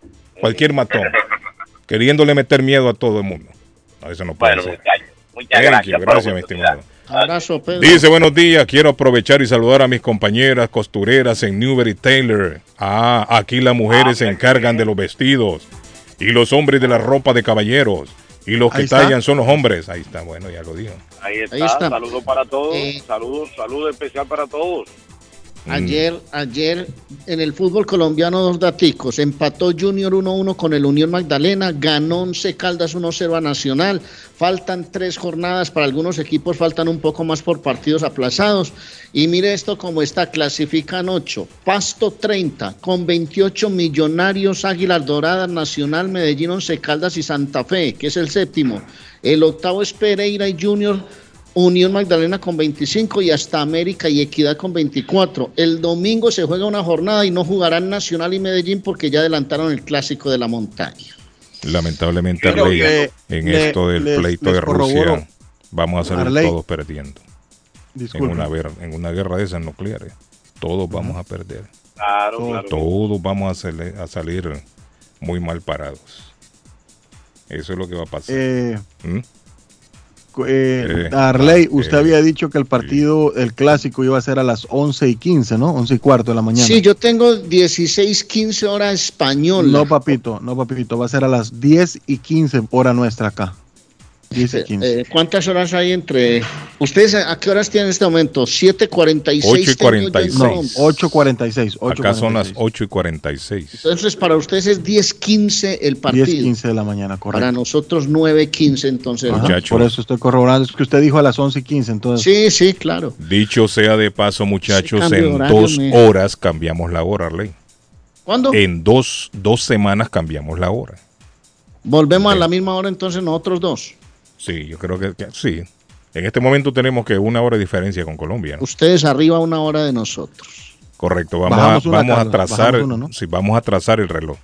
Cualquier matón. Queriéndole meter miedo a todo el mundo. No, eso no puede Bueno, ser. muchachos, muchas Thank gracias. you, por la gracias, mi oportunidad. estimado. Abrazo, Pedro. Dice, buenos días, quiero aprovechar y saludar a mis compañeras costureras en Newbery Taylor. Ah, aquí las mujeres se encargan de los vestidos y los hombres de la ropa de caballeros. Y los que está. tallan son los hombres. Ahí está, bueno, ya lo dijo. Ahí está, Ahí está. saludos para todos, Eh. saludos, saludos especial para todos. Ayer, ayer en el fútbol colombiano, dos daticos. Empató Junior 1-1 con el Unión Magdalena, ganó 11 Caldas 1-0 a Nacional. Faltan tres jornadas para algunos equipos, faltan un poco más por partidos aplazados. Y mire esto como está, clasifican 8, Pasto 30, con 28 millonarios, Águilas Doradas, Nacional, Medellín, Once Caldas y Santa Fe, que es el séptimo. El octavo es Pereira y Junior Unión Magdalena con 25 y hasta América y Equidad con 24. El domingo se juega una jornada y no jugarán Nacional y Medellín porque ya adelantaron el clásico de la montaña. Lamentablemente, Creo Arley, que en le- esto del les- pleito les de. Rusia, vamos a salir Arley. todos perdiendo. En una, en una guerra de esas nucleares, todos vamos a perder. Claro, Todo- claro. Todos vamos a, sale- a salir muy mal parados. Eso es lo que va a pasar. Eh, ¿Mm? Eh, Arley, ah, usted eh, había dicho que el partido, el clásico, iba a ser a las 11 y 15, ¿no? 11 y cuarto de la mañana. Sí, yo tengo 16, 15 horas española. No, papito, no, papito, va a ser a las 10 y 15 hora nuestra acá. 10 y 15. Eh, ¿Cuántas horas hay entre... ¿Ustedes a a qué horas tienen en este momento? 7.46. Ocho y tengo yo en 46. no, Colombia. 8.46. 8.46. Acá son las 8 y 46. Entonces para ustedes es 10.15 el 10 partido. 15 de la mañana, Para correcto. nosotros 9.15 entonces. Ajá, Muchacho. por eso estoy corroborando. Es que usted dijo a las 11 y 15, entonces. Sí, sí, claro. Dicho sea de paso, muchachos, en horario, dos me- horas cambiamos la hora, Arley. ¿Cuándo? En dos, dos semanas cambiamos la hora. Volvemos a Ok. la misma hora entonces nosotros dos. Sí, yo creo que, que sí. En este momento tenemos que una hora de diferencia con Colombia. ¿no? Ustedes arriba una hora de nosotros. Correcto, vamos, Bajamos a, una, vamos a trazar, uno, ¿no? sí, vamos a trazar el reloj.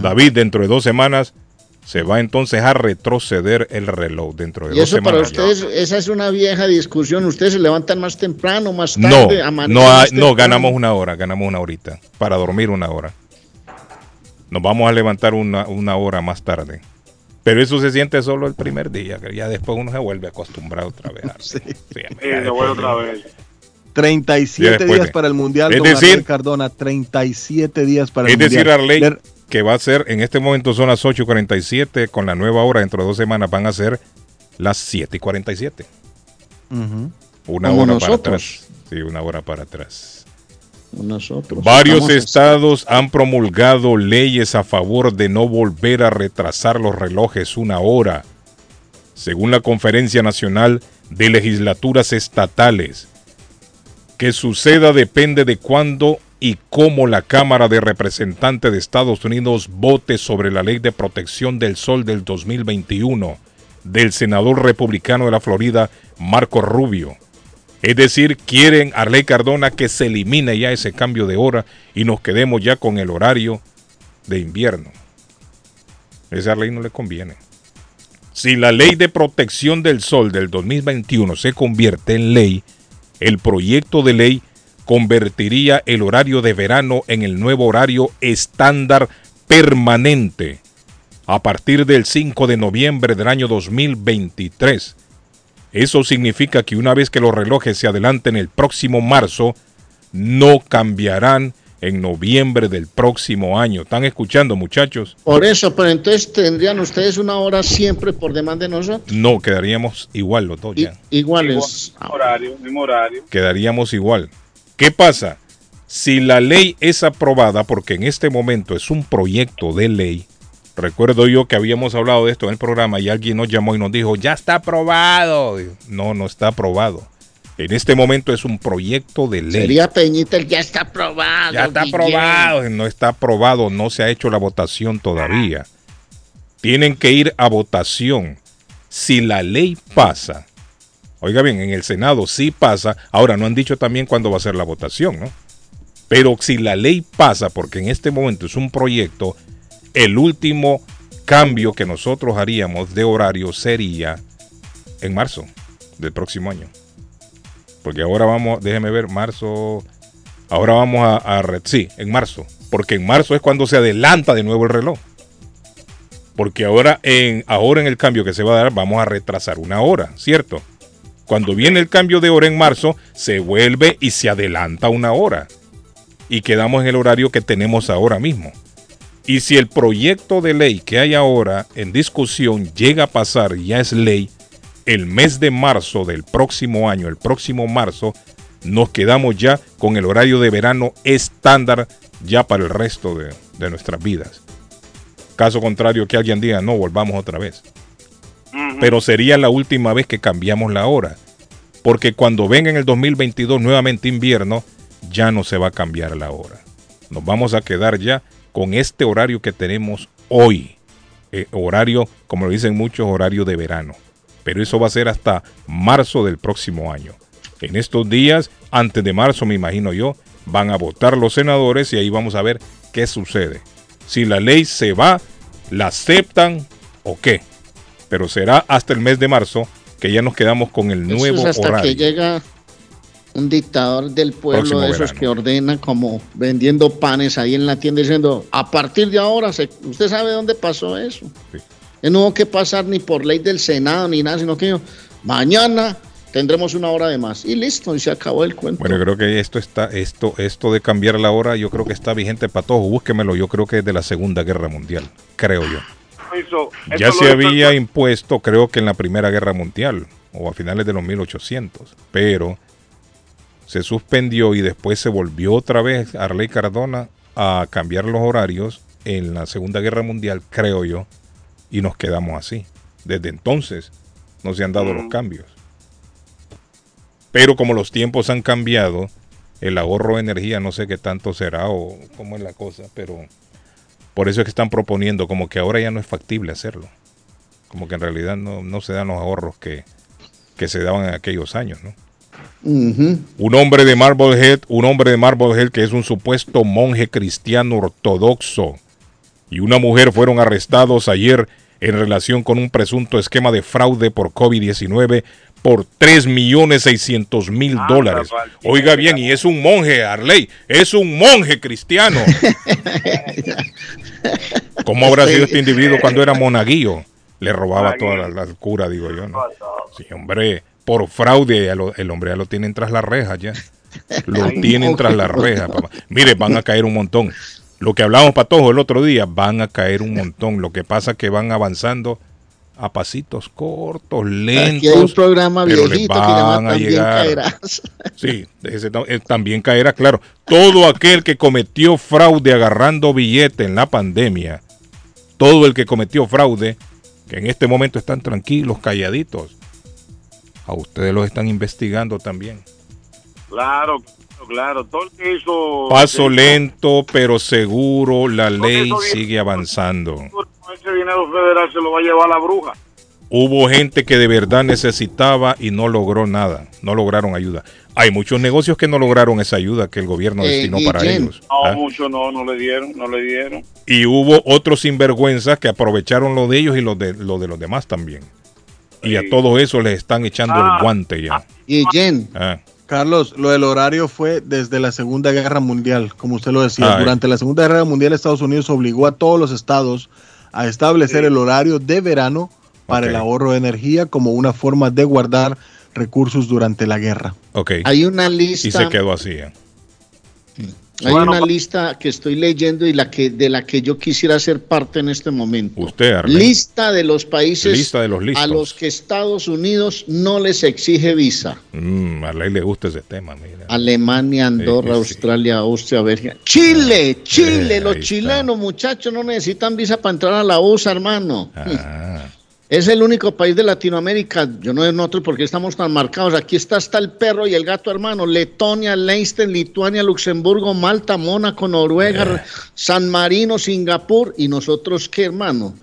David, dentro de dos semanas se va entonces a retroceder el reloj dentro de Y dos eso para semanas. ya. ustedes, esa es una vieja discusión. Ustedes se levantan más temprano, más No, tarde, no, más no, temprano. ganamos una hora, ganamos una horita para dormir una hora. Nos vamos a levantar una, una hora más tarde. Pero eso se siente solo el primer día, que ya después uno se vuelve acostumbrado otra vez. a- Sí. Sí, voy después- otra vez. 37 Ya después días para el Mundial, Es decir- Arley Cardona. 37 días para Es el decir, Mundial. Arley, Le- que va a ser, en este momento son las 8.47, con la nueva hora dentro de dos semanas van a ser las 7.47. Ujú. Una Como hora para atrás. Sí, una hora para atrás. Nosotros. Varios estados han promulgado leyes a favor de no volver a retrasar los relojes una hora. Según la Conferencia Nacional de Legislaturas Estatales, que suceda depende de cuándo y cómo la Cámara de Representantes de Estados Unidos vote sobre la Ley de Protección del Sol del 2021 del senador republicano de la Florida, Marco Rubio. Es decir, quieren Arley Cardona que se elimine ya ese cambio de hora y nos quedemos ya con el horario de invierno. Esa ley no le conviene. Si la ley de protección del sol del 2021 se convierte en ley, el proyecto de ley convertiría el horario de verano en el nuevo horario estándar permanente a partir del 5 de noviembre del año 2023. Eso significa que una vez que los relojes se adelanten el próximo marzo, no cambiarán en noviembre del próximo año. ¿Están escuchando, muchachos? Por eso, pero entonces tendrían ustedes una hora siempre por demanda de nosotros. No, quedaríamos igual los dos ya. Iguales. Mismo horario, mismo horario. Quedaríamos igual. ¿Qué pasa? Si la ley es aprobada, porque en este momento es un proyecto de ley, recuerdo yo que habíamos hablado de esto en el programa y alguien nos llamó y nos dijo, ya está aprobado. No, no está aprobado. En este momento es un proyecto de ley. Sería Peñita el ya está aprobado. Ya está aprobado, no está aprobado, no se ha hecho la votación todavía. Tienen que ir a votación. Si la ley pasa, oiga bien, en el Senado sí pasa, ahora no han dicho también cuándo va a ser la votación, ¿no? Pero si la ley pasa, porque en este momento es un proyecto, el último cambio que nosotros haríamos de horario sería en marzo del próximo año. Porque ahora vamos, déjeme ver, marzo. Ahora vamos a, a sí, en marzo. Porque en marzo es cuando se adelanta de nuevo el reloj. Porque ahora en, ahora en el cambio que se va a dar, vamos a retrasar una hora, ¿cierto? Cuando viene el cambio de hora en marzo, se vuelve y se adelanta una hora. Y quedamos en el horario que tenemos ahora mismo. Y si el proyecto de ley que hay ahora en discusión llega a pasar y ya es ley, el mes de marzo del próximo año, el próximo marzo, nos quedamos ya con el horario de verano estándar ya para el resto de, de nuestras vidas. Caso contrario, que alguien diga, no, volvamos otra vez. Pero sería la última vez que cambiamos la hora. Porque cuando venga en el 2022 nuevamente invierno, ya no se va a cambiar la hora. Nos vamos a quedar ya con este horario que tenemos hoy. Eh, horario, como lo dicen muchos, horario de verano. Pero eso va a ser hasta marzo del próximo año. En estos días, antes de marzo, me imagino yo, van a votar los senadores y ahí vamos a ver qué sucede. Si la ley se va, la aceptan o qué. Pero será hasta el mes de marzo que ya nos quedamos con el Eso nuevo es hasta horario. que llega un dictador del pueblo Próximo de esos verano. que ordena como vendiendo panes ahí en la tienda diciendo, a partir de ahora, se- ¿usted sabe dónde pasó eso? Eh, No hubo que pasar ni por ley del Senado ni nada, sino que dijo, mañana tendremos una hora de más. Y listo, y se acabó el cuento. Bueno, yo creo que esto está, esto, esto de cambiar la hora, yo creo que está vigente para todos. Búsquemelo, yo creo que es de la Segunda Guerra Mundial, creo yo. Eso- Ya se había impuesto, creo que en la Primera Guerra Mundial, o a finales de los 1800, pero se suspendió y después se volvió otra vez Arley Cardona a cambiar los horarios en la Segunda Guerra Mundial, creo yo, y nos quedamos así. Desde entonces no se han dado los cambios. Pero como los tiempos han cambiado, el ahorro de energía no sé qué tanto será o cómo es la cosa, pero por eso es que están proponiendo como que ahora ya no es factible hacerlo. Como que en realidad no, no se dan los ahorros que, que se daban en aquellos años, ¿no? Un hombre de Marblehead, un hombre de Marblehead que es un supuesto monje cristiano ortodoxo y una mujer fueron arrestados ayer en relación con un presunto esquema de fraude por COVID-19 por 3 millones 600 mil dólares. Oiga bien, y es un monje, Arley, es un monje cristiano. ¿Cómo habrá sido este individuo cuando era monaguillo? Le robaba toda la, la cura, digo yo, ¿no? Sí, hombre, por fraude, lo- el hombre ya lo tienen tras las rejas ya. Lo Ay, tienen no, tras las rejas, papá. Mire, van a caer un montón. Lo que hablamos Patojo el otro día, van a caer un montón. Lo que pasa es que van avanzando a pasitos cortos, lentos. Aquí hay un programa pero viejito que llama van a También llegar. Caerás. Sí, ese eh, también caerá, claro. Todo aquel que cometió fraude agarrando billete en la pandemia, todo el que cometió fraude, que en este momento están tranquilos, calladitos, a ustedes los están investigando también. Claro, claro. Todo el que hizo. Paso lento, pero seguro, la ley eso sigue avanzando. Ese dinero federal se lo va a llevar la bruja. Hubo gente que de verdad necesitaba y no logró nada, no lograron ayuda. Hay muchos negocios que no lograron esa ayuda que el gobierno Eh, destinó para ellos. No, ¿ah? mucho no, no le dieron, no le dieron. Y hubo otros sinvergüenzas que aprovecharon lo de ellos y lo de, lo de los demás también. Y a todo eso les están echando Ah. el guante ya. Guillén. Ah. Carlos, lo del horario fue desde la Segunda Guerra Mundial, como usted lo decía. Ah, Durante la Segunda Guerra Mundial, Estados Unidos obligó a todos los estados a establecer el horario de verano para el ahorro de energía como una forma de guardar recursos durante la guerra. Ok. Hay una lista. Y se quedó así. ¿eh? Hay una lista que estoy leyendo y la que de la que yo quisiera ser parte en este momento. Usted, Arley. Lista de los países Lista de los a los que Estados Unidos no les exige visa. Mm, a Ley le gusta ese tema, mira. Alemania, Andorra, Sí, sí. Australia, Austria, Bélgica. Chile, Chile, Eh, los está. chilenos, muchachos, no necesitan visa para entrar a la USA, hermano. Ah. Es el único país de Latinoamérica, yo no es nosotros porque estamos tan marcados. Aquí está hasta el perro y el gato, hermano. Letonia, Leinster, Lituania, Luxemburgo, Malta, Mónaco, Noruega, San Marino, Singapur. ¿Y nosotros qué, hermano?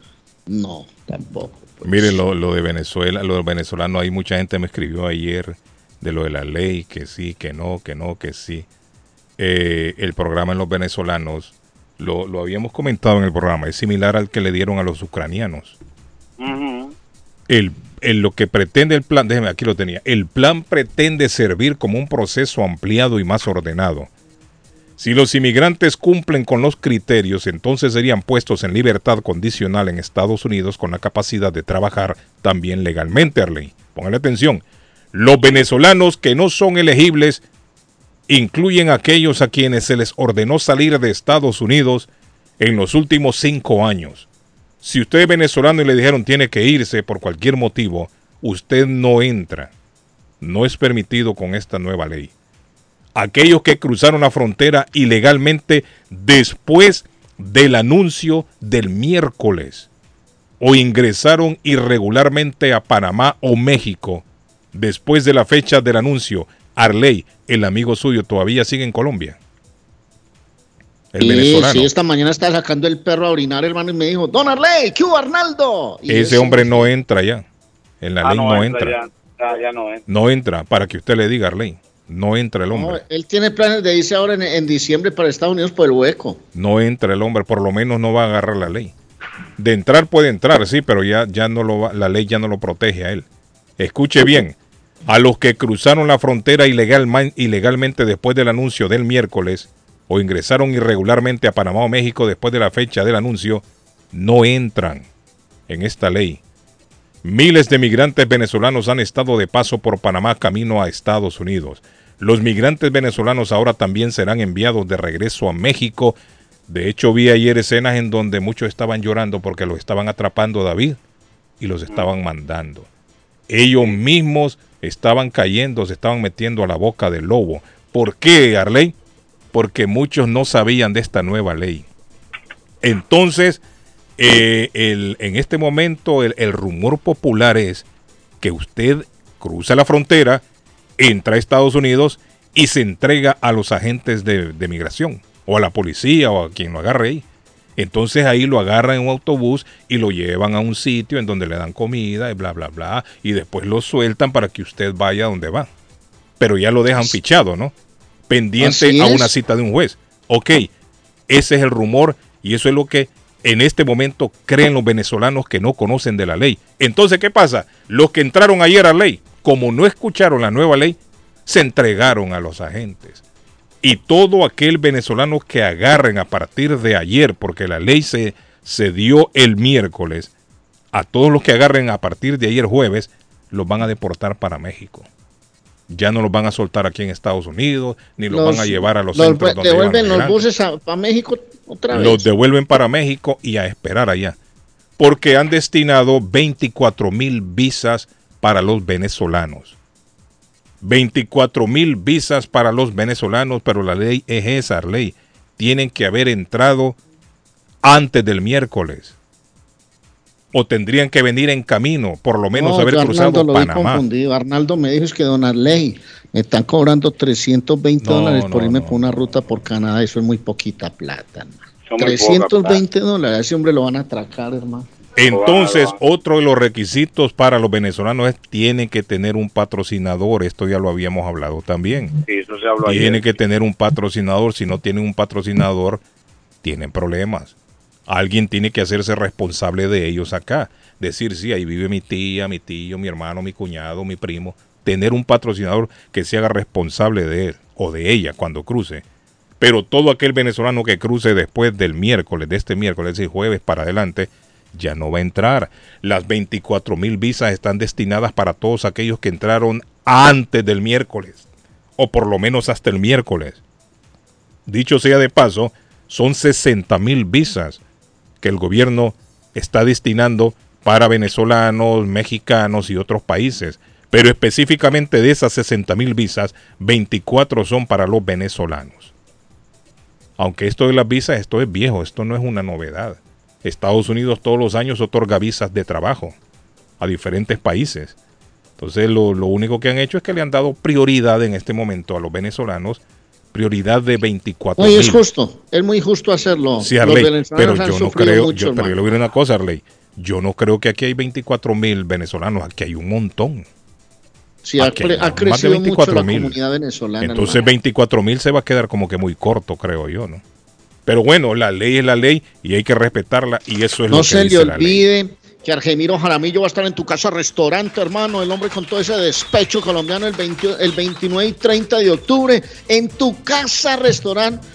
No, tampoco. Mire, lo, lo de Venezuela, lo de venezolano, hay mucha gente me escribió ayer de lo de la ley, que sí, que no, que no, que sí. Eh, el programa en los venezolanos, lo, lo habíamos comentado en el programa, es similar al que le dieron a los ucranianos. El, lo que pretende el plan, déjeme, aquí lo tenía, el plan pretende servir como un proceso ampliado y más ordenado. Si los inmigrantes cumplen con los criterios, entonces serían puestos en libertad condicional en Estados Unidos con la capacidad de trabajar también legalmente, Arley. Póngale atención. Los venezolanos que no son elegibles incluyen aquellos a quienes se les ordenó salir de Estados Unidos en los últimos cinco años. Si usted es venezolano y le dijeron tiene que irse por cualquier motivo, usted no entra. No es permitido con esta nueva ley. Aquellos que cruzaron la frontera ilegalmente después del anuncio del miércoles o ingresaron irregularmente a Panamá o México después de la fecha del anuncio, Arley, el amigo suyo, todavía sigue en Colombia. El Sí, venezolano. sí, esta mañana estaba sacando el perro a orinar, hermano, y me dijo, Don Arley, ¿qué hubo, Arnaldo? Y Ese yo, hombre no entra ya. En la Ah, ley no, entra. Ya, ya, ya no entra. No entra, para que usted le diga, Arley. No entra el No, hombre. él tiene planes de irse ahora en, en diciembre para Estados Unidos por el hueco. No entra el hombre, por lo menos no va a agarrar la ley. De entrar puede entrar, sí, pero ya, ya no lo va- la ley ya no lo protege a él. Escuche bien, a los que cruzaron la frontera ilegalma- ilegalmente después del anuncio del miércoles o ingresaron irregularmente a Panamá o México después de la fecha del anuncio, no entran en esta ley. Miles de migrantes venezolanos han estado de paso por Panamá camino a Estados Unidos. Los migrantes venezolanos ahora también serán enviados de regreso a México. De hecho, vi ayer escenas en donde muchos estaban llorando porque los estaban atrapando David y los estaban mandando. Ellos mismos estaban cayendo, se estaban metiendo a la boca del lobo. ¿Por qué, Arley? Porque muchos no sabían de esta nueva ley. Entonces, eh, el- en este momento el, rumor popular es que usted cruza la frontera, entra a Estados Unidos y se entrega a los agentes de, de migración, o a la policía, o a quien lo agarre ahí. Entonces ahí lo agarran en un autobús y lo llevan a un sitio en donde le dan comida y bla, bla, bla, y después lo sueltan para que usted vaya donde va. Pero ya lo dejan fichado, ¿no? Pendiente a una cita de un juez. Ok, ese es el rumor y eso es lo que en este momento creen los venezolanos que no conocen de la ley. Entonces, ¿qué pasa? Los que entraron ayer a la ley, como no escucharon la nueva ley, se entregaron a los agentes. Y todo aquel venezolano que agarren a partir de ayer, porque la ley se, se dio el miércoles, a todos los que agarren a partir de ayer jueves, los van a deportar para México. Ya no los van a soltar aquí en Estados Unidos, ni los, van a llevar a los, centros donde devuelven los buses a, a México otra vez. los devuelven para México y a esperar allá. Porque han destinado 24 mil visas para los venezolanos. 24 mil visas para los venezolanos, pero la ley es esa ley. Tienen que haber entrado antes del miércoles. O tendrían que venir en camino, por lo menos No, haber cruzado Arnaldo lo vi Panamá. confundido. Arnaldo me dijo es que Don Arley me están cobrando 320 No, dólares por no, irme por una ruta por Canadá. Eso es muy poquita plata, hermano. Son muy 320 poca dólares. A ese hombre lo van a atracar, hermano. Entonces, otro de los requisitos para los venezolanos es tienen que tener un patrocinador. Esto ya lo habíamos hablado también. Sí, eso se habló Tiene ayer. que tener un patrocinador. Si no tienen un patrocinador, tienen problemas. Alguien tiene que hacerse responsable de ellos acá. Decir, sí, ahí vive mi tía, mi tío, mi hermano, mi cuñado, mi primo. Tener un patrocinador que se haga responsable de él o de ella cuando cruce. Pero todo aquel venezolano que cruce después del miércoles, de este miércoles, es decir, jueves para adelante, ya no va a entrar. Las 24 mil visas están destinadas para todos aquellos que entraron antes del miércoles, o por lo menos hasta el miércoles. Dicho sea de paso, son 60 mil visas que el gobierno está destinando para venezolanos, mexicanos y otros países. Pero específicamente de esas 60 mil visas, 24 son para los venezolanos. Aunque esto de las visas, esto es viejo, esto no es una novedad. Estados Unidos todos los años otorga visas de trabajo a diferentes países. Entonces lo, lo único que han hecho es que le han dado prioridad en este momento a los venezolanos, prioridad de 24 Oye, es mil. justo, es muy justo hacerlo. Sí, Arley, pero yo no creo, mucho, yo, pero yo le voy a una cosa, Arley. Yo no creo que aquí hay 24 mil venezolanos, aquí hay un montón. Sí, ha, Aquí hay cre- ha más de crecido mucho la 24.000. comunidad venezolana. Entonces hermano. 24 mil se va a quedar como que muy corto, creo yo, ¿no? Pero bueno, la ley es la ley y hay que respetarla y eso es no lo que se le dice la ley. Que Argemiro Jaramillo va a estar en tu casa restaurante, hermano, el hombre con todo ese despecho colombiano el, 20 el 29 y 30 de octubre en tu casa restaurante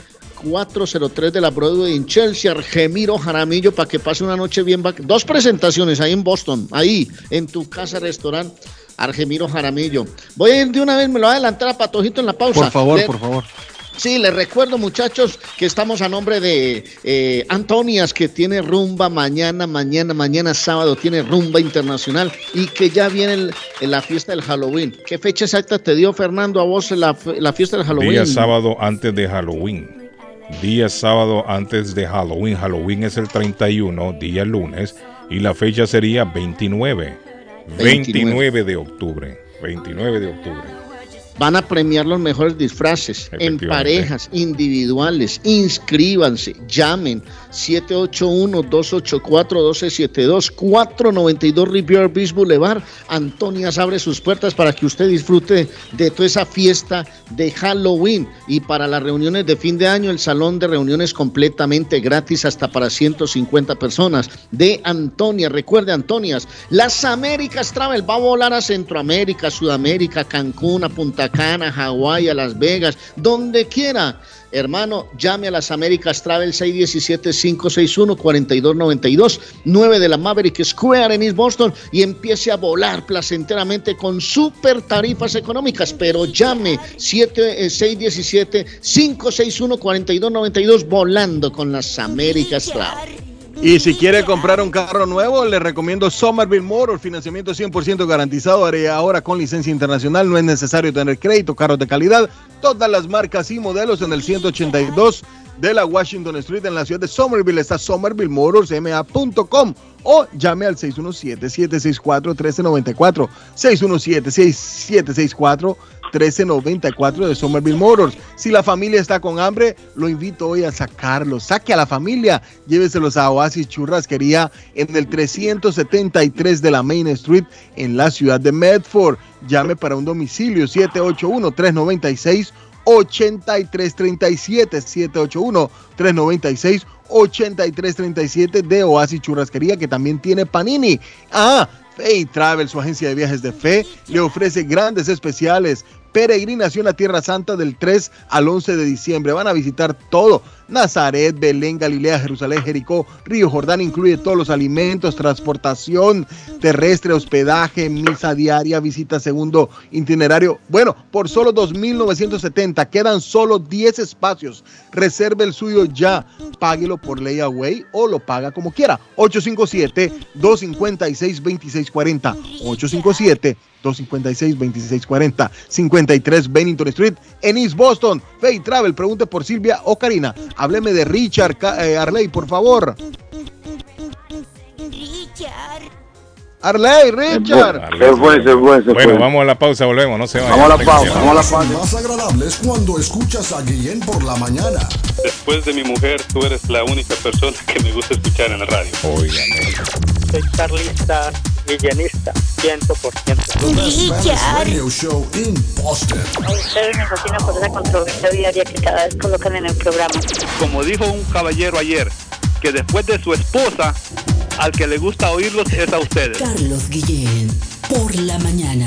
403 de la Broadway en Chelsea, Argemiro Jaramillo, para que pase una noche bien. Dos presentaciones ahí en Boston, ahí en tu casa restaurante. Argemiro Jaramillo. Voy a ir de una vez, me lo voy a adelantar a Patojito en la pausa. Por favor, Le- por favor. Sí, les recuerdo muchachos que estamos a nombre de eh, Antonias que tiene rumba mañana, mañana, mañana sábado tiene rumba internacional y que ya viene el- la fiesta del Halloween. ¿Qué fecha exacta te dio Fernando a vos la, la fiesta del Halloween? Día sábado antes de Halloween. Día sábado antes de Halloween. Halloween es el 31, día lunes. Y la fecha sería 29. 29 de octubre. 29 de octubre. Van a premiar los mejores disfraces en parejas, individuales. Inscríbanse, llamen 781-284-1272, 492 Riviera Beach Boulevard. Antonias abre sus puertas para que usted disfrute de toda esa fiesta de Halloween. Y para las reuniones de fin de año, el salón de reuniones completamente gratis hasta para 150 personas de Antonia. Recuerde, Antonias, las Américas Travel va a volar a Centroamérica, Sudamérica, Cancún, a Punta Cana, Hawái, a Las Vegas, donde quiera. Hermano, llame a las Américas Travel 617-561-4292, 9 de la Maverick Square en East Boston y empiece a volar placenteramente con super tarifas económicas. Pero llame 7, eh, 617-561-4292 volando con las Américas Travel. Y si quiere comprar un carro nuevo, le recomiendo Somerville Motors, financiamiento 100% garantizado, ahora con licencia internacional, no es necesario tener crédito, carros de calidad, todas las marcas y modelos en el 182 de la Washington Street en la ciudad de Somerville, está somervillemotorsma.com o llame al 617-764-1394, 617-764 1394 de Somerville Motors. Si la familia está con hambre, lo invito hoy a sacarlos. Saque a la familia, lléveselos a Oasis Churrasquería en el 373 de la Main Street en la ciudad de Medford. Llame para un domicilio 781-396. 8337 781 396 8337 de Oasis Churrasquería que también tiene Panini. Ah, Fay Travel, su agencia de viajes de fe, le ofrece grandes especiales. Peregrinación a Tierra Santa del 3 al 11 de diciembre. Van a visitar todo. Nazaret, Belén, Galilea, Jerusalén, Jericó, Río Jordán. Incluye todos los alimentos, transportación terrestre, hospedaje, misa diaria, visita segundo itinerario. Bueno, por solo 2.970. Quedan solo 10 espacios. Reserve el suyo ya. Páguelo por layaway o lo paga como quiera. 857-256-2640. 857 256-2640, 53 Bennington Street en East Boston. Fay Travel, pregunte por Silvia o Karina. Hábleme de Richard eh, Arley, por favor. Arley, Richard. Se fue, se fue, se bueno, vamos a la pausa, volvemos, no se vayan. Vamos a la pausa, vamos a la pausa. Más agradable es cuando escuchas a Guillén por la mañana. Después de mi mujer, tú eres la única persona que me gusta escuchar en la radio. Oigan. Soy carlista, villanista, 100%. The best Spanish radio show in Boston. A ustedes me fascina por esa controversia diaria que cada vez colocan en el programa. Como dijo un caballero ayer, que después de su esposa, al que le gusta oírlos es a ustedes. Carlos Guillén, por la mañana.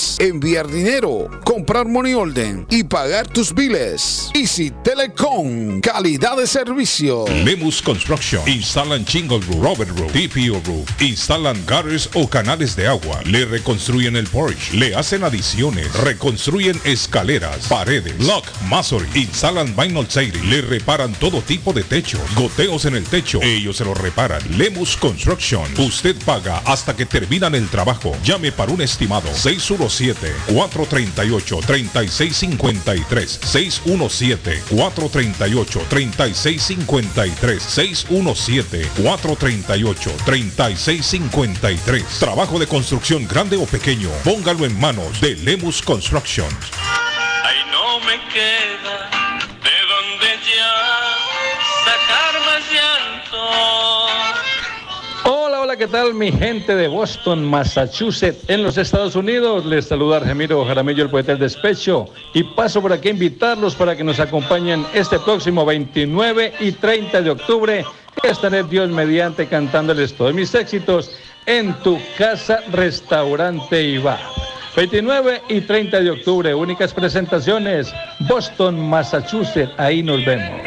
enviar dinero, comprar money order y pagar tus biles. Easy Telecom, calidad de servicio. Lemus Construction. Instalan Jingle Roof, Robert Roof, TPO Roof. Instalan gutters o canales de agua. Le reconstruyen el porch. Le hacen adiciones. Reconstruyen escaleras, paredes, block, masonry. Instalan vinyl siding. Le reparan todo tipo de techo. Goteos en el techo. Ellos se lo reparan. Lemus Construction. Usted paga hasta que terminan el trabajo. Llame para un estimado. 617-438-3653. 617-438-3653. 617-438-3653. Trabajo de construcción grande o pequeño, póngalo en manos de Lemus Construction. Ay, no me queda de donde ya sacar más llanto. Hola, ¿qué tal mi gente de Boston, Massachusetts, en los Estados Unidos? Les saluda Ramiro Jaramillo, el poeta del despecho, y paso por aquí a invitarlos para que nos acompañen este próximo 29 y 30 de octubre, estaré Dios mediante cantándoles todos mis éxitos en tu casa, restaurante y bar. 29 y 30 de octubre, únicas presentaciones, Boston, Massachusetts, ahí nos vemos.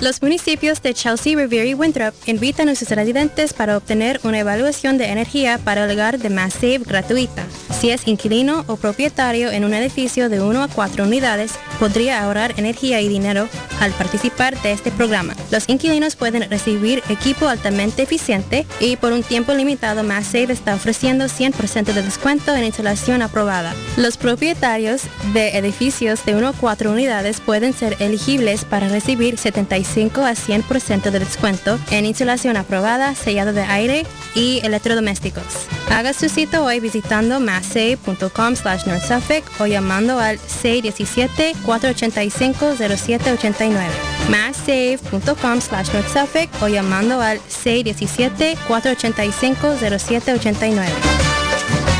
Los municipios de Chelsea, Revere y Winthrop invitan a sus residentes para obtener una evaluación de energía para el hogar de Mass Save gratuita. Si es inquilino o propietario en un edificio de 1 a 4 unidades, podría ahorrar energía y dinero al participar de este programa. Los inquilinos pueden recibir equipo altamente eficiente y por un tiempo limitado Mass Save está ofreciendo 100% de descuento en instalación aprobada. Los propietarios de edificios de 1 a 4 unidades pueden ser elegibles para recibir 75 a 100% de descuento en insulación aprobada, sellado de aire y electrodomésticos. Haga su cita hoy visitando masssave.com slash Suffolk o llamando al 617-485-0789. masssave.com slash Suffolk o llamando al 617-485-0789.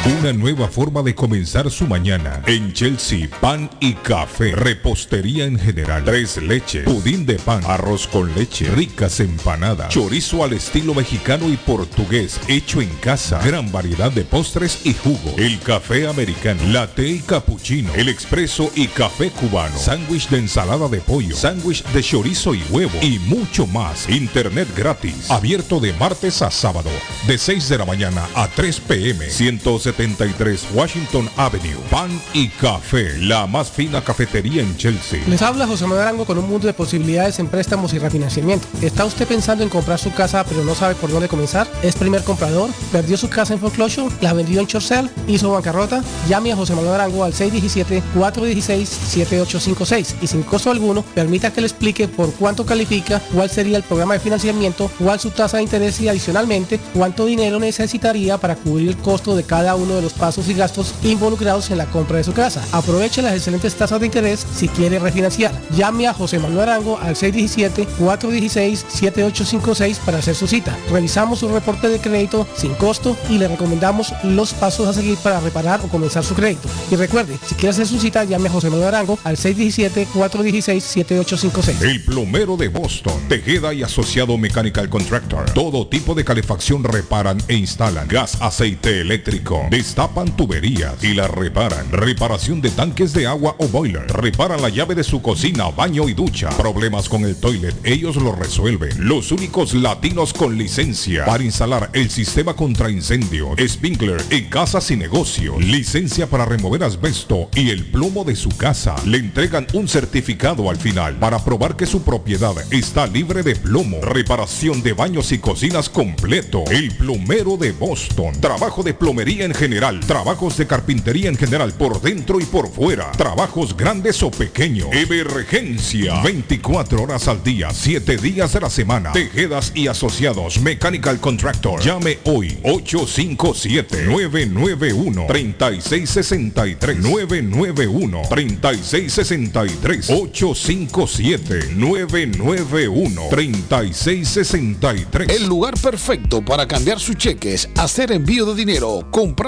Una nueva forma de comenzar su mañana. En Chelsea, pan y café. Repostería en general. Tres leches. Pudín de pan. Arroz con leche. Ricas empanadas. Chorizo al estilo mexicano y portugués. Hecho en casa. Gran variedad de postres y jugo. El café americano. Latte y cappuccino. El expreso y café cubano. Sándwich de ensalada de pollo. Sándwich de chorizo y huevo. Y mucho más. Internet gratis. Abierto de martes a sábado. De 6 de la mañana a 3 pm. 173 Washington Avenue. Pan y café, la más fina cafetería en Chelsea. Les habla José Manuel Arango con un mundo de posibilidades en préstamos y refinanciamiento. ¿Está usted pensando en comprar su casa pero no sabe por dónde comenzar? ¿Es primer comprador? ¿Perdió su casa en foreclosure? ¿La vendió en Chorcel? ¿Hizo bancarrota? Llame a José Manuel Arango al 617-416-7856 y sin costo alguno permita que le explique por cuánto califica, cuál sería el programa de financiamiento, cuál su tasa de interés y adicionalmente cuánto dinero necesitaría para cubrir el costo de cada uno de los pasos y gastos involucrados en la compra de su casa. Aproveche las excelentes tasas de interés si quiere refinanciar. Llame a José Manuel Arango al 617-416-7856 para hacer su cita. Revisamos su reporte de crédito sin costo y le recomendamos los pasos a seguir para reparar o comenzar su crédito. Y recuerde, si quiere hacer su cita, llame a José Manuel Arango al 617-416-7856. El plomero de Boston, Tejeda y Asociado Mechanical Contractor. Todo tipo de calefacción reparan e instalan. Gas, aceite eléctrico. Destapan tuberías y las reparan. Reparación de tanques de agua o boiler. Reparan la llave de su cocina, baño y ducha. Problemas con el toilet, ellos lo resuelven. Los únicos latinos con licencia para instalar el sistema contra incendio, Spinkler en casas y negocios. Licencia para remover asbesto y el plomo de su casa. Le entregan un certificado al final para probar que su propiedad está libre de plomo. Reparación de baños y cocinas completo. El plomero de Boston. Trabajo de plomería en general. Trabajos de carpintería en general por dentro y por fuera. Trabajos grandes o pequeños. Emergencia. 24 horas al día, 7 días de la semana. Tejedas y asociados. Mechanical Contractor. Llame hoy 857-991-3663. 991-3663. 857-991-3663. El lugar perfecto para cambiar sus cheques, hacer envío de dinero, comprar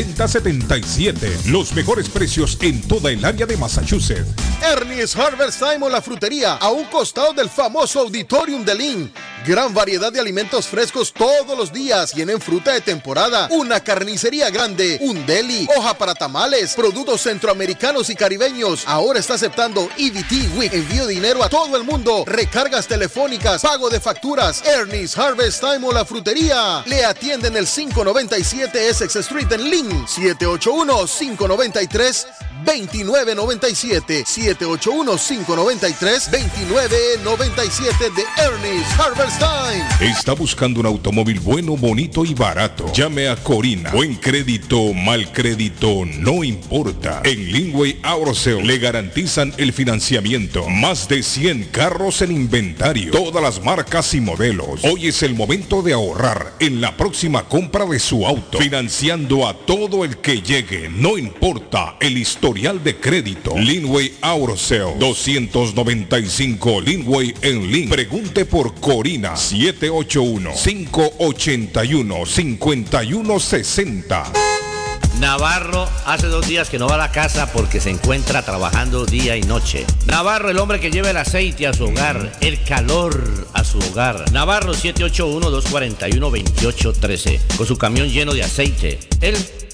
381-7077. Los mejores precios en toda el área de Massachusetts. Ernie's Harvest Time o la frutería, a un costado del famoso Auditorium de Lynn. Gran variedad de alimentos frescos todos los días. Tienen fruta de temporada, una carnicería grande, un deli, hoja para tamales, productos centroamericanos y caribeños. Ahora está aceptando EBT Week. Envío dinero a todo el mundo. Recargas telefónicas, pago de facturas. Ernie's Harvest Time o la frutería. Le atienden el 597 Essex Street en Lynn. 781-593. 2997 781-593-2997 de Ernest Harvest Time. Está buscando un automóvil bueno, bonito y barato. Llame a Corina. Buen crédito, mal crédito, no importa. En Lingway Auto Sale le garantizan el financiamiento. Más de 100 carros en inventario. Todas las marcas y modelos. Hoy es el momento de ahorrar en la próxima compra de su auto. Financiando a todo el que llegue. No importa el historial de crédito. Linway Auto Sale 295 Linway en Link. Pregunte por Corina 781-581-5160. Navarro hace dos días que no va a la casa porque se encuentra trabajando día y noche. Navarro, el hombre que lleva el aceite a su hogar, el calor a su hogar. Navarro 781-241-2813, con su camión lleno de aceite. Él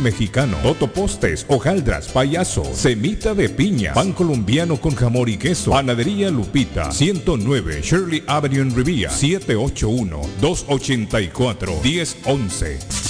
mexicano, totopostes, hojaldras, payaso, semita de piña, pan colombiano con jamón y queso, panadería Lupita, 109 Shirley Avenue en Rivia, 781-284-1011.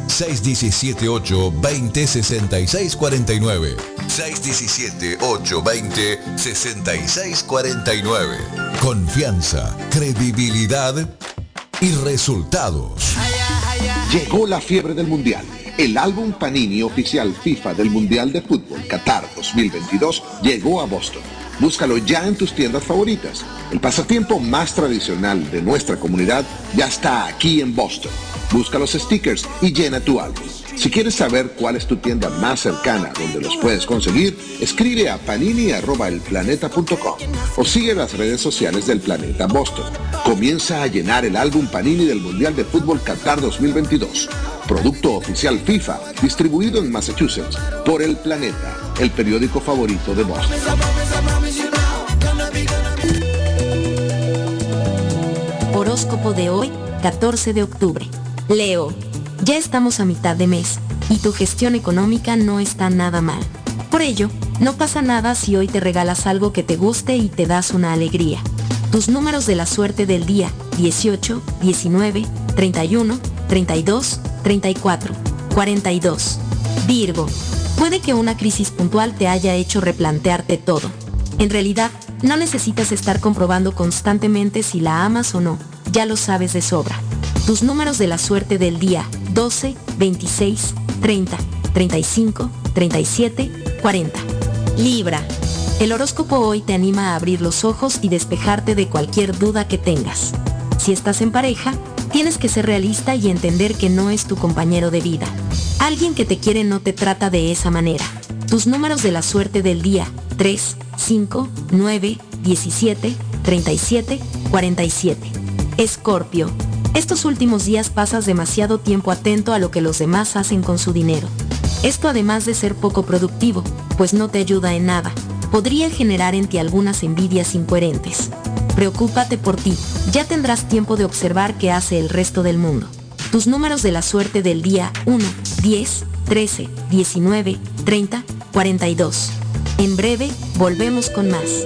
617-820-6649. 617-820-6649. Confianza, credibilidad y resultados. Llegó la fiebre del Mundial. El álbum Panini oficial FIFA del Mundial de Fútbol Qatar 2022 llegó a Boston. Búscalo ya en tus tiendas favoritas. El pasatiempo más tradicional de nuestra comunidad ya está aquí en Boston. Busca los stickers y llena tu álbum. Si quieres saber cuál es tu tienda más cercana donde los puedes conseguir, escribe a panini.elplaneta.com o sigue las redes sociales del Planeta Boston. Comienza a llenar el álbum Panini del Mundial de Fútbol Qatar 2022. Producto oficial FIFA, distribuido en Massachusetts por El Planeta, el periódico favorito de Boston. Horóscopo de hoy, 14 de octubre. Leo, ya estamos a mitad de mes y tu gestión económica no está nada mal. Por ello, no pasa nada si hoy te regalas algo que te guste y te das una alegría. Tus números de la suerte del día, 18, 19, 31, 32, 34, 42. Virgo, puede que una crisis puntual te haya hecho replantearte todo. En realidad, no necesitas estar comprobando constantemente si la amas o no, ya lo sabes de sobra. Tus números de la suerte del día, 12, 26, 30, 35, 37, 40. Libra. El horóscopo hoy te anima a abrir los ojos y despejarte de cualquier duda que tengas. Si estás en pareja, tienes que ser realista y entender que no es tu compañero de vida. Alguien que te quiere no te trata de esa manera. Tus números de la suerte del día, 3, 5, 9, 17, 37, 47. Escorpio. Estos últimos días pasas demasiado tiempo atento a lo que los demás hacen con su dinero. Esto además de ser poco productivo, pues no te ayuda en nada, podría generar en ti algunas envidias incoherentes. Preocúpate por ti, ya tendrás tiempo de observar qué hace el resto del mundo. Tus números de la suerte del día 1, 10, 13, 19, 30, 42. En breve, volvemos con más.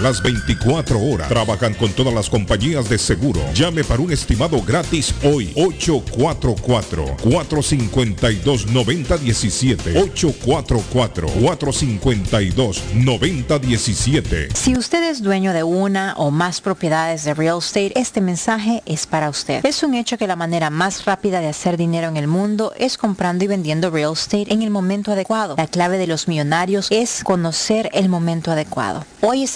las 24 horas. Trabajan con todas las compañías de seguro. Llame para un estimado gratis hoy. 844-452-9017. 844-452-9017. Si usted es dueño de una o más propiedades de real estate, este mensaje es para usted. Es un hecho que la manera más rápida de hacer dinero en el mundo es comprando y vendiendo real estate en el momento adecuado. La clave de los millonarios es conocer el momento adecuado. Hoy es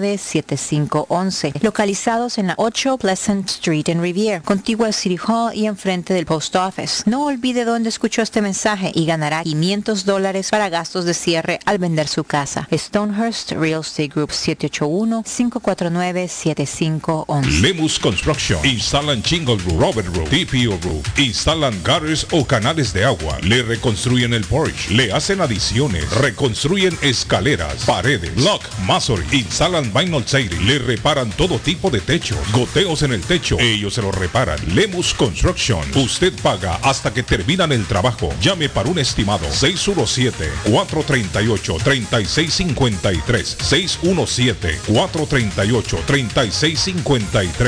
781-549-7511, localizados en la 8 Pleasant Street en Rivier, contigua al City Hall y enfrente del Post Office. No olvide dónde escuchó este mensaje y ganará 500 dólares para gastos de cierre al vender su casa. Stonehurst Real Estate Group 781-549-7511. Lemus Construction. Instalan Jingle Roof, Robert Roof, TPO Roof. Instalan gutters o canales de agua. Le reconstruyen el porch. Le hacen adiciones. Reconstruyen escaleras, paredes, lock, masonry. Instalan vinyl siding. Le reparan todo tipo de techo. Goteos en el techo. Ellos se lo reparan. Lemus Construction. Usted paga hasta que terminan el trabajo. Llame para un estimado. 617-438-3653. 617-438-3653.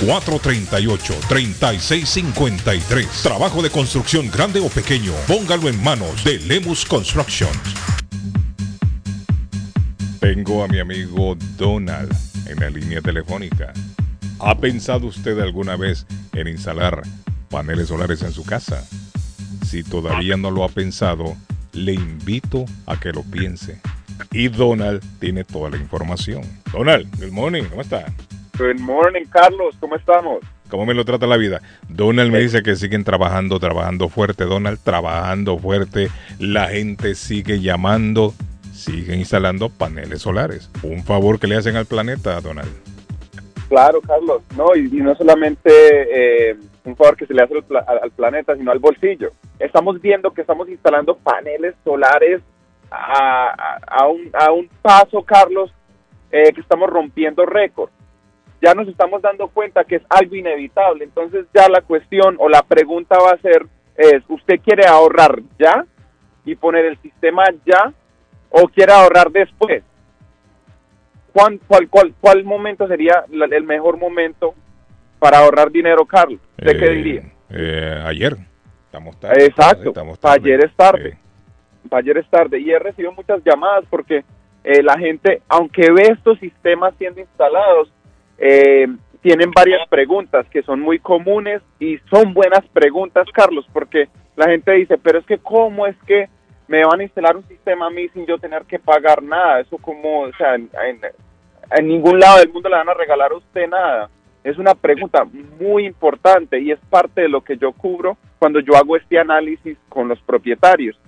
617-438-3653. Trabajo de construcción grande o pequeño. Póngalo en manos de Lemus Construction. Tengo a mi amigo Donald en la línea telefónica. ¿Ha pensado usted alguna vez en instalar paneles solares en su casa? Si todavía no lo ha pensado, le invito a que lo piense. Y Donald tiene toda la información. Donald, good morning, ¿cómo está? Good morning, Carlos, ¿cómo estamos? ¿Cómo me lo trata la vida? Donald me dice que siguen trabajando, trabajando fuerte. Donald, trabajando fuerte. La gente sigue llamando, sigue instalando paneles solares. Un favor que le hacen al planeta, Donald. Claro, Carlos. No, y, no solamente eh, un favor que se le hace al, pla- al- al planeta, sino al bolsillo. Estamos viendo que estamos instalando paneles solares a, a- un, a un paso, Carlos, eh, que estamos rompiendo récords. Ya nos estamos dando cuenta que es algo inevitable. Entonces ya la cuestión o la pregunta va a ser, es, ¿usted quiere ahorrar ya y poner el sistema ya o quiere ahorrar después? ¿Cuál, cuál, cuál, cuál momento sería la- el mejor momento para ahorrar dinero, Carlos? ¿De qué Eh, diría? eh, ayer. Estamos tarde. Exacto. Estamos Pa' tarde. ayer es tarde. Ayer es tarde. Y he recibido muchas llamadas porque eh, la gente, aunque ve estos sistemas siendo instalados, eh, tienen varias preguntas que son muy comunes y son buenas preguntas, Carlos, porque la gente dice, pero es que ¿cómo es que me van a instalar un sistema a mí sin yo tener que pagar nada? Eso como, o sea, en, ningún lado del mundo le van a regalar a usted nada. Es una pregunta muy importante y es parte de lo que yo cubro cuando yo hago este análisis con los propietarios.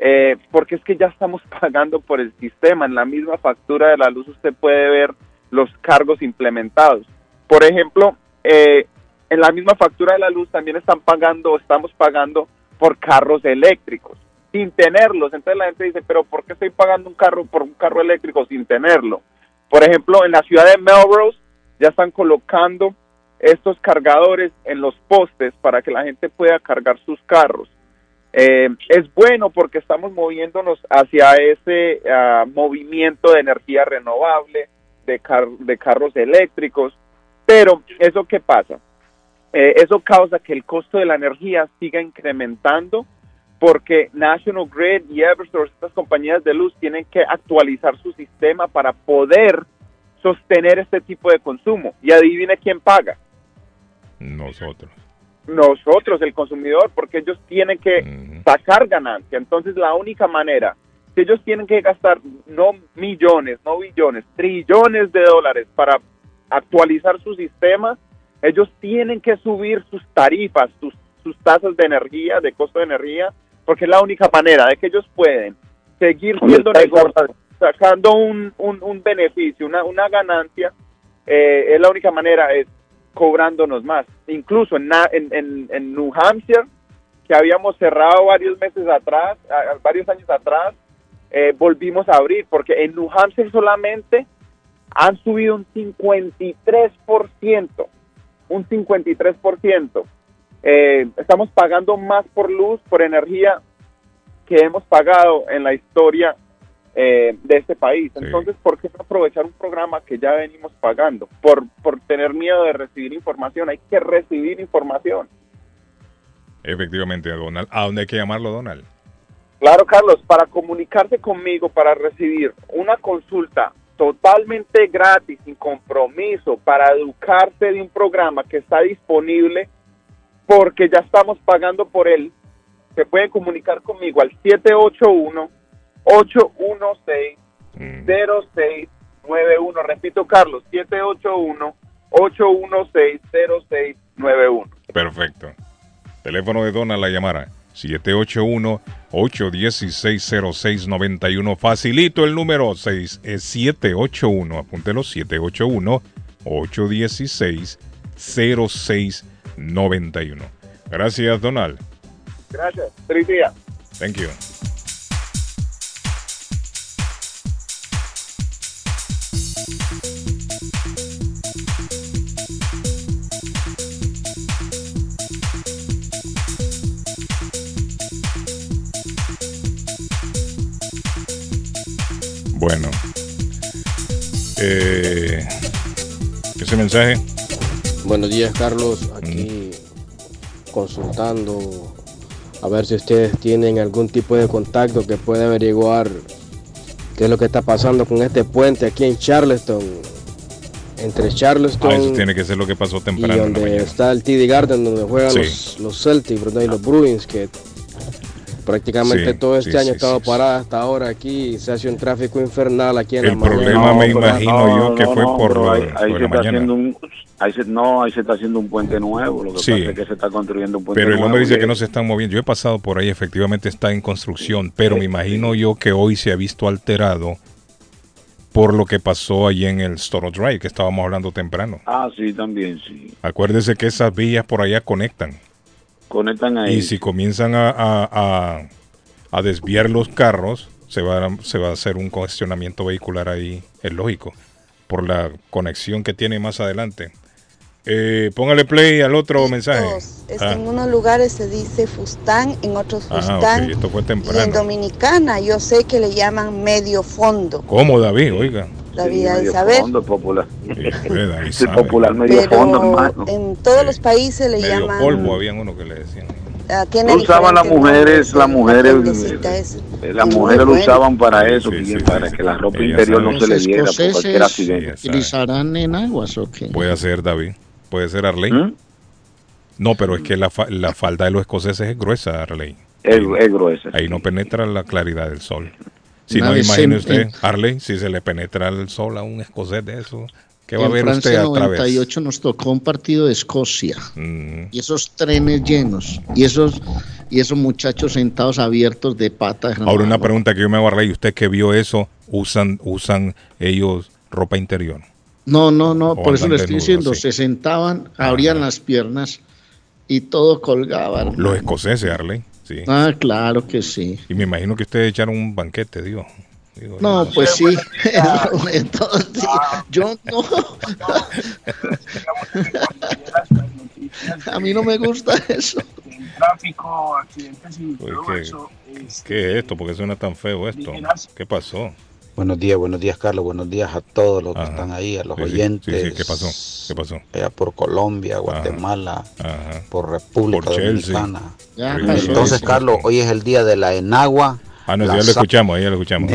Eh, porque es que ya estamos pagando por el sistema. En la misma factura de la luz usted puede ver los cargos implementados. Por ejemplo, eh, en la misma factura de la luz también están pagando, estamos pagando por carros eléctricos sin tenerlos. Entonces la gente dice, pero ¿por qué estoy pagando un carro por un carro eléctrico sin tenerlo? Por ejemplo, en la ciudad de Melrose ya están colocando estos cargadores en los postes para que la gente pueda cargar sus carros. Eh, es bueno porque estamos moviéndonos hacia ese ah, movimiento de energía renovable, de, de carros eléctricos, pero ¿eso qué pasa? Eh, eso causa que el costo de la energía siga incrementando porque National Grid y Eversource, estas compañías de luz, tienen que actualizar su sistema para poder sostener este tipo de consumo. Y adivine quién paga. Nosotros. Nosotros, el consumidor, porque ellos tienen que sacar ganancia. Entonces, la única manera que ellos tienen que gastar no millones, no billones, trillones de dólares para actualizar su sistema, ellos tienen que subir sus tarifas, sus, sus tasas de energía, de costo de energía, porque es la única manera de que ellos pueden seguir siendo negocios, sacando un, un, un beneficio, una, una ganancia, eh, es la única manera, es cobrándonos más. Incluso en, en, en, en New Hampshire, que habíamos cerrado varios meses atrás, varios años atrás, eh, volvimos a abrir, porque en New Hampshire solamente han subido un 53%, un 53%. Eh, estamos pagando más por luz, por energía, que hemos pagado en la historia eh, de este país. Entonces, ¿por qué no aprovechar un programa que ya venimos pagando? Por, por tener miedo de recibir información, hay que recibir información. Efectivamente, Donald. ¿A dónde hay que llamarlo, Donald? Claro, Carlos, para comunicarse conmigo, para recibir una consulta totalmente gratis, sin compromiso, para educarse de un programa que está disponible porque ya estamos pagando por él, se puede comunicar conmigo al 781-816-0691. Repito, Carlos, 781-816-0691. Perfecto. Teléfono de Donald la llamara. 781-816-0691. Facilito el número 6 es 781, apúntelo 781-816-0691. Gracias, Donald. Gracias. Feliz día. Thank you. Bueno. Eh, ese mensaje. Buenos días, Carlos. Consultando a ver si ustedes tienen algún tipo de contacto que pueda averiguar qué es lo que está pasando con este puente aquí en Charleston. Entre Charleston Ah, eso tiene que ser lo que pasó y temprano. en la donde está el TD Garden, donde juegan Sí. los, los Celtics ¿verdad? y los Bruins, que prácticamente Sí, todo este sí, año sí, ha estado parada hasta ahora aquí. y Se hace un tráfico infernal aquí en El la mañana. problema me imagino yo que fue por ahí, ahí se la está mañana. haciendo un ahí se, no ahí se está haciendo un puente nuevo lo que Sí. pasa es que se está construyendo un puente Pero el hombre nuevo dice que no se están moviendo. Yo he pasado por ahí, efectivamente está en construcción, pero me imagino yo que hoy se ha visto alterado por lo que pasó allí en el Storo Drive, que estábamos hablando temprano. ah sí también sí Acuérdese que esas vías por allá conectan. Conectan ahí Y si comienzan a, a- a- a desviar los carros, se va, a- se va a hacer un congestionamiento vehicular ahí, es lógico, por la conexión que tiene más adelante. Eh, póngale play al otro mensaje. Es- Ah, En unos lugares se dice Fustán, en otros ajá, Fustán. ok, esto fue y en. Dominicana yo sé que le llaman medio fondo. ¿Cómo, David? Oiga. David medio saber. fondo popular el sabe. popular medio Pero fondo hermano en todos los países le Medio llaman. polvo, habían uno que le decían. ah, tiene lo usaban las mujeres las mujeres eh, las mujeres lo usaban para eso Guillén, para que la ropa interior no se le Los viera por cualquier accidente ¿Utilizarán enaguas o qué? Puede ser David, puede ser Arley. ¿Mm? No, pero es que la, fa- la falda de los escoceses es gruesa, Arley. es, es gruesa Ahí no penetra la claridad del sol. Si no, imagine en- usted, en- Arley, si se le penetra el sol a un escocés de eso, ¿qué va a en ver usted Francia a través? 98 nos tocó un partido de Escocia Mm. y esos trenes llenos y esos y esos muchachos sentados abiertos de patas. Ahora una pregunta que yo me hago, Arley, usted que vio eso, usan, usan ellos ropa interior. No, no, no, O por eso le estoy diciendo, sí. se sentaban, abrían las piernas y todo colgaba. hermano. Los escoceses, Arley, sí. Ah, claro que sí. Y me imagino que ustedes echaron un banquete, digo. Digo, No, yo pues sí. Entonces, yo no. A mí no me gusta eso. tráfico, accidentes y todo ¿qué, eso. qué es esto? ¿Por qué suena tan feo esto? ¿Qué pasó? Buenos días, buenos días, Carlos. Buenos días a todos los que están ahí, a los Sí, oyentes. sí, sí, ¿qué pasó? ¿Qué pasó? Allá por Colombia, Guatemala, Ajá. por República Por. Dominicana. Ya Entonces. Carlos, hoy es el día de la enagua. Ah, no, la ya lo escuchamos, ya lo escuchamos.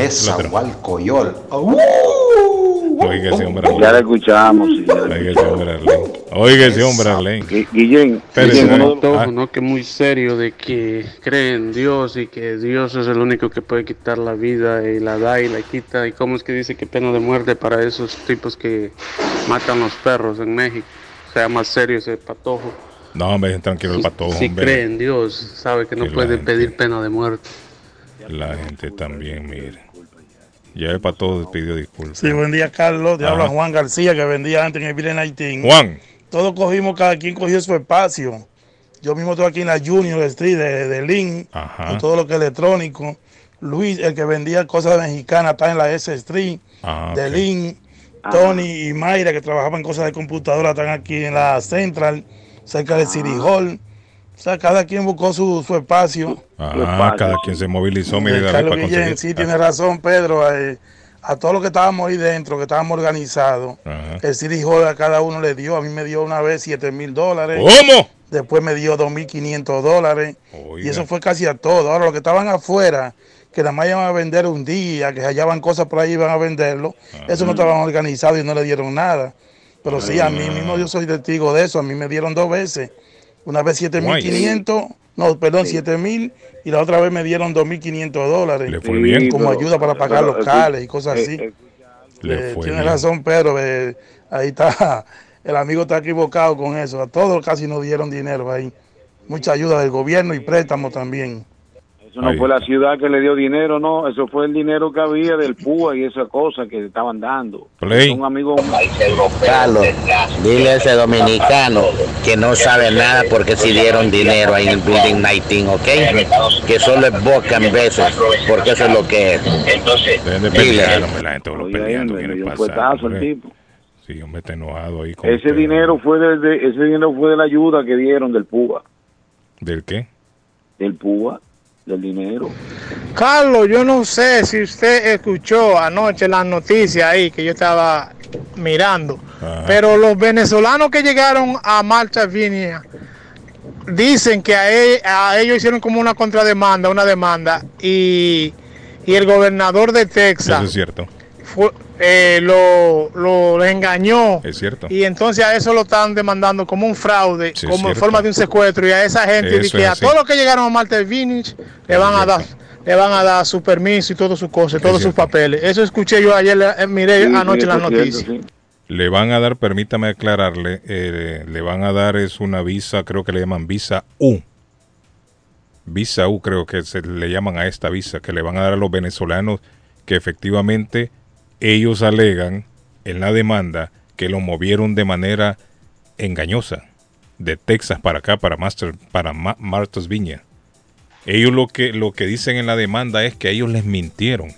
Oiga ese hombre ya la escuchamos sí, ya Oiga ese hombre Arley. Oiga ese hombre. Guillén Espérese, Tiene un ¿no? Ah, ¿no? Que muy serio de que cree en Dios y que Dios es el único que puede quitar la vida y la da y la quita. ¿Y cómo es que dice que pena de muerte para esos tipos que matan los perros en México? Sea más serio ese patojo. No, hombre, tranquilo el pato. si hombre. cree en Dios, sabe que no Que puede gente- pedir pena de muerte. La gente también, mire. Ya el pato pidió disculpas. Sí, buen día, Carlos. Te habla Juan García, que vendía antes en el Ville 19. Juan. Todos cogimos, cada quien cogió su espacio. Yo mismo estoy aquí en la Junior Street de, de Lynn, Ajá. con todo lo que es electrónico. Luis, el que vendía cosas mexicanas, está en la S Street Ah, de ok. Lynn. Tony y Mayra, que trabajaban en cosas de computadora, están aquí en la Central, cerca de City Hall. O sea, cada quien buscó su, su espacio. Ah, cada quien se movilizó, mire, Eh, David, Carlos para Guillén, conseguir. sí, tiene razón, Pedro. eh, a todos los que estábamos ahí dentro, que estábamos organizados, Ajá. el City Hall a cada uno le dio. A mí me dio una vez 7 mil dólares. ¿Cómo? Después me dio 2.500 dólares. Y eso fue casi a todo. Ahora, los que estaban afuera, que nada más iban a vender un día, que hallaban cosas por ahí y iban a venderlo, eso no estaban organizados y no le dieron nada. Pero sí, a mí mismo yo soy testigo de eso. A mí me dieron dos veces. Una vez 7.500, no, perdón, 7.000 y la otra vez me dieron 2.500 dólares. Le fue bien. Como pero- ayuda para pagar pero- locales y cosas eh, así. eh, Le Eh, fue Tiene bien. razón, Pedro. eh, ahí está. El amigo está equivocado con eso. A todos casi nos dieron dinero ahí. Mucha ayuda del gobierno y préstamos también. Eso no fue la ciudad que le dio dinero, no. Eso fue el dinero que había del PUA y esas cosas que estaban dando. Play. Un amigo Carlos, dile a ese dominicano que no sabe nada porque si dieron dinero ahí en el Building 19, ¿ok? Que solo es boca en veces, porque eso es lo que es. De Dile. la gente lo peleando, el hombre. tipo. Sí, hombre, está enojado ahí. Con Ese dinero fue de, de- ese dinero fue de la ayuda que dieron del PUA, ¿Del qué? del PUA, del dinero. Carlos, yo no sé si usted escuchó anoche las noticias ahí que yo estaba mirando, pero los venezolanos que llegaron a Malta, Virginia, dicen que a, e- a ellos hicieron como una contrademanda, una demanda, y, y el gobernador de Texas Eso es cierto. Fue- eh, lo, lo engañó. Es cierto. Y entonces a eso lo están demandando como un fraude, Sí, como en forma de un secuestro. Y a esa gente, que es a así. todos los que llegaron a Malta Vintage, le van a dar le van a dar su permiso y todas sus cosas, todos sus papeles. Eso escuché yo ayer, eh, miré anoche las noticias. Le van a dar, permítame aclararle, eh, le van a dar es una visa, creo que le llaman visa U. Visa U creo que se le llaman a esta visa, que le van a dar a los venezolanos que efectivamente ellos alegan en la demanda que lo movieron de manera engañosa de Texas para acá, para, Master, para Ma- Martha's Viña. Ellos lo que, lo que dicen en la demanda es que a ellos les mintieron,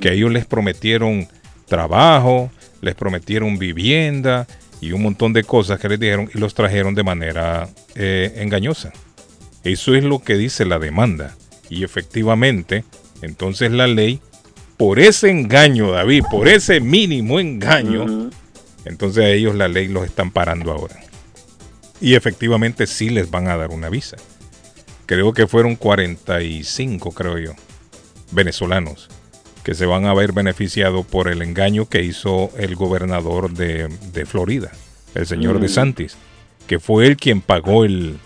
que a ellos les prometieron trabajo, les prometieron vivienda y un montón de cosas que les dijeron y los trajeron de manera eh, engañosa. Eso es lo que dice la demanda. Y efectivamente, entonces la ley, por ese engaño, David, por ese mínimo engaño, entonces a ellos la ley los están parando ahora. Y efectivamente sí les van a dar una visa. Creo que fueron 45, creo yo, venezolanos que se van a ver beneficiados por el engaño que hizo el gobernador de, de Florida, el señor de Santis, que fue él quien pagó el,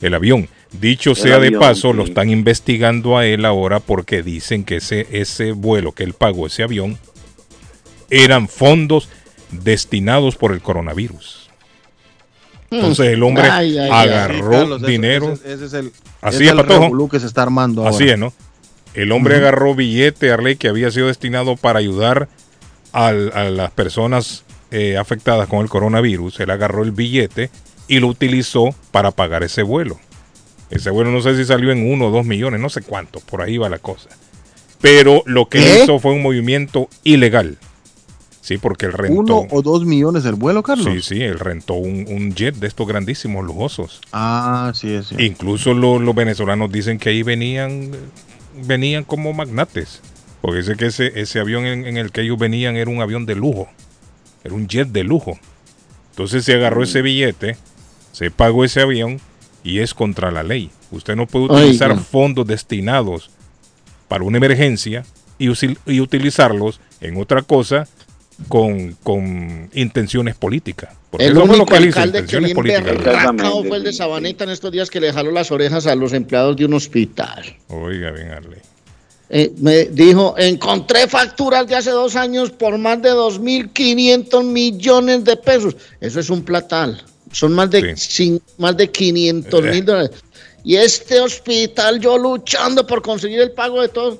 el avión. Dicho El sea de paso, lo están investigando a él ahora porque dicen que ese, ese vuelo que él pagó, ese avión, eran fondos destinados por el coronavirus. Entonces el hombre Ay, ay, ay. agarró Sí, Carlos, ese- dinero. ese- ese es el- Así es, el Patojo. revolú que se está armando ahora. Así es, ¿no? El hombre agarró billete, Arley, que había sido destinado para ayudar al- a las personas eh, afectadas con el coronavirus. Él agarró el billete y lo utilizó para pagar ese vuelo. Ese vuelo no sé si salió en uno o dos millones, no sé cuánto, por ahí va la cosa. Pero lo que ¿Qué? hizo fue un movimiento ilegal. Sí, porque él rentó. Uno o dos millones el vuelo, Carlos. Sí, sí, él rentó un, un jet de estos grandísimos, lujosos. Ah, sí, sí. Incluso lo- los venezolanos dicen que ahí venían, venían como magnates. Porque dice que ese, ese avión en, en el que ellos venían era un avión de lujo. Era un jet de lujo. Entonces se agarró ese billete, se pagó ese avión y es contra la ley. Usted no puede utilizar Oiga. fondos destinados para una emergencia y, y utilizarlos en otra cosa con, con intenciones políticas. Porque El único alcalde que bien berracao fue el de Sabaneta en estos días que le jaló las orejas a los empleados de un hospital. Oiga, bien, Arley. Eh, me dijo, encontré facturas de hace dos años por más de 2.500 millones de pesos. Eso es un platal. Son más de, cin- más de 500 Eh. mil dólares. Y este hospital, yo luchando por conseguir el pago de todo.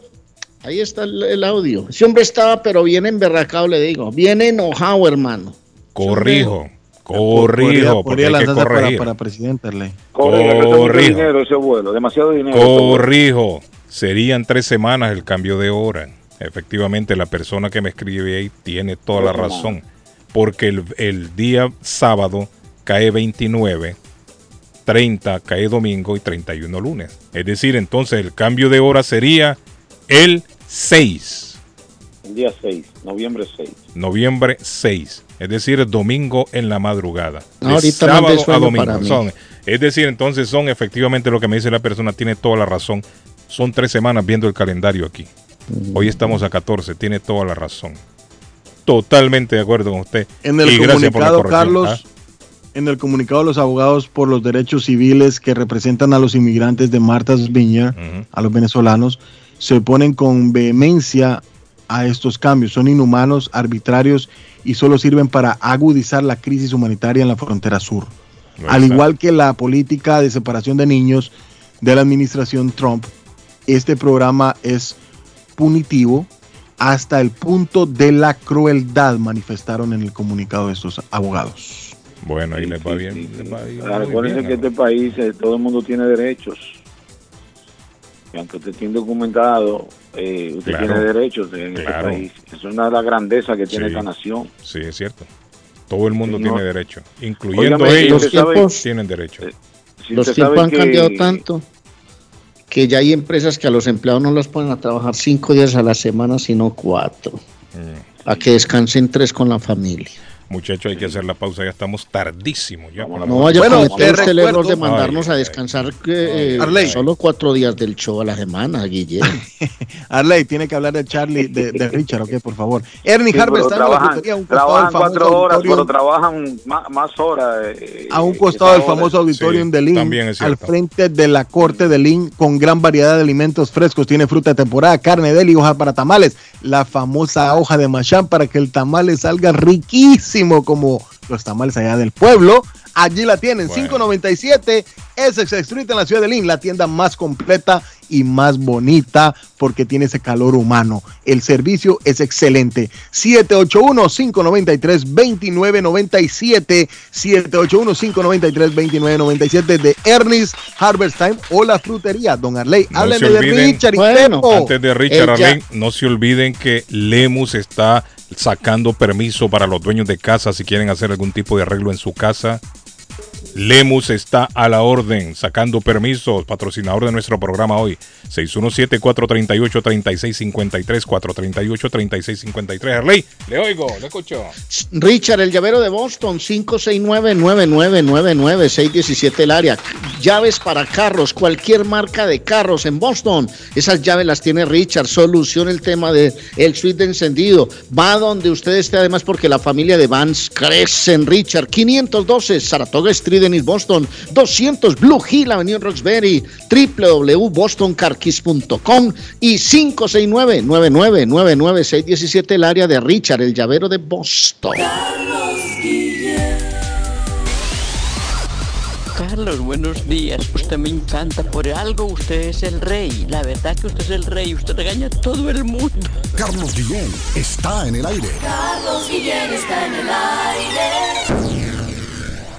Ahí está el, el audio. Ese hombre estaba, pero bien emberracado, le digo. Bien enojado, hermano. Corrijo, Podría- corrijo, porque hay que para- para presidente, Arley. Corre, le gastó mucho Corrijo. dinero ese vuelo, demasiado dinero. Corrijo, serían tres semanas el cambio de hora. Efectivamente, la persona que me escribe ahí tiene toda la razón. Porque el, el día sábado cae 29 30 cae domingo y 31 lunes. Es decir, entonces el cambio de hora sería el 6. El día 6, noviembre 6. Noviembre 6. Es decir, domingo en la madrugada. No, ahorita sábado a domingo. para mí. Son- es decir, entonces son efectivamente lo que me dice la persona, tiene toda la razón. Son tres semanas viendo el calendario aquí. Hoy estamos a 14, tiene toda la razón. Totalmente de acuerdo con usted. En el Y gracias por la comunicado, corrección. Carlos, ¿Ah? En el comunicado los abogados por los derechos civiles que representan a los inmigrantes de Martha's Vineyard, a los venezolanos, se oponen con vehemencia a estos cambios. Son inhumanos, arbitrarios y solo sirven para agudizar la crisis humanitaria en la frontera sur. Al igual que la política de separación de niños de la administración Trump, este programa es punitivo hasta el punto de la crueldad, manifestaron en el comunicado de estos abogados. Bueno, ahí les va bien. les va bien, bien, que este país eh, todo el mundo tiene derechos. Y aunque usted esté indocumentado, eh, usted Claro. tiene derechos en Claro. este país. Es una de las grandezas que tiene Sí. esta nación. Sí, es cierto. Todo el mundo Sí, tiene no. derecho, incluyendo Óigame, ellos sabe- tiempos- tienen derecho. Si los tiempos han que- cambiado tanto que ya hay empresas que a los empleados no los ponen a trabajar cinco días a la semana, sino cuatro. Mm. A que descansen tres con la familia. Muchachos, hay que hacer la pausa, ya estamos tardísimo. Ya No vaya pausa. a cometer usted el error de mandarnos Ay, a descansar que, eh, Arley. solo cuatro días del show a la semana, Guillermo. Arley, tiene que hablar de Charlie, de, de Richard, ok, por favor. Ernie Sí, Harvey pero está en la trabajan, un trabajan cuatro horas, auditorio- pero trabajan más, más horas. eh, a un que costado del famoso auditorium Sí, de Lynn, al frente de la corte de Lynn, con gran variedad de alimentos frescos. Tiene fruta de temporada, carne de él y hoja para tamales. La famosa hoja de machán para que el tamal le salga riquísimo como los tamales allá del pueblo. Allí la tienen, 597 Essex Street en la ciudad de Lynn, la tienda más completa y más bonita porque tiene ese calor humano. El servicio es excelente. 781-593-2997. 781-593-2997 de Ernest Harvest Time o la frutería. Don Arley, No hábleme se de Richard y Bueno. Antes de Richard Arlene, no se olviden que Lemus está sacando permiso para los dueños de casa si quieren hacer algún tipo de arreglo en su casa. Lemus está a la orden, sacando permisos, patrocinador de nuestro programa hoy. 617-438-3653, 438-3653. Arley, le oigo, le escucho. Richard, el llavero de Boston, 569-9999-617 el área. Llaves para carros, cualquier marca de carros en Boston. Esas llaves las tiene Richard. Soluciona el tema del el suite de encendido. Va donde usted esté, además, porque la familia de Vans crece en Richard. 512 Saratoga Street Boston. 200 Blue Hill Avenue en Roxbury. www.bostoncarkeys.com y 569-9999-617 el área de Richard, el llavero de Boston. Carlos, buenos días. Usted me encanta. Por algo usted es el rey. La verdad que usted es el rey. Usted regaña a todo el mundo. Carlos Guillén está en el aire. Carlos Guillén está en el aire.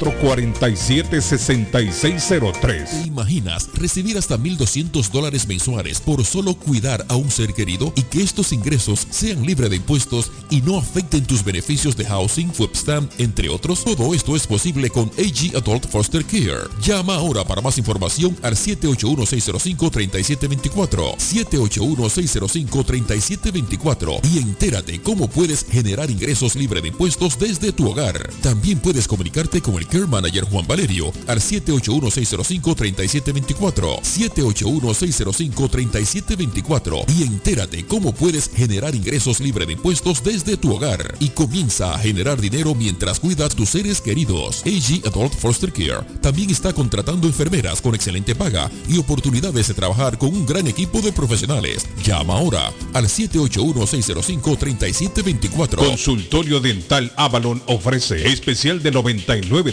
447-6603. ¿Te imaginas recibir hasta 1.200 dólares mensuales por solo cuidar a un ser querido y que estos ingresos sean libres de impuestos y no afecten tus beneficios de housing, webstamp, entre otros? Todo esto es posible con AG Adult Foster Care. Llama ahora para más información al 781-605-3724. 781-605-3724 y entérate cómo puedes generar ingresos libres de impuestos desde tu hogar. También puedes comunicarte con el Care Manager Juan Valerio al 781-605-3724. 781-605-3724 y entérate cómo puedes generar ingresos libres de impuestos desde tu hogar y comienza a generar dinero mientras cuidas tus seres queridos. AG Adult Foster Care también está contratando enfermeras con excelente paga y oportunidades de trabajar con un gran equipo de profesionales. Llama ahora al 781-605-3724. Consultorio Dental Avalon ofrece especial de 99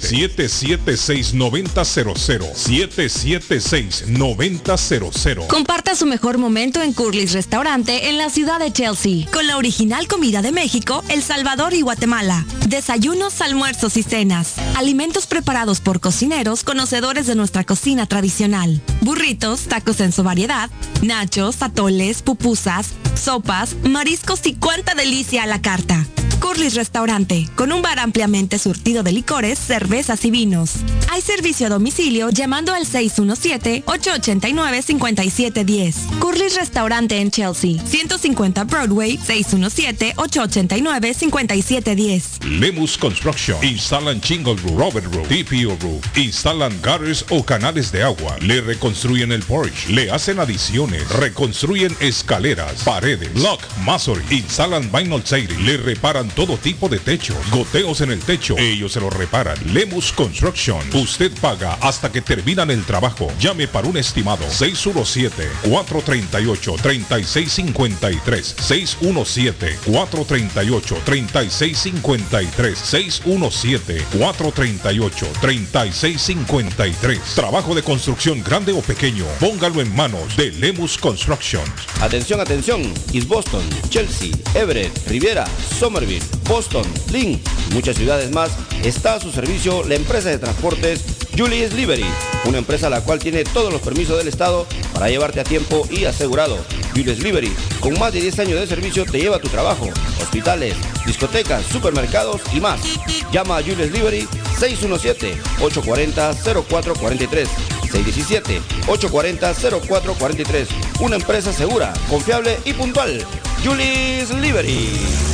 776-9000. Comparta su mejor momento en Curly's Restaurante en la ciudad de Chelsea, con la original comida de México, El Salvador y Guatemala. Desayunos, almuerzos y cenas. Alimentos preparados por cocineros conocedores de nuestra cocina tradicional. Burritos, tacos en su variedad, nachos, atoles, pupusas, sopas, mariscos y cuánta delicia a la carta. Curly's Restaurante, con un bar ampliamente surtido de licores, cervezas y vinos. Hay servicio a domicilio llamando al 617-889-5710. Curly's Restaurante en Chelsea, 150 Broadway, 617-889-5710. Lemus Construction. Instalan Chingle Roof, Robert Roof, TPO Roof. Instalan gutters o canales de agua. Le reconstruyen el porch. Le hacen adiciones. Reconstruyen escaleras, paredes, block, masonry. Instalan vinyl siding. Le reparan todo tipo de techos. Goteos en el techo. Ellos se lo reparan. Lemus Construction. Usted paga hasta que terminan el trabajo. Llame para un estimado. 617-438-3653. 617-438-3653. 617-438-3653. Trabajo de construcción grande o pequeño. Póngalo en manos de Lemus Construction. Atención, atención. East Boston, Chelsea, Everett, Riviera, Somerville, Boston, Lynn y muchas ciudades más está a su servicio la empresa de transportes Julius Liberty, una empresa la cual tiene todos los permisos del Estado para llevarte a tiempo y asegurado. Julius Liberty, con más de 10 años de servicio, te lleva a tu trabajo, hospitales, discotecas, supermercados y más. Llama a Julius Liberty 617-840-0443. 617-840-0443. Una empresa segura, confiable y puntual. Julius Liberty.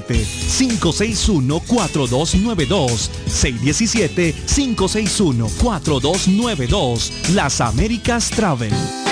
617-561-4292. 617-561-4292. Las Américas Travel.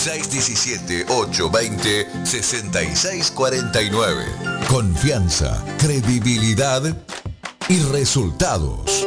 617-820-6649. Confianza, credibilidad y resultados.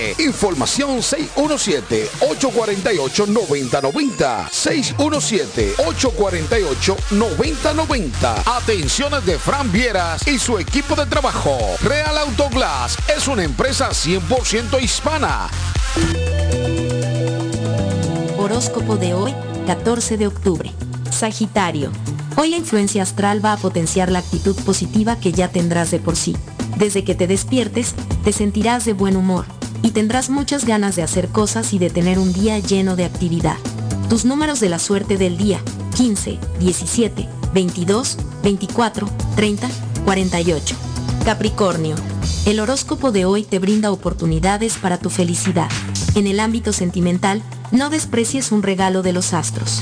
Información 617-848-9090. 617-848-9090. Atenciones de Fran Vieras y su equipo de trabajo. Real Autoglass es una empresa 100% hispana. Horóscopo de hoy, 14 de octubre. Sagitario. Hoy la influencia astral va a potenciar la actitud positiva que ya tendrás de por sí. Desde que te despiertes, te sentirás de buen humor y tendrás muchas ganas de hacer cosas y de tener un día lleno de actividad. Tus números de la suerte del día, 15, 17, 22, 24, 30, 48. Capricornio. El horóscopo de hoy te brinda oportunidades para tu felicidad. En el ámbito sentimental, no desprecies un regalo de los astros.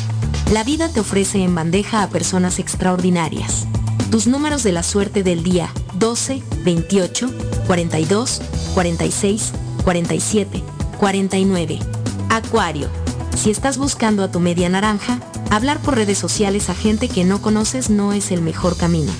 La vida te ofrece en bandeja a personas extraordinarias. Tus números de la suerte del día, 12, 28, 42, 46, 47, 49. Acuario. Si estás buscando a tu media naranja, hablar por redes sociales a gente que no conoces no es el mejor camino.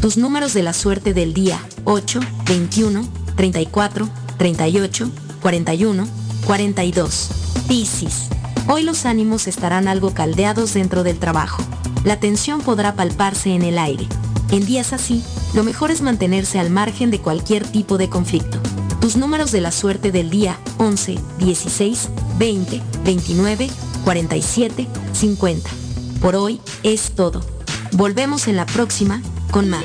Tus números de la suerte del día 8, 21, 34, 38, 41, 42. Piscis. Hoy los ánimos estarán algo caldeados dentro del trabajo. La tensión podrá palparse en el aire. En días así, lo mejor es mantenerse al margen de cualquier tipo de conflicto. Tus números de la suerte del día 11, 16, 20, 29, 47, 50. Por hoy es todo. Volvemos en la próxima con más.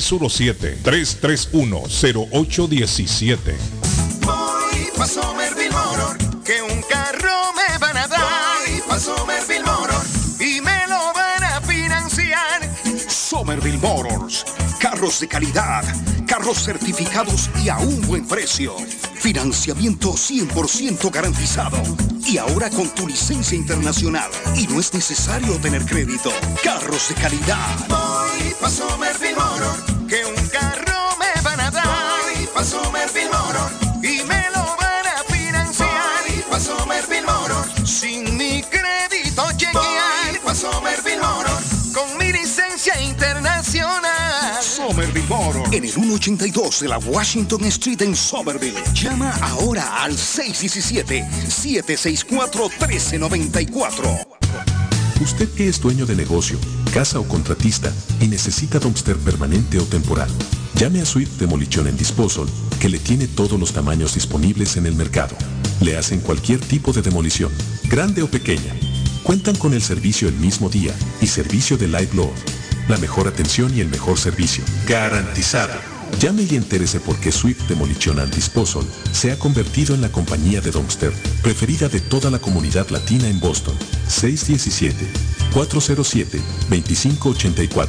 617-331-0817. Voy pa' Somerville Motor, que un carro me van a dar. Voy pa' Somerville Motor y me lo van a financiar. Somerville Motors, carros de calidad, carros certificados y a un buen precio. Financiamiento 100% garantizado. Y ahora con tu licencia internacional. Y no es necesario tener crédito. Carros de calidad. Voy pa' Somerville En el 182 de la Washington Street en Somerville. Llama ahora al 617-764-1394. Usted que es dueño de negocio, casa o contratista y necesita dumpster permanente o temporal, llame a Swift Demolition en Disposal que le tiene todos los tamaños disponibles en el mercado. Le hacen cualquier tipo de demolición, grande o pequeña. Cuentan con el servicio el mismo día y servicio de live load. La mejor atención y el mejor servicio. Garantizado. Llame y entérese por qué Swift Demolition and Disposal se ha convertido en la compañía de dumpster preferida de toda la comunidad latina en Boston. 617-407-2584.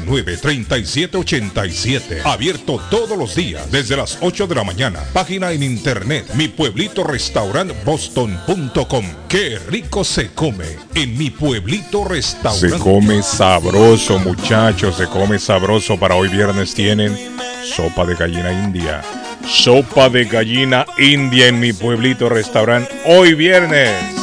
569-3787, abierto todos los días desde las 8 de la mañana, página en internet, mi pueblito restaurant boston.com, qué rico se come en mi pueblito restaurante. Se come sabroso, muchachos, se come sabroso. Para hoy viernes tienen sopa de gallina india. Sopa de gallina india en mi pueblito restaurante. Hoy viernes.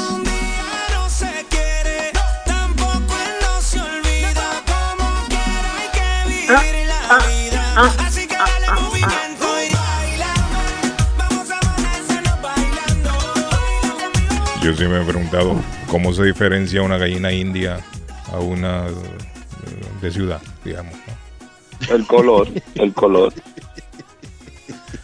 Yo sí me he preguntado cómo se diferencia una gallina india a una eh, de ciudad, digamos. ¿no? El color, el color.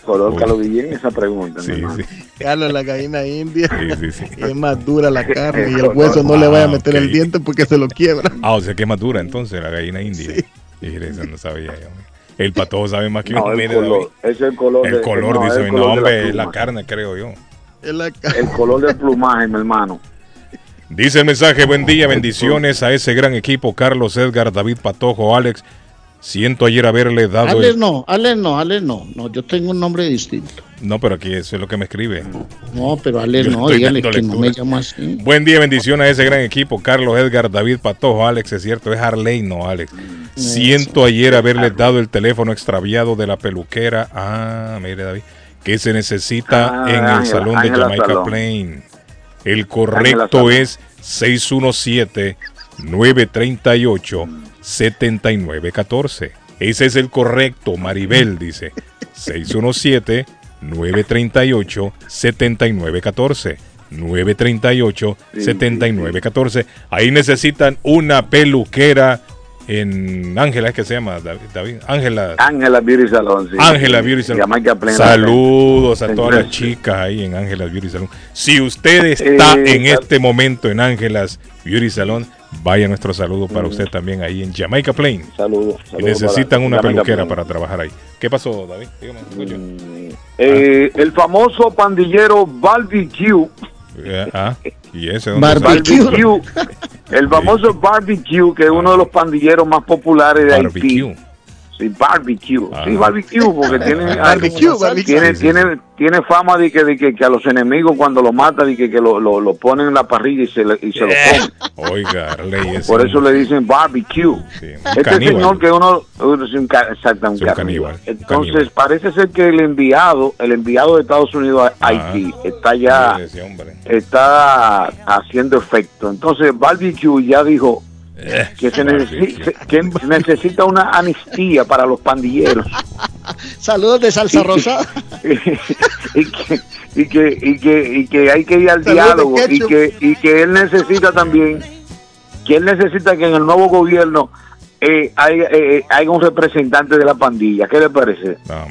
Color, Carlos bien esa pregunta. mi hermano. Carlos, la gallina india Sí, sí, sí. es más dura la carne y el hueso no le vaya a meter el diente porque se lo quiebra. Ah, o sea que es más dura entonces la gallina india. Mire, eso no sabía yo. El patojo sabe más que No, el color, es el color El de- color, no, dice el mi color de la nombre, es la carne, creo yo. El color del plumaje, mi hermano. Dice el mensaje, buen día, bendiciones a ese gran equipo, Carlos, Edgar, David Patojo, Alex. Siento ayer haberle dado. Alex el... no, Alex no, Alex no. No, yo tengo un nombre distinto. No, pero aquí eso es lo que me escribe. No, pero Alex no, dígale que no me llamo así. Buen día, bendiciones a ese gran equipo. Carlos, Edgar, David, Patojo, Alex, es cierto, es Harley, no Alex. Siento ayer haberle dado el teléfono extraviado de la peluquera. Ah, mire, David. Que se necesita ah, en el Angela, salón de Angela Jamaica salón. Plain. El correcto es 617 938 7914. Ese es el correcto, Maribel, dice. 617-938-7914. 938-7914. Ahí necesitan una peluquera en Ángela, ¿es que se llama? David? David? Ángela. Ángela Beauty Salon, sí. Ángela Beauty Salon. Jamaica Plain. Saludos a todas las chicas ahí en Ángela's Beauty Salon. Si usted está Eh, en este momento en Ángela's Beauty Salon, vaya nuestro saludo para usted también ahí en Jamaica Plain. Saludos. Y saludos necesitan una Jamaica peluquera Plain. para trabajar ahí. ¿Qué pasó, David? Dígame, escucho. Eh, el famoso pandillero Barbecue. Eh, ah, ¿y ese dónde Barbecue. El famoso Barbecue, que es uno de los pandilleros más populares de Haití. Barbecue. Sí, barbecue. Ah. Sí, barbecue, porque tiene, Barbecue, barbecue. tiene, tiene, tiene fama de que, de que, que a los enemigos cuando lo matan y que, que lo, lo, lo ponen en la parrilla y se, le- y se lo comen. Oiga, Por eso le dicen barbecue. este caníbal. señor que uno, uno es un, ca- exacto, un Sí, un caníbal. caníbal, Entonces caníbal. parece ser que el enviado, el enviado de Estados Unidos a Haití está ya está haciendo efecto. Entonces Barbecue ya dijo Eh, que se necesita, que necesita una amnistía para los pandilleros. Saludos de salsa rosada. y, que, y, que, y, que, y que hay que ir al Saludos diálogo y que, y que él necesita también, que él necesita que en el nuevo gobierno eh, haya, eh, haya un representante de la pandilla. ¿Qué le parece? No.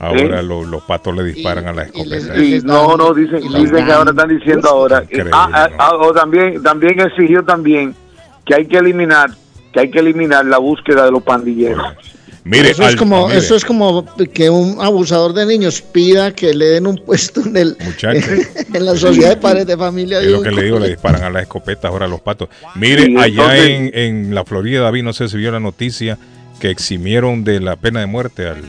Ahora lo- los patos le disparan a la escopeta. Sí, no, no, dicen, dicen que ahora están diciendo ahora. Increíble, Ah, ah, ah, o también, también exigió también que hay que eliminar, que hay que eliminar la búsqueda de los pandilleros. Mire, eso, es al- como, mire. eso es como que un abusador de niños pida que le den un puesto en el Muchacho. en la sociedad de padres de familia. Es lo que le digo, le disparan a las escopetas ahora a los patos. Mire, Sí, allá entonces- en, en la Florida, David, no sé si vio la noticia que eximieron de la pena de muerte al,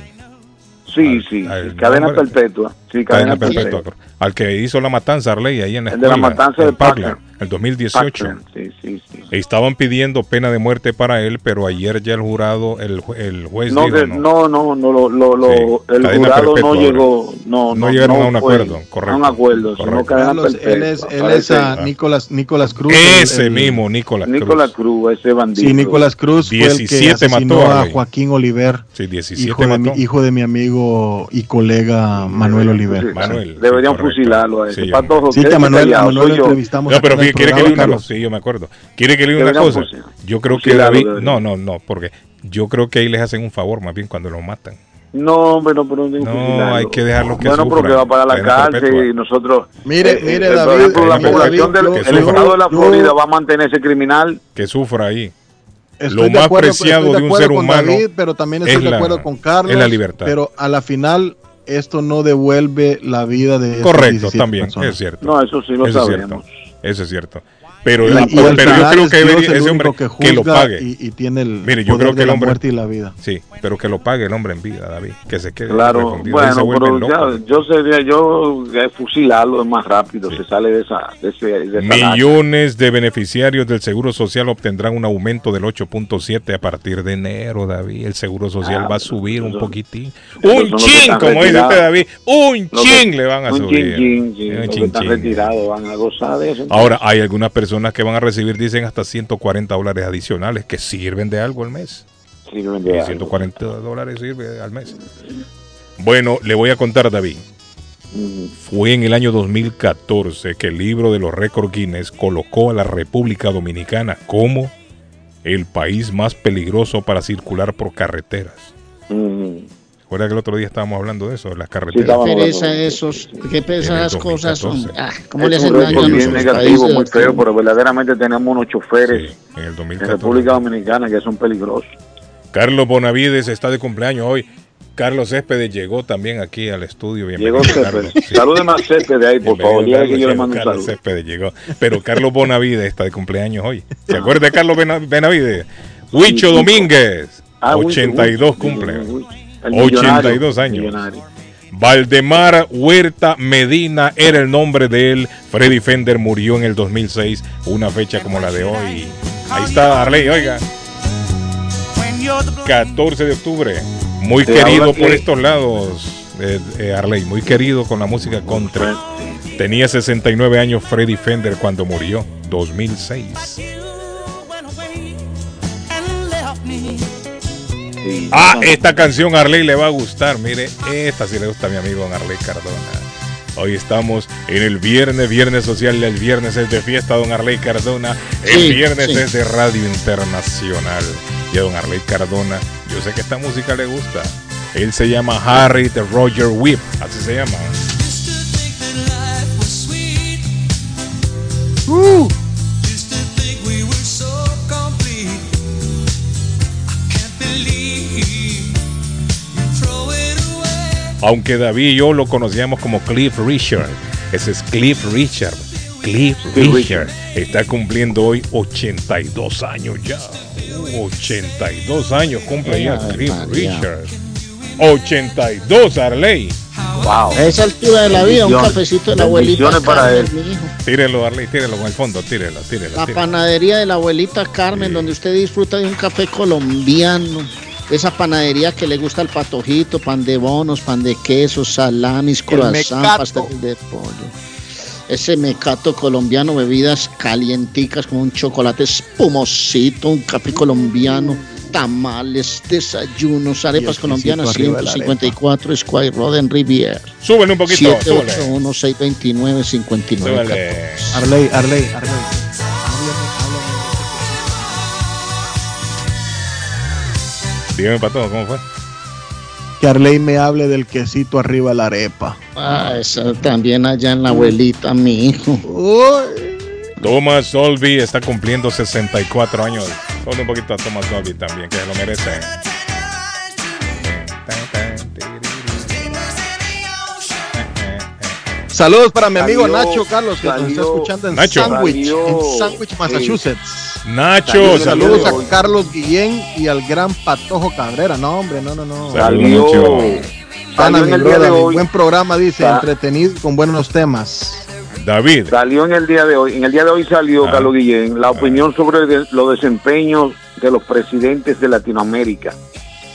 Sí, sí, al- cadena no, perpetua. Sí, cadena, cadena perpetua, perpetua. al que hizo la matanza Arley ahí en la El de la matanza en de Parkland, Parkland. el 2018. Parkland, Sí, sí, sí. Estaban pidiendo pena de muerte para él, pero ayer ya el jurado, el, el juez No, dijo que- no. no, no, no, lo, lo, lo- Sí, el cadena jurado perpetua no ahora. llegó, no, No no, llegaron a un fue acuerdo, correcto, A un acuerdo, sino correcto. cadena Carlos, perpetua. él es, él Parece- es a Nicolás, Nicolás Cruz. Ese el- el- mismo, Nicolás Cruz. Nicolás Cruz, ese bandido. Sí, Nicolás Cruz fue el que 17 asesinó mató, a. Joaquín Oliver, Sí, 17 hijo de, mi, mató. hijo de mi amigo y colega Manuel Oliver. Manuel. Deberían sí, correcto. fusilarlo a ese. Sí, Patojo, Sí, que a Manuel, a Manuel lo yo. entrevistamos. No, pero quiere que le diga una cosa. Sí, yo me acuerdo. Quiere que le diga una cosa. Yo creo que fusilarlo, David. deberían. No, no, no, porque Yo creo que ahí les hacen un favor más bien cuando lo matan. No, hombre, no, pero No, hay que dejarlo que Bueno, porque sufran. va para la cárcel perpetua. y nosotros. Mire, eh, mire, eh, David, ejemplo, la mire, población David, del el estado de la Florida va a mantener ese criminal. Que sufra ahí. Estoy Lo de más acuerdo- preciado estoy de un ser humano David, pero también estoy es de la- acuerdo con Carlos. es la libertad. Pero a la final, esto no devuelve la vida de Correcto, 17 también, personas. es cierto. No, eso sí lo Eso es sabemos. cierto. Eso es cierto. Pero, la- pero yo creo que debería ese hombre que que, lo pague. y- y tiene el Mire, yo poder creo que de el la hombre muerte y la vida. Sí, pero que lo pague el hombre en vida, David, que se quede Claro, bueno, pero ya, yo sería, yo fusilarlo es más rápido, se sale de esa, de ese, de esa lacha. Millones de beneficiarios del Seguro Social obtendrán un aumento del 8.7 a partir de enero, David. El Seguro Social Ah, va a subir un poquitín. Un chin, como dice usted, David. Un chin le van a un subir. chin, chin, Un los que chin, están chin. retirados van a gozar de eso. Ahora, hay algunas personas que van a recibir, dicen, hasta 140 dólares adicionales que sirven de algo al mes. Sirven Y de algo. 140 dólares sirve al mes. Bueno, le voy a contar, David. Fue en el año 2014 que el libro de los récords Guinness colocó a la República Dominicana como el país más peligroso para circular por carreteras. Mm. ¿Recuerda que el otro día estábamos hablando de eso, de las Qué carreteras? pereza esos, qué pereza En esas cosas. 2014. hombre. Ah, ¿Cómo le hacen un daño a bien negativo, países? muy feo, pero verdaderamente tenemos unos choferes en el en 2014. República Dominicana que son peligrosos. Carlos Bonavides está de cumpleaños hoy. Carlos Céspedes llegó también aquí al estudio. Bienvenido, Llegó Carlos. Céspedes. Salúdeme a Céspedes de ahí, por favor. Dígale que Carlos. yo le Sí, mando un Carlos saludo. Céspedes llegó. Pero Carlos Bonavides está de cumpleaños hoy. ¿Se acuerda de Carlos Bena- Benavides? Huicho Sí, Domínguez. Ah, Huicho, 82 Huicho, cumple. Huicho, el millonario, 82 años. millonario. Valdemar Huerta Medina era el nombre de él. Freddy Fender murió en el 2006, una fecha como la de hoy. Ahí está Arley, oiga. 14 de octubre. Muy querido por que- estos lados, eh, eh, Arley. Muy querido con la música country. Tenía 69 años Freddy Fender cuando murió, 2006. Ah, esta canción a Arley le va a gustar. Mire, esta sí le gusta a mi amigo don Arley Cardona. Hoy estamos en el viernes, viernes social. El viernes es de fiesta, don Arley Cardona. El Sí, viernes sí. es de Radio Internacional. Y a don Arley Cardona, yo sé que esta música le gusta. Él se llama Harry de Roger Whip, así se llama. Uh. Aunque David y yo lo conocíamos como Cliff Richard. Ese es Cliff Richard. Cliff Richard está cumpliendo hoy 82 años ya. 82 años cumple ya Cliff María. Richard. 82, Arley. Wow. A esa altura de la vida, un cafecito de la abuelita para él. mi hijo. Tírelo, Arley, tírelo con el fondo, tírelo, tírelo. La tírelo. panadería de la abuelita Carmen, donde usted disfruta de un café colombiano. Esa panadería que le gusta el patojito, pan de bonos, pan de queso, salamis, croissant, pastel de pollo. Ese mecato colombiano, bebidas calienticas como un chocolate espumosito, un café colombiano, tamales, desayunos, arepas colombianas, arriba de la 154 Square Road en Riviera. Súbele un poquito, súbele. 781-629-5914. Súbele. Arley, Arley, Arley. Dígame para todo, ¿cómo fue? Que Arley me hable del quesito arriba de la arepa. Ah, esa también allá en la abuelita, mi hijo. Thomas Dolby está cumpliendo 64 años. Ponle un poquito a Thomas Dolby también, que se lo merece. Saludos para mi amigo Salió- Nacho Carlos, que nos está escuchando en Nacho. Sandwich, Salió- en Sandwich, Massachusetts. Nacho, Saludos saludos. a Carlos Guillén y al gran Patojo Cabrera. No, hombre, no, no, no. Saludos, Salió, Nacho. Pana, salió mi en el día de brother, hoy. buen programa, dice, Sa- entretenido con buenos temas. David. Salió en el día de hoy. En el día de hoy salió Ah. Carlos Guillén la opinión sobre de- los desempeños de los presidentes de Latinoamérica.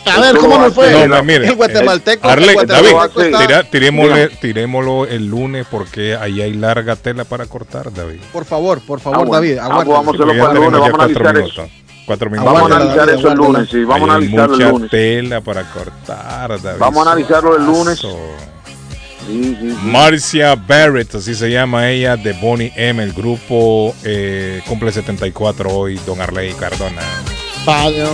A ver, ¿cómo nos fue? No, no, mire, el guatemalteco, eh, Arley, el David, guatemalteco está- tira- tirémosle- Dígame. tirémoslo el lunes porque ahí hay larga tela para cortar, David. Por favor, por Ah, favor, bueno. David, Ah, vamos a hacerlo para el lunes, vamos a analizar minutos. eso. Cuatro minutos. Vamos a analizar eso el lunes, sí, vamos a Hay analizarlo el mucha lunes. tela para cortar, David. Vamos a analizarlo el lunes. Suazo. Sí, sí, sí. Marcia Barrett, así se llama ella, de Bonnie M. El grupo eh, cumple 74 hoy, Don Arley Cardona. Padre,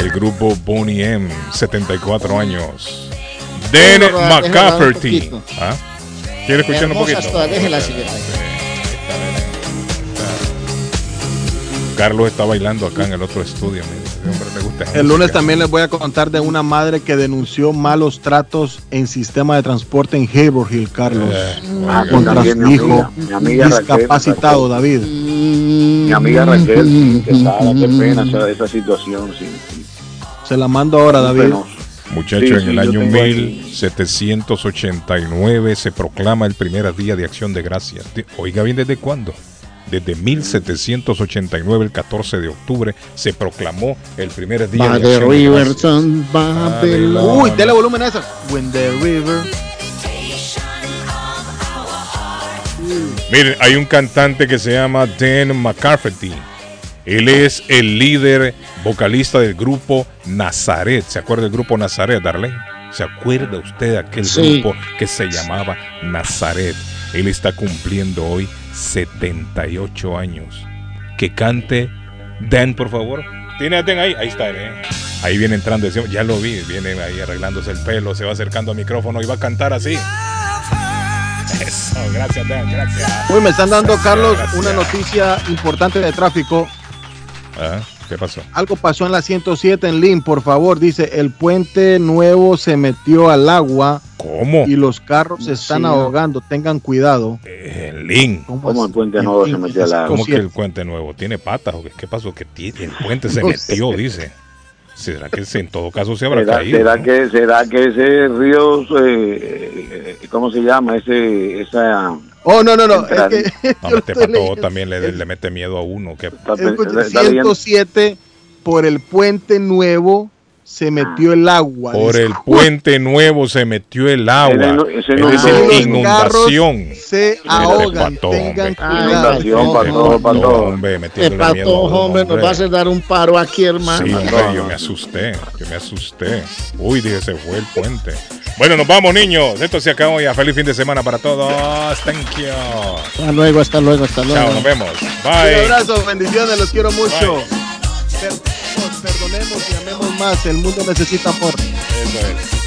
El grupo Boney M, 74 años. Déjalo, McCafferty. ¿Ah? ¿Quiere escuchar un poquito? déjela. Carlos está bailando acá en el otro estudio. gusta El lunes también les voy a contar de una madre que denunció malos tratos en sistema de transporte en Haverhill, Carlos, Ah, que contra su mi hijo amiga- mi amiga Raquel, discapacitado, David. Mi amiga Raquel, que sabe, qué pena esa, esa situación, sí. Se la mando ahora, David. Muchacho, Sí, en sí, el año tengo aquí. 1789 se proclama el primer día de acción de gracias. De- Oiga bien, ¿desde cuándo? Desde 1789, el 14 de octubre, se proclamó el primer día By de the acción de gracias. Babylon. Uy, dele volumen a esa. When the river. Miren, hay un cantante que se llama Dan McCarthy. Él es el líder vocalista del grupo Nazaret. ¿Se acuerda del grupo Nazaret, Darlene? ¿Se acuerda usted de aquel Sí. grupo que se llamaba Nazaret? Él está cumpliendo hoy 78 años. Que cante Dan, por favor. ¿Tiene a Dan ahí? Ahí está, ¿eh? Ahí viene entrando, ya lo vi, viene ahí arreglándose el pelo, se va acercando al micrófono y va a cantar así. Eso, gracias Dan, gracias. Uy, me están dando, Carlos, Gracias. una noticia importante de tráfico. Ah, ¿Qué pasó? Algo pasó en la 107 en Lynn, por favor. Dice, el puente nuevo se metió al agua. ¿Cómo? Y los carros se están Sí. ahogando. Tengan cuidado. En Link. ¿Cómo el puente nuevo se metió al agua? ¿Cómo que el puente nuevo tiene patas? ¿O qué, qué pasó? Que el puente se No sé. metió, dice. ¿Será que en todo caso se habrá ¿Será, caído? será no? que, ¿Será que ese río, eh, eh, ¿cómo se llama? Ese, esa... Oh, no, no, no. Es Entrar- que No, este pato leyendo. también le, le mete miedo a uno. Que... Escuche, 107 por el puente nuevo se metió el agua. Por el puente nuevo se metió el agua. Es decir, inundación. Se ahogan. pato, Tengan hombre. cuidado. Inundación, pato, hombre, El metiéndole miedo a pato, uno, hombre, nos hombre. va a hacer dar un paro aquí, hermano. Sí, hombre, yo me asusté, yo me asusté. Uy, dije, se fue el puente. Bueno, nos vamos, niños. Esto se acabó ya. Feliz fin de semana para todos. Thank you. Hasta luego, hasta luego, hasta luego. Chao, nos vemos. Un Bye. abrazo, bendiciones, los quiero mucho. Per- perdonemos y amemos más. El mundo necesita amor. Eso es.